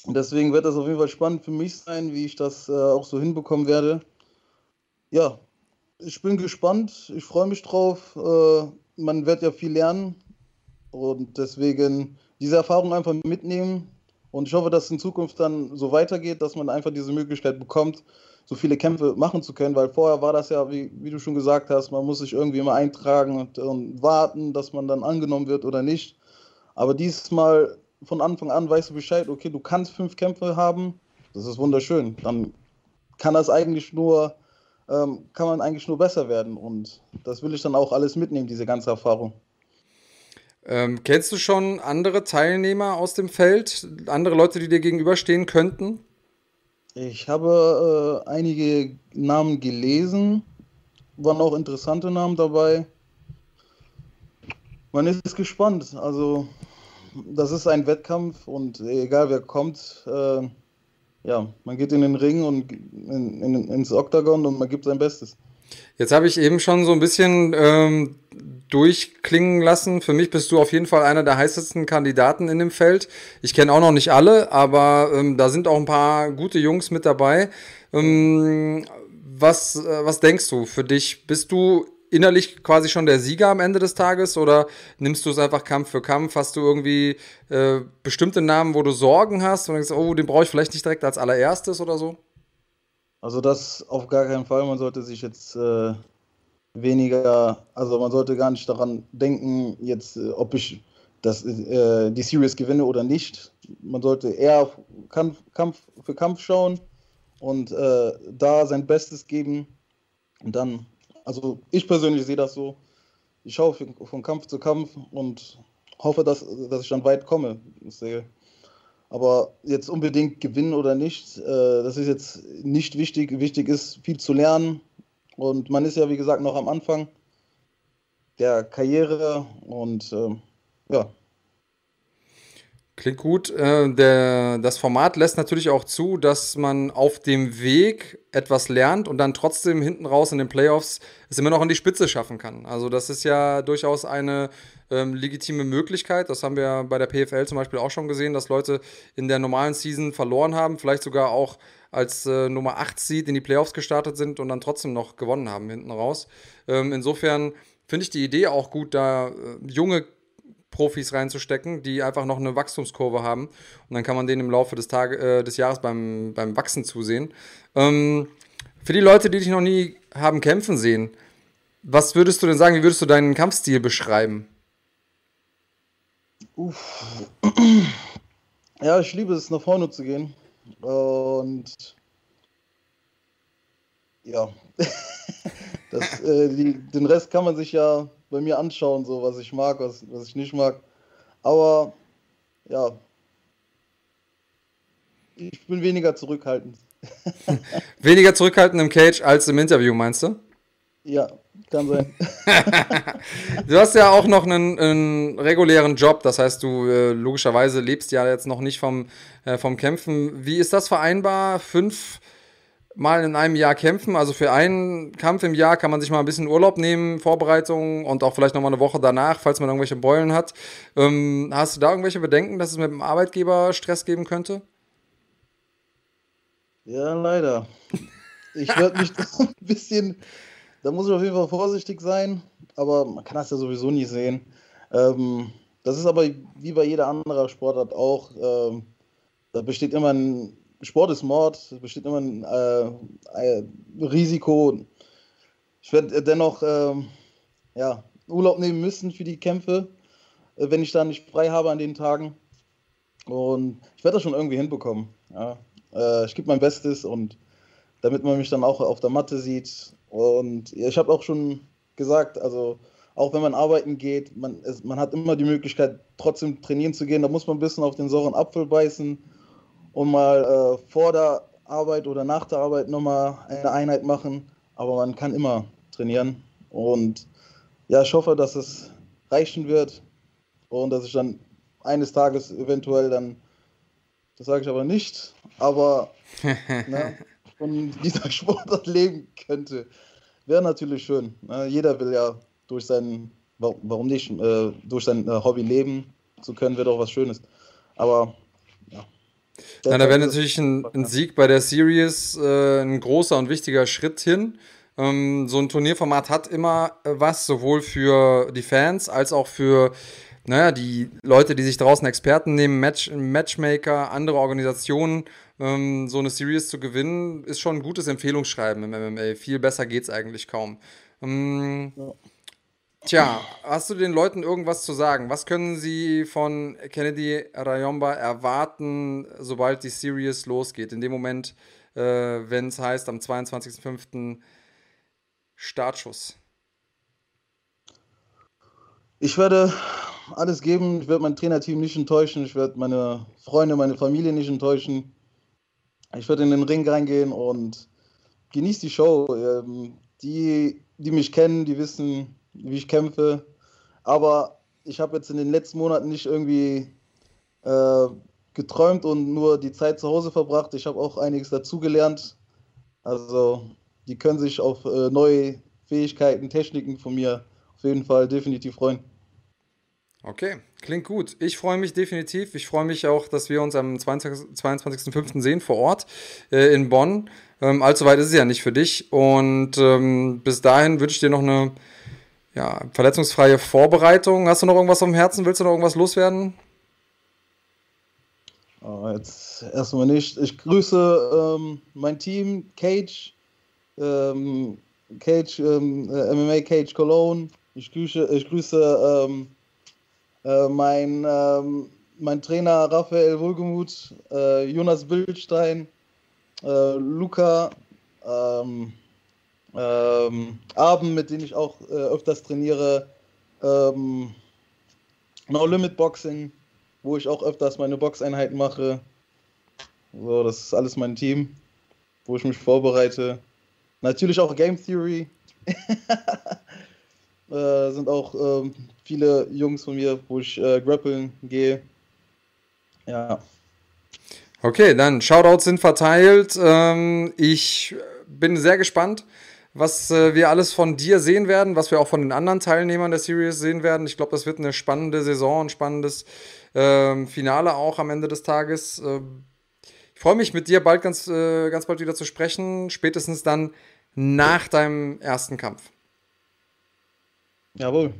Deswegen wird das auf jeden Fall spannend für mich sein, wie ich das äh, auch so hinbekommen werde. Ja, ich bin gespannt, ich freue mich drauf. Äh, man wird ja viel lernen und deswegen diese Erfahrung einfach mitnehmen. Und ich hoffe, dass es in Zukunft dann so weitergeht, dass man einfach diese Möglichkeit bekommt, so viele Kämpfe machen zu können, weil vorher war das ja, wie, wie du schon gesagt hast, man muss sich irgendwie immer eintragen und, und warten, dass man dann angenommen wird oder nicht. Aber diesmal von Anfang an weißt du Bescheid, okay, du kannst fünf Kämpfe haben, das ist wunderschön. Dann kann das eigentlich nur, ähm, kann man eigentlich nur besser werden und das will ich dann auch alles mitnehmen, diese ganze Erfahrung. Ähm, kennst du schon andere Teilnehmer aus dem Feld? Andere Leute, die dir gegenüberstehen könnten? Ich habe äh, einige Namen gelesen, waren auch interessante Namen dabei. Man ist gespannt. Also, das ist ein Wettkampf und egal wer kommt, äh, ja, man geht in den Ring und in, in, ins Oktagon und man gibt sein Bestes. Jetzt habe ich eben schon so ein bisschen ähm, durchklingen lassen. Für mich bist du auf jeden Fall einer der heißesten Kandidaten in dem Feld. Ich kenne auch noch nicht alle, aber ähm, da sind auch ein paar gute Jungs mit dabei. Ähm, was, äh, was denkst du für dich? Bist du innerlich quasi schon der Sieger am Ende des Tages oder nimmst du es einfach Kampf für Kampf? Hast du irgendwie äh, bestimmte Namen, wo du Sorgen hast und denkst, oh, den brauche ich vielleicht nicht direkt als allererstes oder so? Also das auf gar keinen Fall. Man sollte sich jetzt äh, weniger, also man sollte gar nicht daran denken, jetzt, äh, ob ich das, äh, die Series gewinne oder nicht. Man sollte eher Kampf, Kampf für Kampf schauen und äh, da sein Bestes geben. Und dann, also ich persönlich sehe das so. Ich schaue von Kampf zu Kampf und hoffe, dass, dass ich dann weit komme. Aber jetzt unbedingt gewinnen oder nicht, äh, das ist jetzt nicht wichtig. Wichtig ist, viel zu lernen, und man ist ja, wie gesagt, noch am Anfang der Karriere und äh, ja. Klingt gut. Äh, der, das Format lässt natürlich auch zu, dass man auf dem Weg etwas lernt und dann trotzdem hinten raus in den Playoffs es immer noch an die Spitze schaffen kann. Also das ist ja durchaus eine ähm, legitime Möglichkeit. Das haben wir bei der PFL zum Beispiel auch schon gesehen, dass Leute in der normalen Season verloren haben, vielleicht sogar auch als äh, Nummer 8 Seed in die Playoffs gestartet sind und dann trotzdem noch gewonnen haben hinten raus. Ähm, insofern finde ich die Idee auch gut, da äh, junge Profis reinzustecken, die einfach noch eine Wachstumskurve haben. Und dann kann man denen im Laufe des, Tage, äh, des Jahres beim, beim Wachsen zusehen. Ähm, für die Leute, die dich noch nie haben kämpfen sehen, was würdest du denn sagen, wie würdest du deinen Kampfstil beschreiben? Uff. Ja, ich liebe es, nach vorne zu gehen. Und ja, das, äh, die, den Rest kann man sich ja bei mir anschauen, so was ich mag, was, was ich nicht mag. Aber ja, ich bin weniger zurückhaltend. weniger zurückhaltend im Cage als im Interview, meinst du? Ja, kann sein. du hast ja auch noch einen, einen regulären Job, das heißt, du äh, logischerweise lebst ja jetzt noch nicht vom, äh, vom Kämpfen. Wie ist das vereinbar? Fünf mal in einem Jahr kämpfen. Also für einen Kampf im Jahr kann man sich mal ein bisschen Urlaub nehmen, Vorbereitung und auch vielleicht nochmal eine Woche danach, falls man irgendwelche Beulen hat. Ähm, hast du da irgendwelche Bedenken, dass es mit dem Arbeitgeber Stress geben könnte? Ja, leider. Ich werde mich ein bisschen, da muss ich auf jeden Fall vorsichtig sein, aber man kann das ja sowieso nie sehen. Ähm, das ist aber wie bei jeder anderen Sportart auch. Ähm, da besteht immer ein Sport ist Mord, es besteht immer ein, äh, Risiko. Ich werde dennoch äh, ja, Urlaub nehmen müssen für die Kämpfe, äh, wenn ich da nicht frei habe an den Tagen. Und ich werde das schon irgendwie hinbekommen. Ja. Äh, ich gebe mein Bestes und damit man mich dann auch auf der Matte sieht. Und ich habe auch schon gesagt, also auch wenn man arbeiten geht, man, es, man hat immer die Möglichkeit, trotzdem trainieren zu gehen. Da muss man ein bisschen auf den sauren Apfel beißen und mal äh, vor der Arbeit oder nach der Arbeit nochmal eine Einheit machen. Aber man kann immer trainieren. Und ja, ich hoffe, dass es reichen wird und dass ich dann eines Tages eventuell dann, das sage ich aber nicht, aber ne, von dieser Sportart leben könnte. Wäre natürlich schön. Ne? Jeder will ja durch sein, warum nicht, äh, durch sein äh, Hobby leben zu können, wäre doch was Schönes. Aber ja, da wäre natürlich ein, ein, Sieg bei der Series äh, ein großer und wichtiger Schritt hin. Ähm, so ein Turnierformat hat immer äh, was, sowohl für die Fans als auch für naja, die Leute, die sich draußen Experten nehmen, Match, Matchmaker, andere Organisationen. Ähm, so eine Series zu gewinnen, ist schon ein gutes Empfehlungsschreiben im MMA. Viel besser geht es eigentlich kaum. Ähm, ja. Tja, hast du den Leuten irgendwas zu sagen? Was können sie von Kennedy Rayomba erwarten, sobald die Series losgeht? In dem Moment, äh, wenn es heißt, am 22.05. Startschuss. Ich werde alles geben. Ich werde mein Trainerteam nicht enttäuschen. Ich werde meine Freunde, meine Familie nicht enttäuschen. Ich werde in den Ring reingehen und genieße die Show. Ähm, die, die mich kennen, die wissen, wie ich kämpfe. Aber ich habe jetzt in den letzten Monaten nicht irgendwie äh, geträumt und nur die Zeit zu Hause verbracht. Ich habe auch einiges dazugelernt. Also die können sich auf äh, neue Fähigkeiten, Techniken von mir auf jeden Fall definitiv freuen. Okay, klingt gut. Ich freue mich definitiv. Ich freue mich auch, dass wir uns am 22.05. 22 sehen vor Ort äh, in Bonn. Ähm, allzu weit ist es ja nicht für dich. Und ähm, bis dahin wünsche ich dir noch eine ja, verletzungsfreie Vorbereitung. Hast du noch irgendwas dem Herzen? Willst du noch irgendwas loswerden? Oh, jetzt erstmal nicht. Ich grüße ähm, mein Team, Cage, ähm, Cage, ähm, äh, MMA Cage Cologne. Ich grüße, ich grüße ähm, äh, mein, ähm, mein Trainer Raphael Wohlgemuth, äh, Jonas Bildstein, äh, Luca, ähm, Abend, mit denen ich auch äh, öfters trainiere, ähm, No Limit Boxing, wo ich auch öfters meine Boxeinheiten mache. So, das ist alles mein Team, wo ich mich vorbereite. Natürlich auch Game Theory. äh, sind auch ähm, viele Jungs von mir, wo ich äh, grappeln gehe. Ja. Okay, dann Shoutouts sind verteilt. Ähm, ich bin sehr gespannt, was äh, wir alles von dir sehen werden, was wir auch von den anderen Teilnehmern der Series sehen werden. Ich glaube, das wird eine spannende Saison, ein spannendes äh, Finale auch am Ende des Tages. Äh, ich freue mich, mit dir bald ganz, äh, ganz bald wieder zu sprechen, spätestens dann nach deinem ersten Kampf. Jawohl.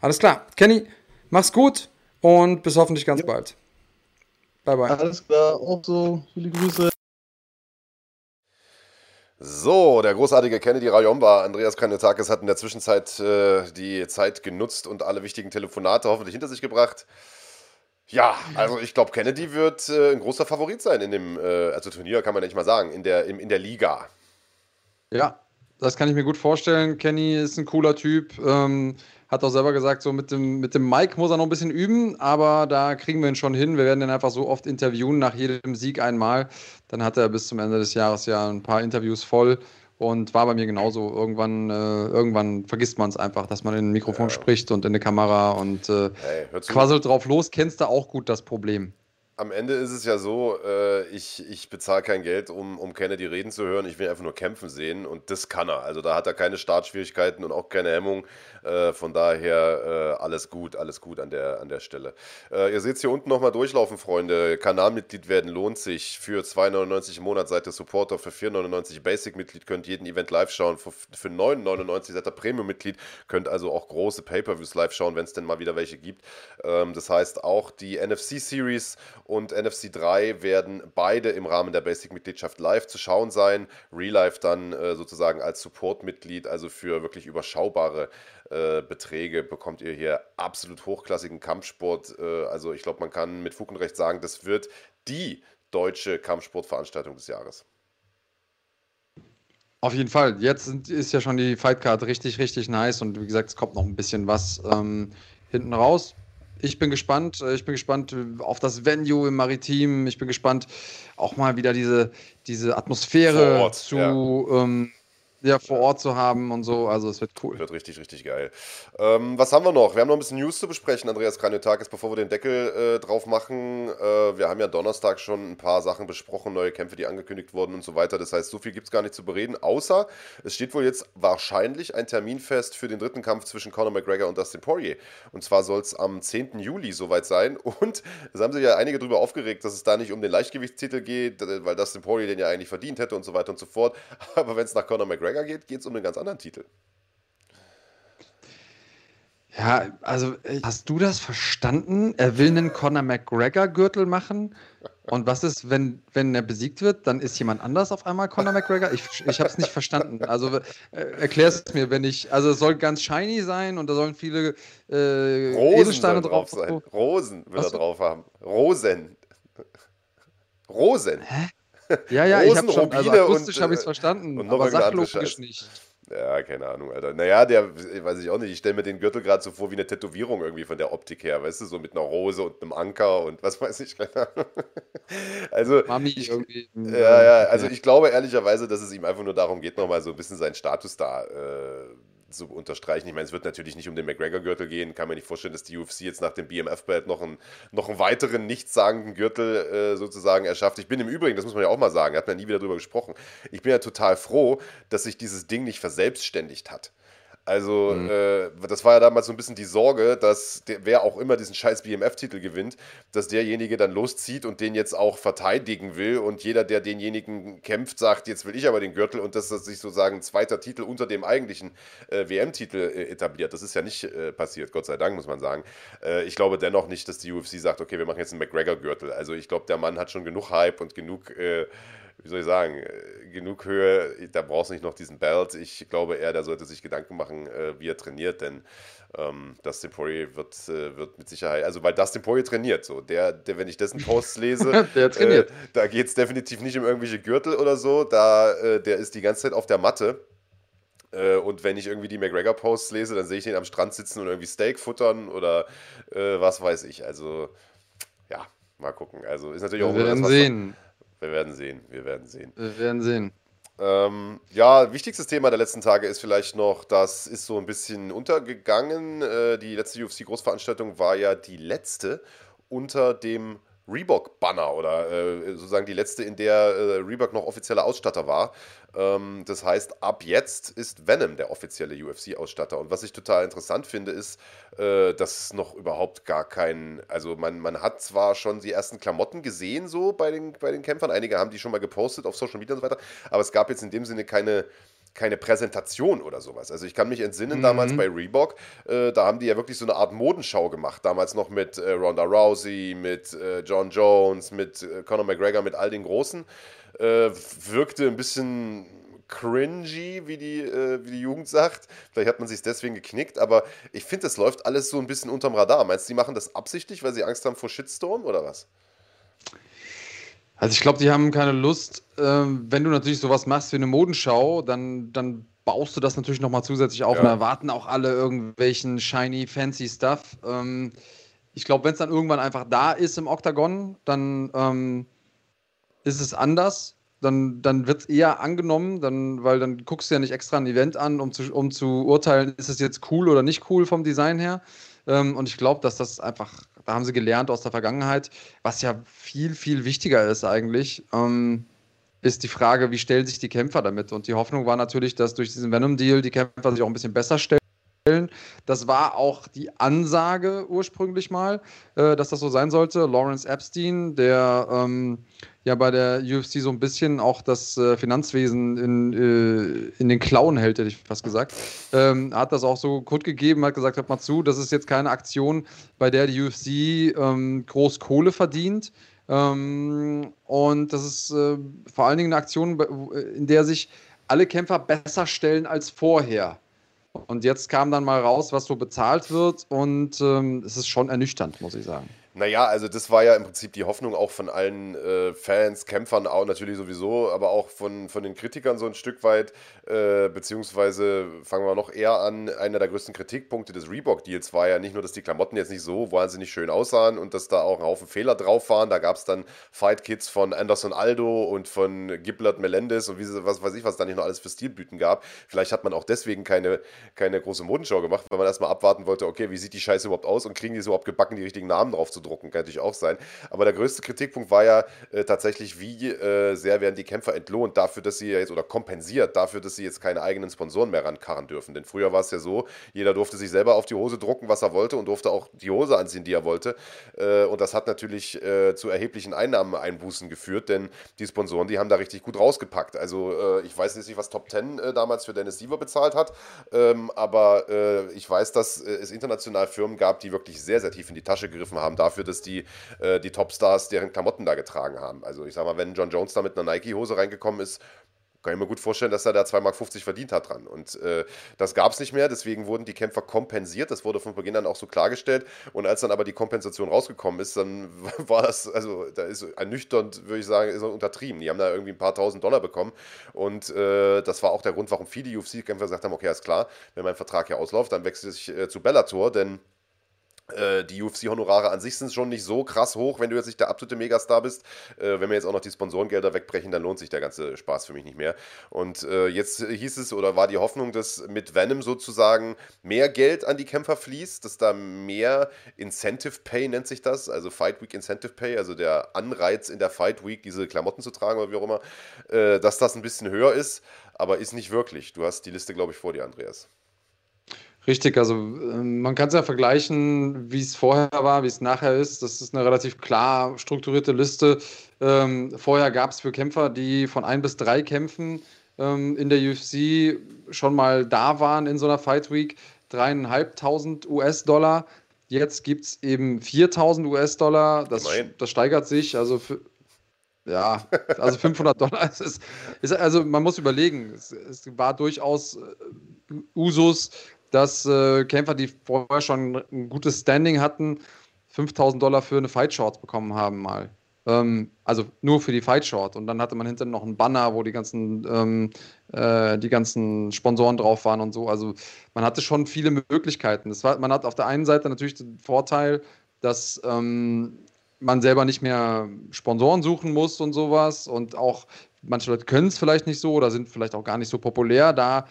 Alles klar. Kenny, mach's gut und bis hoffentlich ganz ja. bald. Bye, bye. Alles klar, auch so. Viele Grüße. So, der großartige Kennedy Rayomba, Andreas Kanetakis, hat in der Zwischenzeit äh, die Zeit genutzt und alle wichtigen Telefonate hoffentlich hinter sich gebracht. Ja, also ich glaube, Kennedy wird äh, ein großer Favorit sein in dem, äh, also Turnier kann man nicht mal sagen, in der, in, in der Liga. Ja, das kann ich mir gut vorstellen. Kenny ist ein cooler Typ. Ähm, hat auch selber gesagt, so mit dem, mit dem Mike muss er noch ein bisschen üben, aber da kriegen wir ihn schon hin. Wir werden ihn einfach so oft interviewen, nach jedem Sieg einmal. Dann hat er bis zum Ende des Jahres ja ein paar Interviews voll und war bei mir genauso. Irgendwann, äh, irgendwann vergisst man es einfach, dass man in ein Mikrofon ja. spricht und in eine Kamera und äh, hey, quasselt drauf los. Kennst du auch gut das Problem? am Ende ist es ja so, äh, ich, ich bezahle kein Geld, um, um Kennedy reden zu hören. Ich will einfach nur kämpfen sehen und das kann er. Also da hat er keine Startschwierigkeiten und auch keine Hemmung. Äh, von daher äh, alles gut, alles gut an der, an der Stelle. Äh, ihr seht es hier unten nochmal durchlaufen, Freunde. Kanalmitglied werden lohnt sich. Für 2,99 im Monat seid ihr Supporter, für 4,99 Basic-Mitglied könnt jeden Event live schauen. Für, für 9,99 seid ihr Premium-Mitglied, könnt also auch große Pay-Per-Views live schauen, wenn es denn mal wieder welche gibt. Ähm, das heißt auch die NFC-Series und NFC 3 werden beide im Rahmen der Basic-Mitgliedschaft live zu schauen sein. Real Life dann äh, sozusagen als Support-Mitglied, also für wirklich überschaubare äh, Beträge bekommt ihr hier absolut hochklassigen Kampfsport. Äh, also ich glaube, man kann mit Fug und Recht sagen, das wird die deutsche Kampfsportveranstaltung des Jahres. Auf jeden Fall. Jetzt ist ja schon die Fightcard richtig, richtig nice und wie gesagt, es kommt noch ein bisschen was ähm, hinten raus ich bin gespannt. Äh, ich bin gespannt auf das Venue im Maritim. Ich bin gespannt, auch mal wieder diese, diese Atmosphäre zu, ja. ähm, ja, vor Ort zu haben und so. Also es wird cool. Wird richtig, richtig geil. Ähm, was haben wir noch? Wir haben noch ein bisschen News zu besprechen, Andreas Kranjotakis, bevor wir den Deckel äh, drauf machen. Äh, wir haben ja Donnerstag schon ein paar Sachen besprochen, neue Kämpfe, die angekündigt wurden und so weiter. Das heißt, so viel gibt es gar nicht zu bereden, außer es steht wohl jetzt wahrscheinlich ein Termin fest für den dritten Kampf zwischen Conor McGregor und Dustin Poirier. Und zwar soll es am 10. Juli soweit sein. Und es haben sich ja einige darüber aufgeregt, dass es da nicht um den Leichtgewichtstitel geht, weil Dustin Poirier den ja eigentlich verdient hätte und so weiter und so fort. Aber wenn es nach Conor McGregor McGregor geht, geht es um einen ganz anderen Titel. Ja, also äh, hast du das verstanden? Er will einen Conor McGregor-Gürtel machen. Und was ist, wenn, wenn er besiegt wird, dann ist jemand anders auf einmal Conor McGregor? Ich, ich habe es nicht verstanden. Also äh, erklär es mir, wenn ich. Also es soll ganz shiny sein und da sollen viele äh, Rosen Edelsteine drauf sein. Rosen will er drauf haben. Rosen. Rosen. Hä? Ja, ja, Rosen, ich habe schon, also akustisch habe ich es äh, verstanden, und aber sachlogisch nicht. Ja, keine Ahnung, Alter. Naja, der, weiß ich auch nicht, ich stelle mir den Gürtel gerade so vor wie eine Tätowierung irgendwie von der Optik her, weißt du, so mit einer Rose und einem Anker und was weiß ich, keine Ahnung. Also, Mami ich, irgendwie. Ja, ja, also ich glaube ehrlicherweise, dass es ihm einfach nur darum geht, nochmal so ein bisschen seinen Status da äh, zu unterstreichen. Ich meine, es wird natürlich nicht um den McGregor-Gürtel gehen. Kann mir nicht vorstellen, dass die UFC jetzt nach dem BMF-Belt noch, einen, noch einen weiteren nichtssagenden Gürtel äh, sozusagen erschafft. Ich bin im Übrigen, das muss man ja auch mal sagen, hat man nie wieder darüber gesprochen. Ich bin ja total froh, dass sich dieses Ding nicht verselbstständigt hat. Also, mhm. äh, das war ja damals so ein bisschen die Sorge, dass der, wer auch immer diesen scheiß BMF-Titel gewinnt, dass derjenige dann loszieht und den jetzt auch verteidigen will und jeder, der denjenigen kämpft, sagt, jetzt will ich aber den Gürtel und dass das sich sozusagen ein zweiter Titel unter dem eigentlichen äh, WM-Titel äh, etabliert. Das ist ja nicht äh, passiert, Gott sei Dank, muss man sagen. Äh, ich glaube dennoch nicht, dass die UFC sagt, okay, wir machen jetzt einen McGregor-Gürtel. Also, ich glaube, der Mann hat schon genug Hype und genug äh, wie soll ich sagen, äh, genug Höhe, da brauchst du nicht noch diesen Belt. Ich glaube eher, der sollte sich Gedanken machen, äh, wie er trainiert, denn ähm, Dustin Poirier wird, äh, wird mit Sicherheit, also weil Dustin Poirier trainiert, so, der, der wenn ich dessen Posts lese, der trainiert. Äh, da geht es definitiv nicht um irgendwelche Gürtel oder so, da, äh, der ist die ganze Zeit auf der Matte. Äh, und wenn ich irgendwie die McGregor-Posts lese, dann sehe ich den am Strand sitzen und irgendwie Steak futtern oder was weiß ich. Also, ja, mal gucken. Also ist natürlich auch. Wir werden sehen. Man, wir werden sehen, wir werden sehen. Wir werden sehen. Ähm, ja, wichtigstes Thema der letzten Tage ist vielleicht noch, das ist so ein bisschen untergegangen. Äh, die letzte UFC-Großveranstaltung war ja die letzte unter dem Reebok-Banner oder äh, sozusagen die letzte, in der äh, Reebok noch offizieller Ausstatter war. Ähm, das heißt, ab jetzt ist Venom der offizielle UFC-Ausstatter. Und was ich total interessant finde, ist, äh, dass es noch überhaupt gar kein, also man, man hat zwar schon die ersten Klamotten gesehen, so bei den, bei den Kämpfern, einige haben die schon mal gepostet auf Social Media und so weiter, aber es gab jetzt in dem Sinne keine keine Präsentation oder sowas. Also ich kann mich entsinnen, mhm. damals bei Reebok, äh, da haben die ja wirklich so eine Art Modenschau gemacht. Damals noch mit äh, Ronda Rousey, mit äh, John Jones, mit äh, Conor McGregor, mit all den Großen. Äh, wirkte ein bisschen cringy, wie die, äh, wie die Jugend sagt. Vielleicht hat man sich deswegen geknickt, aber ich finde, das läuft alles so ein bisschen unterm Radar. Meinst du, die machen das absichtlich, weil sie Angst haben vor Shitstorm oder was? Also ich glaube, die haben keine Lust. Ähm, wenn du natürlich sowas machst wie eine Modenschau, dann, dann baust du das natürlich nochmal zusätzlich auf ja. und erwarten auch alle irgendwelchen shiny, fancy Stuff. Ähm, ich glaube, wenn es dann irgendwann einfach da ist im Oktagon, dann ähm, ist es anders. Dann, dann wird es eher angenommen, dann, weil dann guckst du ja nicht extra ein Event an, um zu, um zu urteilen, ist es jetzt cool oder nicht cool vom Design her. Ähm, und ich glaube, dass das einfach da haben sie gelernt aus der Vergangenheit, was ja viel, viel wichtiger ist eigentlich. Ähm, ist die Frage, wie stellen sich die Kämpfer damit? Und die Hoffnung war natürlich, dass durch diesen Venom-Deal die Kämpfer sich auch ein bisschen besser stellen. Das war auch die Ansage ursprünglich mal, äh, dass das so sein sollte. Lawrence Epstein, der ähm, ja bei der UFC so ein bisschen auch das äh, Finanzwesen in, äh, in den Klauen hält, hätte ich fast gesagt, ähm, hat das auch so kurz gegeben, hat gesagt, hört mal zu, das ist jetzt keine Aktion, bei der die UFC ähm, groß Kohle verdient, ähm, und das ist äh, vor allen Dingen eine Aktion, in der sich alle Kämpfer besser stellen als vorher. Und jetzt kam dann mal raus, was so bezahlt wird. Und ähm, es ist schon ernüchternd, muss ich sagen. Naja, also das war ja im Prinzip die Hoffnung auch von allen äh, Fans, Kämpfern auch natürlich sowieso, aber auch von, von den Kritikern so ein Stück weit, äh, beziehungsweise fangen wir noch eher an, einer der größten Kritikpunkte des Reebok-Deals war ja nicht nur, dass die Klamotten jetzt nicht so wahnsinnig schön aussahen und dass da auch ein Haufen Fehler drauf waren, da gab es dann Fight-Kits von Anderson Aldo und von Giblert Melendez und wie, was weiß ich, was da nicht noch alles für Stilblüten gab. Vielleicht hat man auch deswegen keine, keine große Modenschau gemacht, weil man erstmal abwarten wollte, okay, wie sieht die Scheiße überhaupt aus und kriegen die es überhaupt gebacken, die richtigen Namen drauf zu drucken, kann natürlich auch sein. Aber der größte Kritikpunkt war ja äh, tatsächlich, wie äh, sehr werden die Kämpfer entlohnt dafür, dass sie jetzt oder kompensiert dafür, dass sie jetzt keine eigenen Sponsoren mehr rankarren dürfen. Denn früher war es ja so, jeder durfte sich selber auf die Hose drucken, was er wollte und durfte auch die Hose anziehen, die er wollte. Äh, und das hat natürlich äh, zu erheblichen Einnahmeneinbußen geführt, denn die Sponsoren, die haben da richtig gut rausgepackt. Also äh, ich weiß nicht, was Top Ten äh, damals für Dennis Siever bezahlt hat, ähm, aber ich weiß, dass es international Firmen gab, die wirklich sehr, sehr tief in die Tasche gegriffen haben dafür, dass die, äh, die Topstars deren Klamotten da getragen haben. Also ich sag mal, wenn John Jones da mit einer Nike-Hose reingekommen ist, kann ich mir gut vorstellen, dass er da 2,50 Mark verdient hat dran. Und äh, das gab es nicht mehr, deswegen wurden die Kämpfer kompensiert. Das wurde von Beginn an auch so klargestellt. Und als dann aber die Kompensation rausgekommen ist, dann war das, also da ist ernüchternd, würde ich sagen, ist untertrieben. Die haben da irgendwie ein paar tausend Dollar bekommen. Und äh, das war auch der Grund, warum viele UFC-Kämpfer gesagt haben: Okay, ist klar, wenn mein Vertrag hier ausläuft, dann wechsle ich äh, zu Bellator, denn äh, die UFC-Honorare an sich sind schon nicht so krass hoch, wenn du jetzt nicht der absolute Megastar bist. Äh, wenn wir jetzt auch noch die Sponsorengelder wegbrechen, dann lohnt sich der ganze Spaß für mich nicht mehr. Und äh, jetzt hieß es oder war die Hoffnung, dass mit Venom sozusagen mehr Geld an die Kämpfer fließt, dass da mehr Incentive Pay nennt sich das, also Fight Week Incentive Pay, also der Anreiz in der Fight Week, diese Klamotten zu tragen oder wie auch immer, äh, dass das ein bisschen höher ist, aber ist nicht wirklich. Du hast die Liste, glaube ich, vor dir, Andreas. Richtig, also ähm, man kann es ja vergleichen, wie es vorher war, wie es nachher ist. Das ist eine relativ klar strukturierte Liste. Ähm, vorher gab es für Kämpfer, die von ein bis drei Kämpfen ähm, in der UFC schon mal da waren in so einer Fight Week, dreieinhalbtausend US-Dollar. Jetzt gibt es eben 4000 US-Dollar. Das, das steigert sich. Also für, ja, also 500 Dollar ist, ist, also man muss überlegen, es, es war durchaus äh, Usus, dass äh, Kämpfer, die vorher schon ein gutes Standing hatten, 5000 Dollar für eine Fight Short bekommen haben mal. Ähm, also nur für die Fight Short. Und dann hatte man hinten noch einen Banner, wo die ganzen, ähm, äh, die ganzen Sponsoren drauf waren und so. Also man hatte schon viele Möglichkeiten. Das war, man hat auf der einen Seite natürlich den Vorteil, dass ähm, man selber nicht mehr Sponsoren suchen muss und sowas. Und auch manche Leute können es vielleicht nicht so oder sind vielleicht auch gar nicht so populär. Da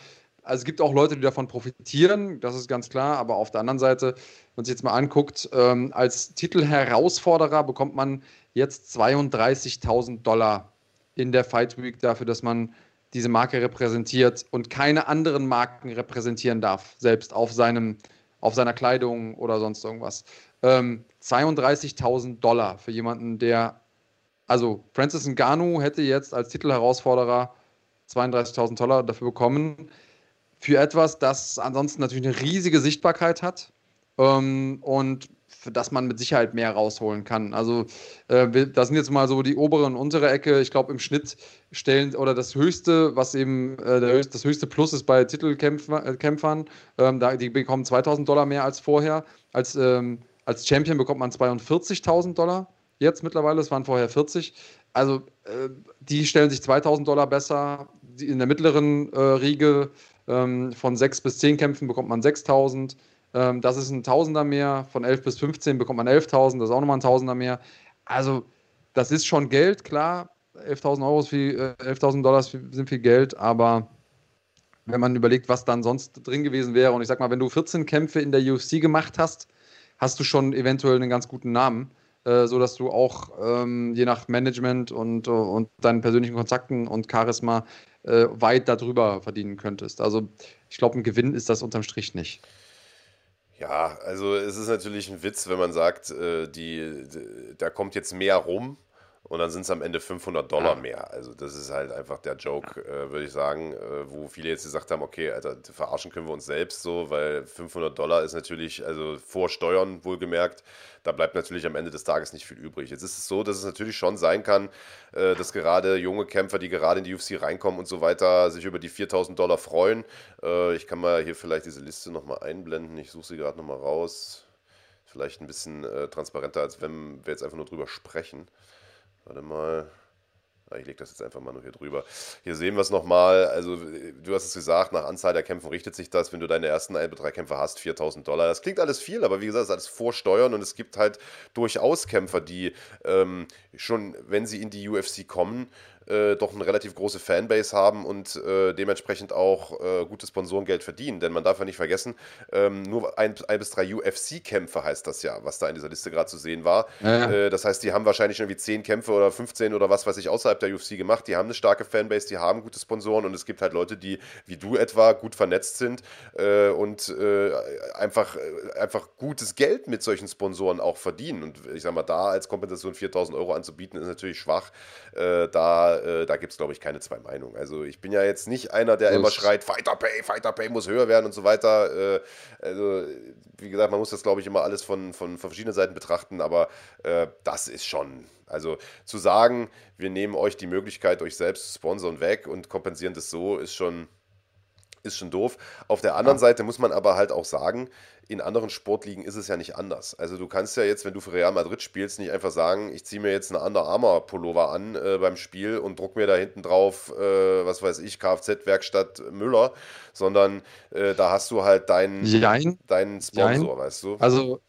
also es gibt auch Leute, die davon profitieren, das ist ganz klar, aber auf der anderen Seite, wenn man sich jetzt mal anguckt, ähm, als Titelherausforderer bekommt man jetzt 32.000 Dollar in der Fight Week dafür, dass man diese Marke repräsentiert und keine anderen Marken repräsentieren darf, selbst auf, seinem, auf seiner Kleidung oder sonst irgendwas. Ähm, 32.000 Dollar für jemanden, der, also Francis Ngannou hätte jetzt als Titelherausforderer 32.000 Dollar dafür bekommen für etwas, das ansonsten natürlich eine riesige Sichtbarkeit hat ähm, und für das man mit Sicherheit mehr rausholen kann. Also äh, das sind jetzt mal so die obere und untere Ecke. Ich glaube im Schnitt stellen oder das höchste, was eben äh, höchste, das höchste Plus ist bei Titelkämpfern, äh, ähm, die bekommen 2000 Dollar mehr als vorher. Als, ähm, als Champion bekommt man 42.000 Dollar jetzt mittlerweile, es waren vorher 40. Also äh, die stellen sich 2000 Dollar besser. Die in der mittleren äh, Riege von 6 bis 10 Kämpfen bekommt man 6000. Ähm, das ist ein Tausender mehr. Von 11 bis 15 bekommt man 11.000. Das ist auch nochmal ein Tausender mehr. Also, das ist schon Geld, klar. 11.000 Euro ist viel, äh, 11.000 Dollar sind viel Geld, aber wenn man überlegt, was dann sonst drin gewesen wäre, und ich sag mal, wenn du 14 Kämpfe in der UFC gemacht hast, hast du schon eventuell einen ganz guten Namen, äh, sodass du auch ähm, je nach Management und, und deinen persönlichen Kontakten und Charisma äh, weit darüber verdienen könntest. Also ich glaube, ein Gewinn ist das unterm Strich nicht. Ja, also es ist natürlich ein Witz, wenn man sagt, äh, die, da kommt jetzt mehr rum und dann sind es am Ende 500 Dollar mehr. Also das ist halt einfach der Joke, äh, würde ich sagen, äh, wo viele jetzt gesagt haben, okay, Alter, verarschen können wir uns selbst so, weil 500 Dollar ist natürlich, also vor Steuern wohlgemerkt, da bleibt natürlich am Ende des Tages nicht viel übrig. Jetzt ist es so, dass es natürlich schon sein kann, äh, dass gerade junge Kämpfer, die gerade in die UFC reinkommen und so weiter, sich über die 4000 Dollar freuen. Äh, ich kann mal hier vielleicht diese Liste nochmal einblenden. Ich suche sie gerade nochmal raus. Vielleicht ein bisschen äh, transparenter, als wenn wir jetzt einfach nur drüber sprechen. Warte mal. Ich lege das jetzt einfach mal nur hier drüber. Hier sehen wir es nochmal. Also, du hast es gesagt, nach Anzahl der Kämpfe richtet sich das. Wenn du deine ersten ein bis drei Kämpfe hast, 4000 Dollar. Das klingt alles viel, aber wie gesagt, das ist alles Vorsteuern und es gibt halt durchaus Kämpfer, die ähm, schon, wenn sie in die UFC kommen, äh, doch eine relativ große Fanbase haben und äh, dementsprechend auch äh, gutes Sponsorengeld verdienen. Denn man darf ja nicht vergessen, ähm, nur ein, ein, bis drei UFC-Kämpfe heißt das ja, was da in dieser Liste gerade zu sehen war. Ja. Äh, das heißt, die haben wahrscheinlich irgendwie 10 Kämpfe oder 15 oder was weiß ich außerhalb der UFC gemacht. Die haben eine starke Fanbase, die haben gute Sponsoren und es gibt halt Leute, die wie du etwa gut vernetzt sind äh, und äh, einfach, einfach gutes Geld mit solchen Sponsoren auch verdienen. Und ich sag mal, da als Kompensation 4000 Euro anzubieten, ist natürlich schwach. da äh, da gibt es, glaube ich, keine zwei Meinungen. Also ich bin ja jetzt nicht einer, der das immer schreit, Fighter Pay, Fighter Pay muss höher werden und so weiter. Äh, also, wie gesagt, man muss das, glaube ich, immer alles von, von, von verschiedenen Seiten betrachten, aber äh, das ist schon, also zu sagen, wir nehmen euch die Möglichkeit, euch selbst zu sponsern weg und kompensieren das so, ist schon, ist schon doof. Auf der anderen ja. Seite muss man aber halt auch sagen, in anderen Sportligen ist es ja nicht anders. Also du kannst ja jetzt, wenn du für Real Madrid spielst, nicht einfach sagen, ich ziehe mir jetzt eine Under Armour Pullover an äh, beim Spiel und druck mir da hinten drauf, äh, was weiß ich, Kfz-Werkstatt Müller, sondern äh, da hast du halt deinen, deinen Sponsor, Jein. weißt du? Also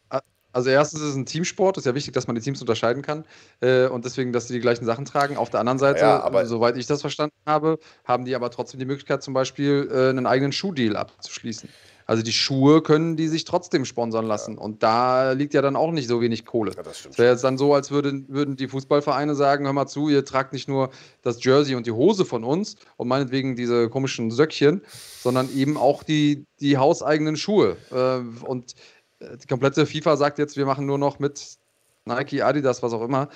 also erstens ist es ein Teamsport, ist ja wichtig, dass man die Teams unterscheiden kann äh, und deswegen, dass sie die gleichen Sachen tragen. Auf der anderen Seite, ja, aber, soweit ich das verstanden habe, haben die aber trotzdem die Möglichkeit, zum Beispiel äh, einen eigenen Schuhdeal abzuschließen. Also die Schuhe können die sich trotzdem sponsern lassen. Ja. Und da liegt ja dann auch nicht so wenig Kohle. Ja, das wäre jetzt dann so, als würden, würden die Fußballvereine sagen, hör mal zu, ihr tragt nicht nur das Jersey und die Hose von uns und meinetwegen diese komischen Söckchen, sondern eben auch die, die hauseigenen Schuhe. Äh, und äh, die komplette FIFA sagt jetzt, wir machen nur noch mit Nike, Adidas, was auch immer.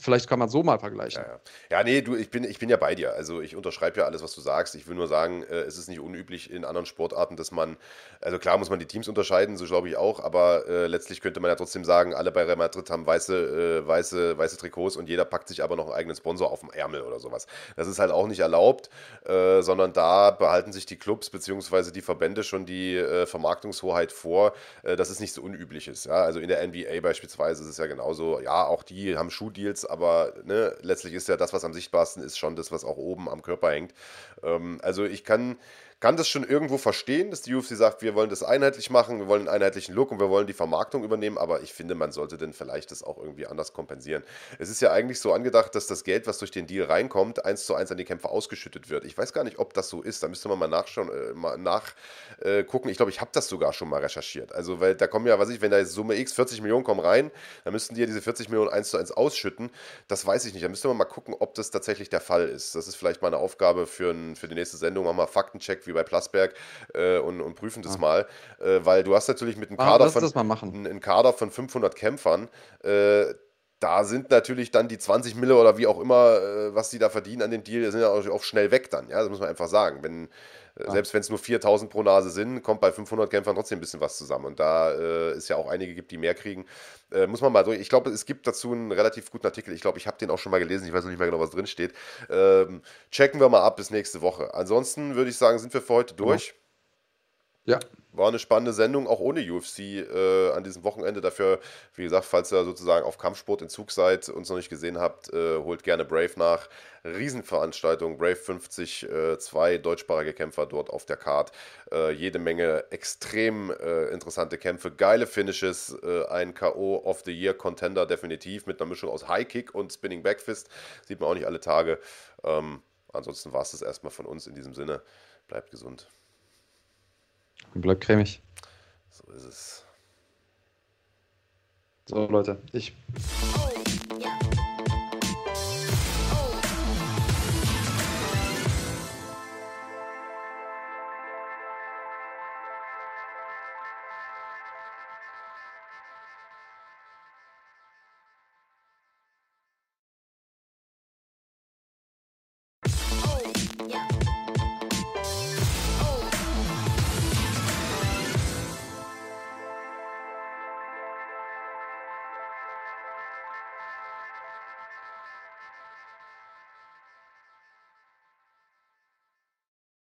Vielleicht kann man so mal vergleichen. Ja, ja. ja, nee, du, ich bin, ich bin ja bei dir. Also ich unterschreibe ja alles, was du sagst. Ich will nur sagen, äh, es ist nicht unüblich in anderen Sportarten, dass man, also klar muss man die Teams unterscheiden, so glaube ich auch, aber äh, letztlich könnte man ja trotzdem sagen, alle bei Real Madrid haben weiße, äh, weiße, weiße Trikots und jeder packt sich aber noch einen eigenen Sponsor auf dem Ärmel oder sowas. Das ist halt auch nicht erlaubt, äh, sondern da behalten sich die Clubs bzw. die Verbände schon die äh, Vermarktungshoheit vor, äh, dass es nicht so unüblich ist. Ja? Also in der NBA beispielsweise ist es ja genauso, ja, auch die haben Schuhdeals aber ne, letztlich ist ja das, was am sichtbarsten ist, schon das, was auch oben am Körper hängt. Ähm, also ich kann kann das schon irgendwo verstehen, dass die UFC sagt, wir wollen das einheitlich machen, wir wollen einen einheitlichen Look und wir wollen die Vermarktung übernehmen, aber ich finde, man sollte denn vielleicht das auch irgendwie anders kompensieren. Es ist ja eigentlich so angedacht, dass das Geld, was durch den Deal reinkommt, eins zu eins an die Kämpfer ausgeschüttet wird. Ich weiß gar nicht, ob das so ist, da müsste man mal nachschauen, äh, mal nachgucken. Äh, ich glaube, ich habe das sogar schon mal recherchiert. Also, weil da kommen ja, was ich, wenn da jetzt Summe X 40 Millionen kommen rein, dann müssten die ja diese 40 Millionen eins zu eins ausschütten. Das weiß ich nicht. Da müsste man mal gucken, ob das tatsächlich der Fall ist. Das ist vielleicht mal eine Aufgabe für, ein, für die nächste Sendung. Machen wir Faktencheck, wie wie bei Plasberg äh, und, und, prüfen das ah. mal, äh, weil du hast natürlich mit einem ah, Kader, von, einen Kader von 500 Kämpfern, äh, da sind natürlich dann die 20 Mille oder wie auch immer, äh, was die da verdienen an dem Deal, sind ja auch schnell weg dann. Ja, das muss man einfach sagen. Wenn, ah. Selbst wenn es nur 4000 pro Nase sind, kommt bei 500 Kämpfern trotzdem ein bisschen was zusammen. Und da äh, es ja auch einige gibt, die mehr kriegen, äh, muss man mal durch. Ich glaube, es gibt dazu einen relativ guten Artikel. Ich glaube, ich habe den auch schon mal gelesen. Ich weiß noch nicht mehr genau, was drin steht. Ähm, checken wir mal ab bis nächste Woche. Ansonsten würde ich sagen, sind wir für heute durch. Ja. War eine spannende Sendung, auch ohne UFC äh, an diesem Wochenende. Dafür, wie gesagt, falls ihr sozusagen auf Kampfsport in Zug seid und es noch nicht gesehen habt, äh, holt gerne Brave nach. Riesenveranstaltung, Brave 50, äh, zwei deutschsprachige Kämpfer dort auf der Card. Äh, jede Menge extrem äh, interessante Kämpfe, geile Finishes, äh, ein K.O. of the Year Contender definitiv mit einer Mischung aus High Kick und Spinning Backfist. Sieht man auch nicht alle Tage. Ähm, ansonsten war es das erstmal von uns in diesem Sinne. Bleibt gesund und bleibt cremig. So ist es. So, Leute, ich. Oh.